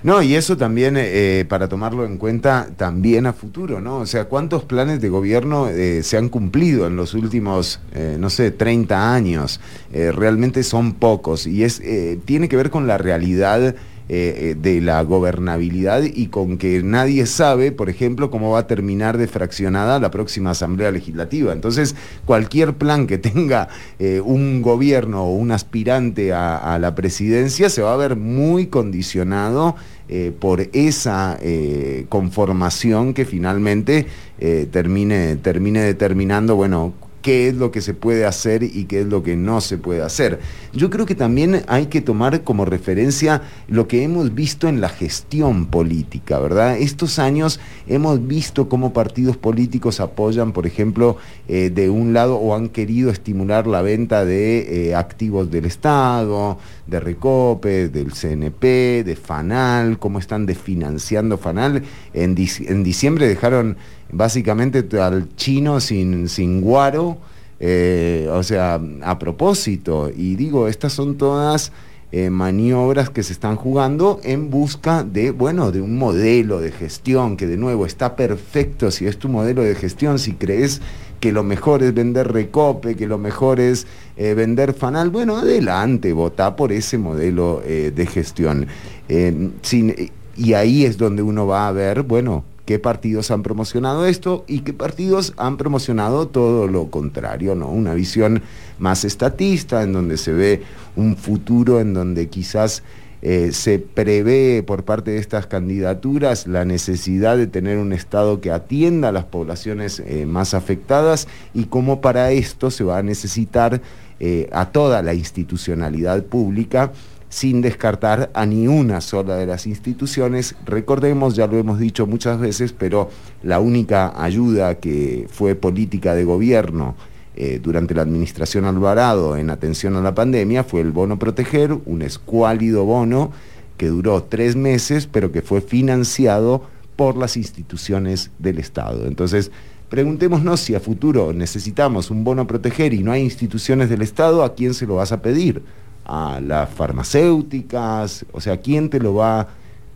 No, y eso también eh, para tomarlo en cuenta también a futuro, ¿no? O sea, ¿cuántos planes de gobierno eh, se han cumplido en los últimos, eh, no sé, 30 años? realmente son pocos y es tiene que ver con la realidad eh, de la gobernabilidad y con que nadie sabe, por ejemplo, cómo va a terminar de fraccionada la próxima Asamblea Legislativa. Entonces, cualquier plan que tenga eh, un gobierno o un aspirante a, la presidencia se va a ver muy condicionado eh, por esa conformación que finalmente termine, termine determinando, bueno, qué es lo que se puede hacer y qué es lo que no se puede hacer. Yo creo que también hay que tomar como referencia lo que hemos visto en la gestión política, ¿verdad? Estos años hemos visto cómo partidos políticos apoyan, por ejemplo, eh, de un lado o han querido estimular la venta de eh, activos del Estado, de Recope, del CNP, de FANAL, cómo están desfinanciando FANAL. En, en diciembre dejaron básicamente al chino sin, sin guaro, eh, o sea, a propósito. Y digo, estas son todas eh, maniobras que se están jugando en busca de, bueno, de un modelo de gestión que de nuevo está perfecto si es tu modelo de gestión, si crees que lo mejor es vender recope, que lo mejor es eh, vender fanal, bueno, adelante, vota por ese modelo de gestión. y ahí es donde uno va a ver, bueno, qué partidos han promocionado esto y qué partidos han promocionado todo lo contrario, ¿no? Una visión más estatista, en donde se ve un futuro en donde quizás eh, se prevé por parte de estas candidaturas la necesidad de tener un Estado que atienda a las poblaciones eh, más afectadas y cómo para esto se va a necesitar eh, a toda la institucionalidad pública sin descartar a ni una sola de las instituciones. Recordemos, ya lo hemos dicho muchas veces, pero la única ayuda que fue política de gobierno eh, durante la administración Alvarado en atención a la pandemia fue el bono proteger, un escuálido bono que duró tres meses, pero que fue financiado por las instituciones del Estado. Entonces, preguntémonos si a futuro necesitamos un bono proteger y no hay instituciones del Estado, ¿a quién se lo vas a pedir? A las farmacéuticas, o sea, ¿quién te lo va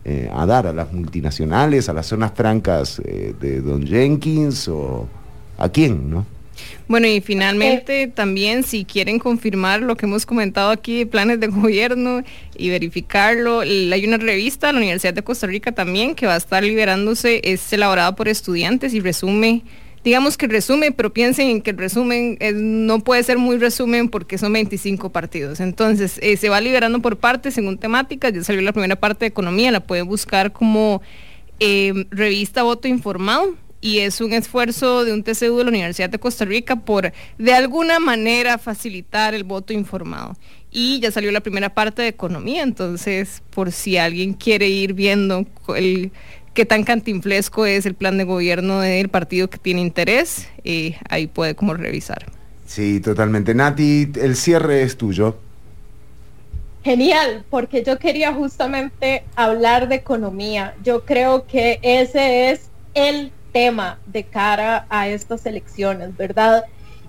eh, a dar? ¿A las multinacionales, a las zonas francas eh, de Don Jenkins o a quién, no? Bueno, y finalmente también si quieren confirmar lo que hemos comentado aquí de planes de gobierno y verificarlo, hay una revista, la Universidad de Costa Rica también, que va a estar liberándose, es elaborada por estudiantes y resume digamos que el resumen, pero piensen en que el resumen no puede ser muy resumen porque son 25 partidos. Entonces, eh, se va liberando por partes según temáticas. Ya salió la primera parte de economía, la pueden buscar como eh, revista Voto Informado y es un esfuerzo de un TCU de la Universidad de Costa Rica por de alguna manera facilitar el voto informado. Y ya salió la primera parte de economía, entonces por si alguien quiere ir viendo el qué tan cantinflesco es el plan de gobierno del partido que tiene interés, eh, ahí puede como revisar. Sí, totalmente. Nati, el cierre es tuyo. Genial, porque yo quería justamente hablar de economía. Yo creo que ese es el tema de cara a estas elecciones, ¿verdad?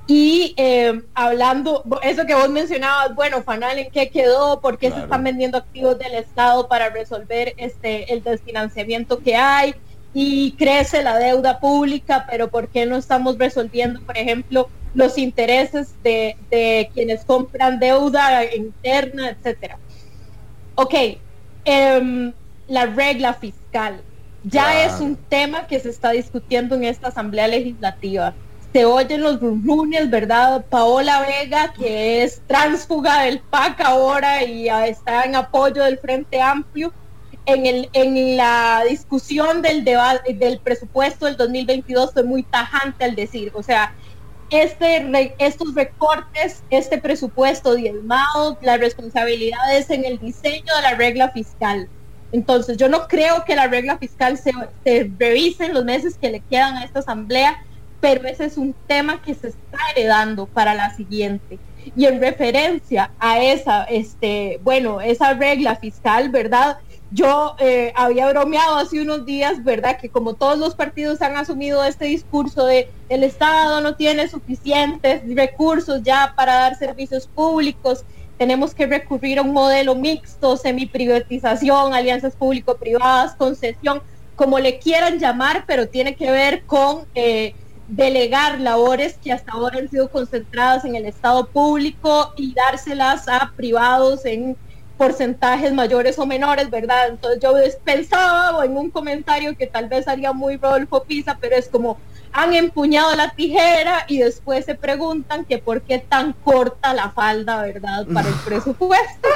Y eh, hablando, eso que vos mencionabas, bueno, Fanal, ¿en qué quedó? ¿Por qué se están vendiendo activos del Estado para resolver este el desfinanciamiento que hay? Y crece la deuda pública, pero ¿por qué no estamos resolviendo, por ejemplo, los intereses de, de quienes compran deuda interna, etcétera? Ok, em, la regla fiscal ya es un tema que se está discutiendo en esta Asamblea Legislativa se oyen los rumores, ¿verdad? Paola Vega, que es tránsfuga del PAC ahora y está en apoyo del Frente Amplio, en, el, en la discusión del debate del presupuesto del 2022 fue muy tajante al decir, o sea, este, estos recortes, este presupuesto diezmado, las responsabilidades en el diseño de la regla fiscal. Entonces, yo no creo que la regla fiscal se, se revise en los meses que le quedan a esta asamblea pero ese es un tema que se está heredando para la siguiente. Y en referencia a esa, este, bueno, esa regla fiscal, ¿verdad? yo eh, había bromeado hace unos días, ¿verdad? Que como todos los partidos han asumido este discurso de el Estado no tiene suficientes recursos ya para dar servicios públicos, tenemos que recurrir a un modelo mixto, semi-privatización, alianzas público-privadas, concesión, como le quieran llamar, pero tiene que ver con eh, delegar labores que hasta ahora han sido concentradas en el Estado público y dárselas a privados en porcentajes mayores o menores, ¿verdad? Entonces yo pensaba o en un comentario que tal vez haría muy Rodolfo Pisa, pero es como han empuñado la tijera y después se preguntan que por qué tan corta la falda, ¿verdad? Para el presupuesto.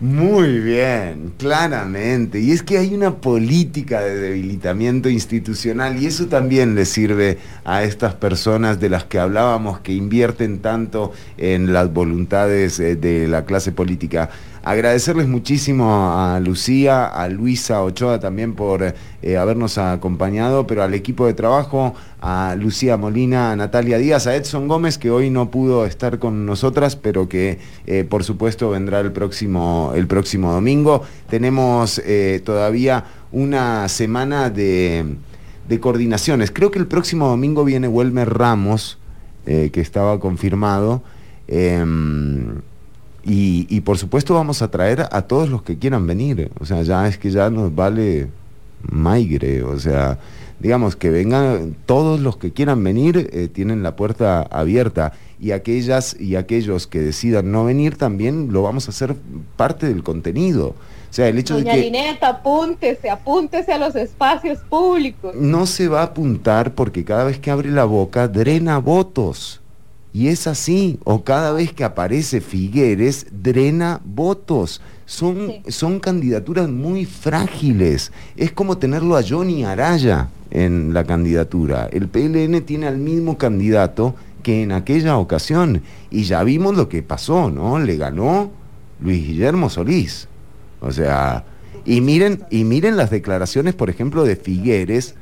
Muy bien, claramente. Y es que hay una política de debilitamiento institucional y eso también le sirve a estas personas de las que hablábamos que invierten tanto en las voluntades eh, de la clase política. Agradecerles muchísimo a Lucía, a Luisa Ochoa también por eh, habernos acompañado, pero al equipo de trabajo, a Lucía Molina, a Natalia Díaz, a Edson Gómez, que hoy no pudo estar con nosotras, pero que eh, por supuesto vendrá el próximo, el próximo domingo. Tenemos eh, todavía una semana de, coordinaciones. Creo que el próximo domingo viene Welmer Ramos, que estaba confirmado. Em, y, por supuesto vamos a traer a todos los que quieran venir. O sea, ya es que ya nos vale maigre. O sea, digamos que vengan todos los que quieran venir, eh, tienen la puerta abierta. Y aquellas y aquellos que decidan no venir también lo vamos a hacer parte del contenido. O sea, el hecho Doña de que... Lineta, apúntese, apúntese a los espacios públicos. No se va a apuntar porque cada vez que abre la boca drena votos. Y es así, o cada vez que aparece Figueres, drena votos. Son, son candidaturas muy frágiles. Es como tenerlo a Johnny Araya en la candidatura. El PLN tiene al mismo candidato que en aquella ocasión. Y ya vimos lo que pasó, ¿no? Le ganó Luis Guillermo Solís. O sea, y miren, y miren las declaraciones, por ejemplo, de Figueres,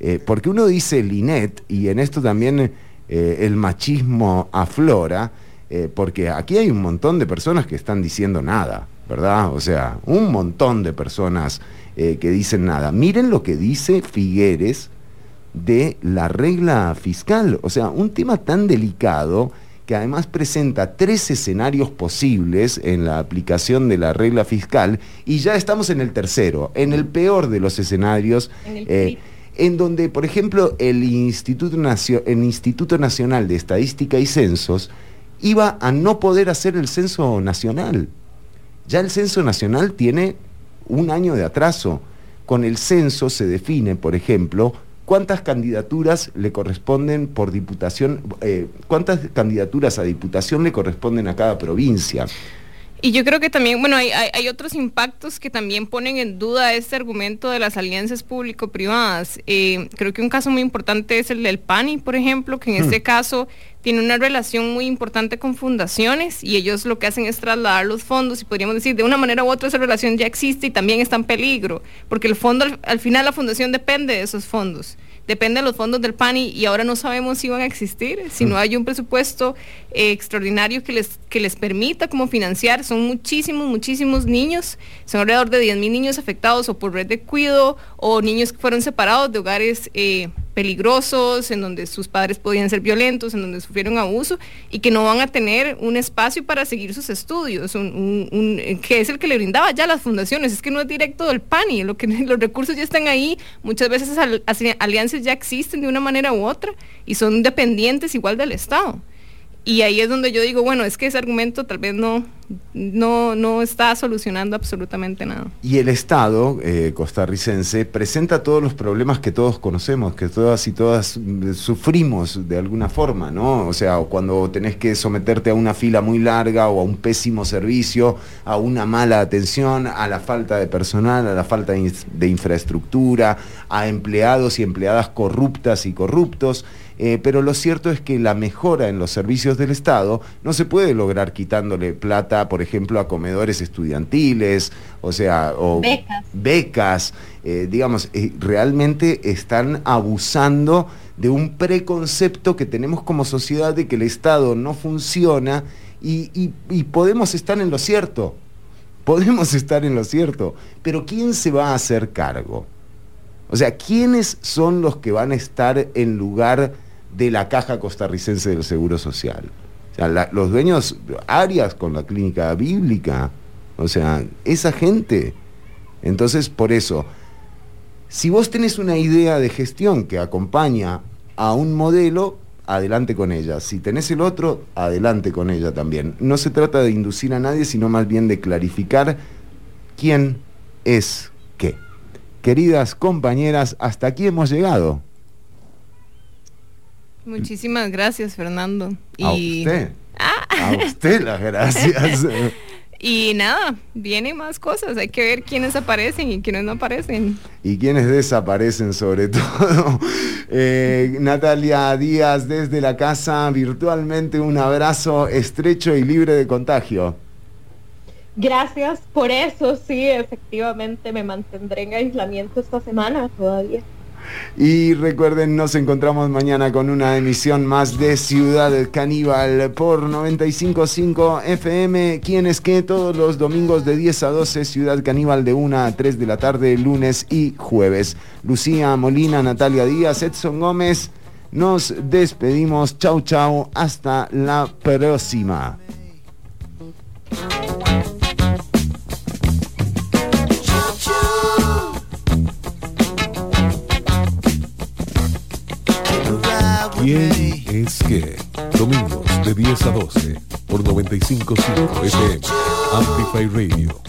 eh, porque uno dice Linet, y en esto también eh, el machismo aflora, eh, porque aquí hay un montón de personas que están diciendo nada, ¿verdad? O sea, un montón de personas eh, que dicen nada. Miren lo que dice Figueres de la regla fiscal, o sea, un tema tan delicado que además presenta tres escenarios posibles en la aplicación de la regla fiscal y ya estamos en el tercero, en el peor de los escenarios en donde, por ejemplo, el Instituto, el Instituto Nacional de Estadística y Censos iba a no poder hacer el censo nacional. Ya el censo nacional tiene un año de atraso. Con el censo se define, por ejemplo, cuántas candidaturas le corresponden por diputación, eh, cuántas candidaturas a diputación le corresponden a cada provincia. Y yo creo que también, bueno, hay, hay, otros impactos que también ponen en duda este argumento de las alianzas público-privadas. Eh, creo que un caso muy importante es el del PANI, por ejemplo, que en este hmm. caso tiene una relación muy importante con fundaciones y ellos lo que hacen es trasladar los fondos y podríamos decir de una manera u otra esa relación ya existe y también está en peligro, porque el fondo, al final la fundación depende de esos fondos depende de los fondos del PANI y ahora no sabemos si van a existir, si no mm. hay un presupuesto eh, extraordinario que les, que les permita como financiar. Son muchísimos, muchísimos niños, son alrededor de 10 mil niños afectados o por red de cuido o niños que fueron separados de hogares eh, peligrosos, en donde sus padres podían ser violentos, en donde sufrieron abuso y que no van a tener un espacio para seguir sus estudios, que es el que le brindaba ya las fundaciones, es que no es directo del PANI, lo que, los recursos ya están ahí, muchas veces esas alianzas ya existen de una manera u otra y son dependientes igual del Estado. Y ahí es donde yo digo, bueno, es que ese argumento tal vez no, no, no está solucionando absolutamente nada. Y el Estado eh, costarricense presenta todos los problemas que todos conocemos, que todas y todas mm, sufrimos de alguna forma, ¿no? O sea, cuando tenés que someterte a una fila muy larga o a un pésimo servicio, a una mala atención, a la falta de personal, a la falta de infraestructura, a empleados y empleadas corruptas y corruptos. Eh, pero lo cierto es que la mejora en los servicios del Estado no se puede lograr quitándole plata, por ejemplo, a comedores estudiantiles, o sea, o becas, eh, digamos, eh, realmente están abusando de un preconcepto que tenemos como sociedad de que el Estado no funciona y podemos estar en lo cierto podemos estar en lo cierto, pero ¿quién se va a hacer cargo? O sea, ¿quiénes son los que van a estar en lugar de la caja costarricense del Seguro Social? O sea, los dueños, Arias con la clínica bíblica, o sea, esa gente. Entonces, por eso, si vos tenés una idea de gestión que acompaña a un modelo, adelante con ella. Si tenés el otro, adelante con ella también. No se trata de inducir a nadie, sino más bien de clarificar quién es qué. Queridas compañeras, hasta aquí hemos llegado. Muchísimas gracias, Fernando. A Y, usted. A usted las gracias. y nada, vienen más cosas. Hay que ver quiénes aparecen y quiénes no aparecen. y quienes desaparecen sobre todo. Eh, Natalia Díaz desde la casa, virtualmente un abrazo estrecho y libre de contagio. Gracias por eso, sí, efectivamente me mantendré en aislamiento esta semana todavía. Y recuerden, nos encontramos mañana con una emisión más de Ciudad Caníbal por 955 FM. Quienes que todos los domingos de 10 a 12, Ciudad Caníbal de 1 a 3 de la tarde, lunes y jueves. Lucía Molina, Natalia Díaz, Edson Gómez. Nos despedimos. Chau, chau. Hasta la próxima. ¿Quién es que Domingos de 10 a 12 por 95.5 FM Amplify Radio.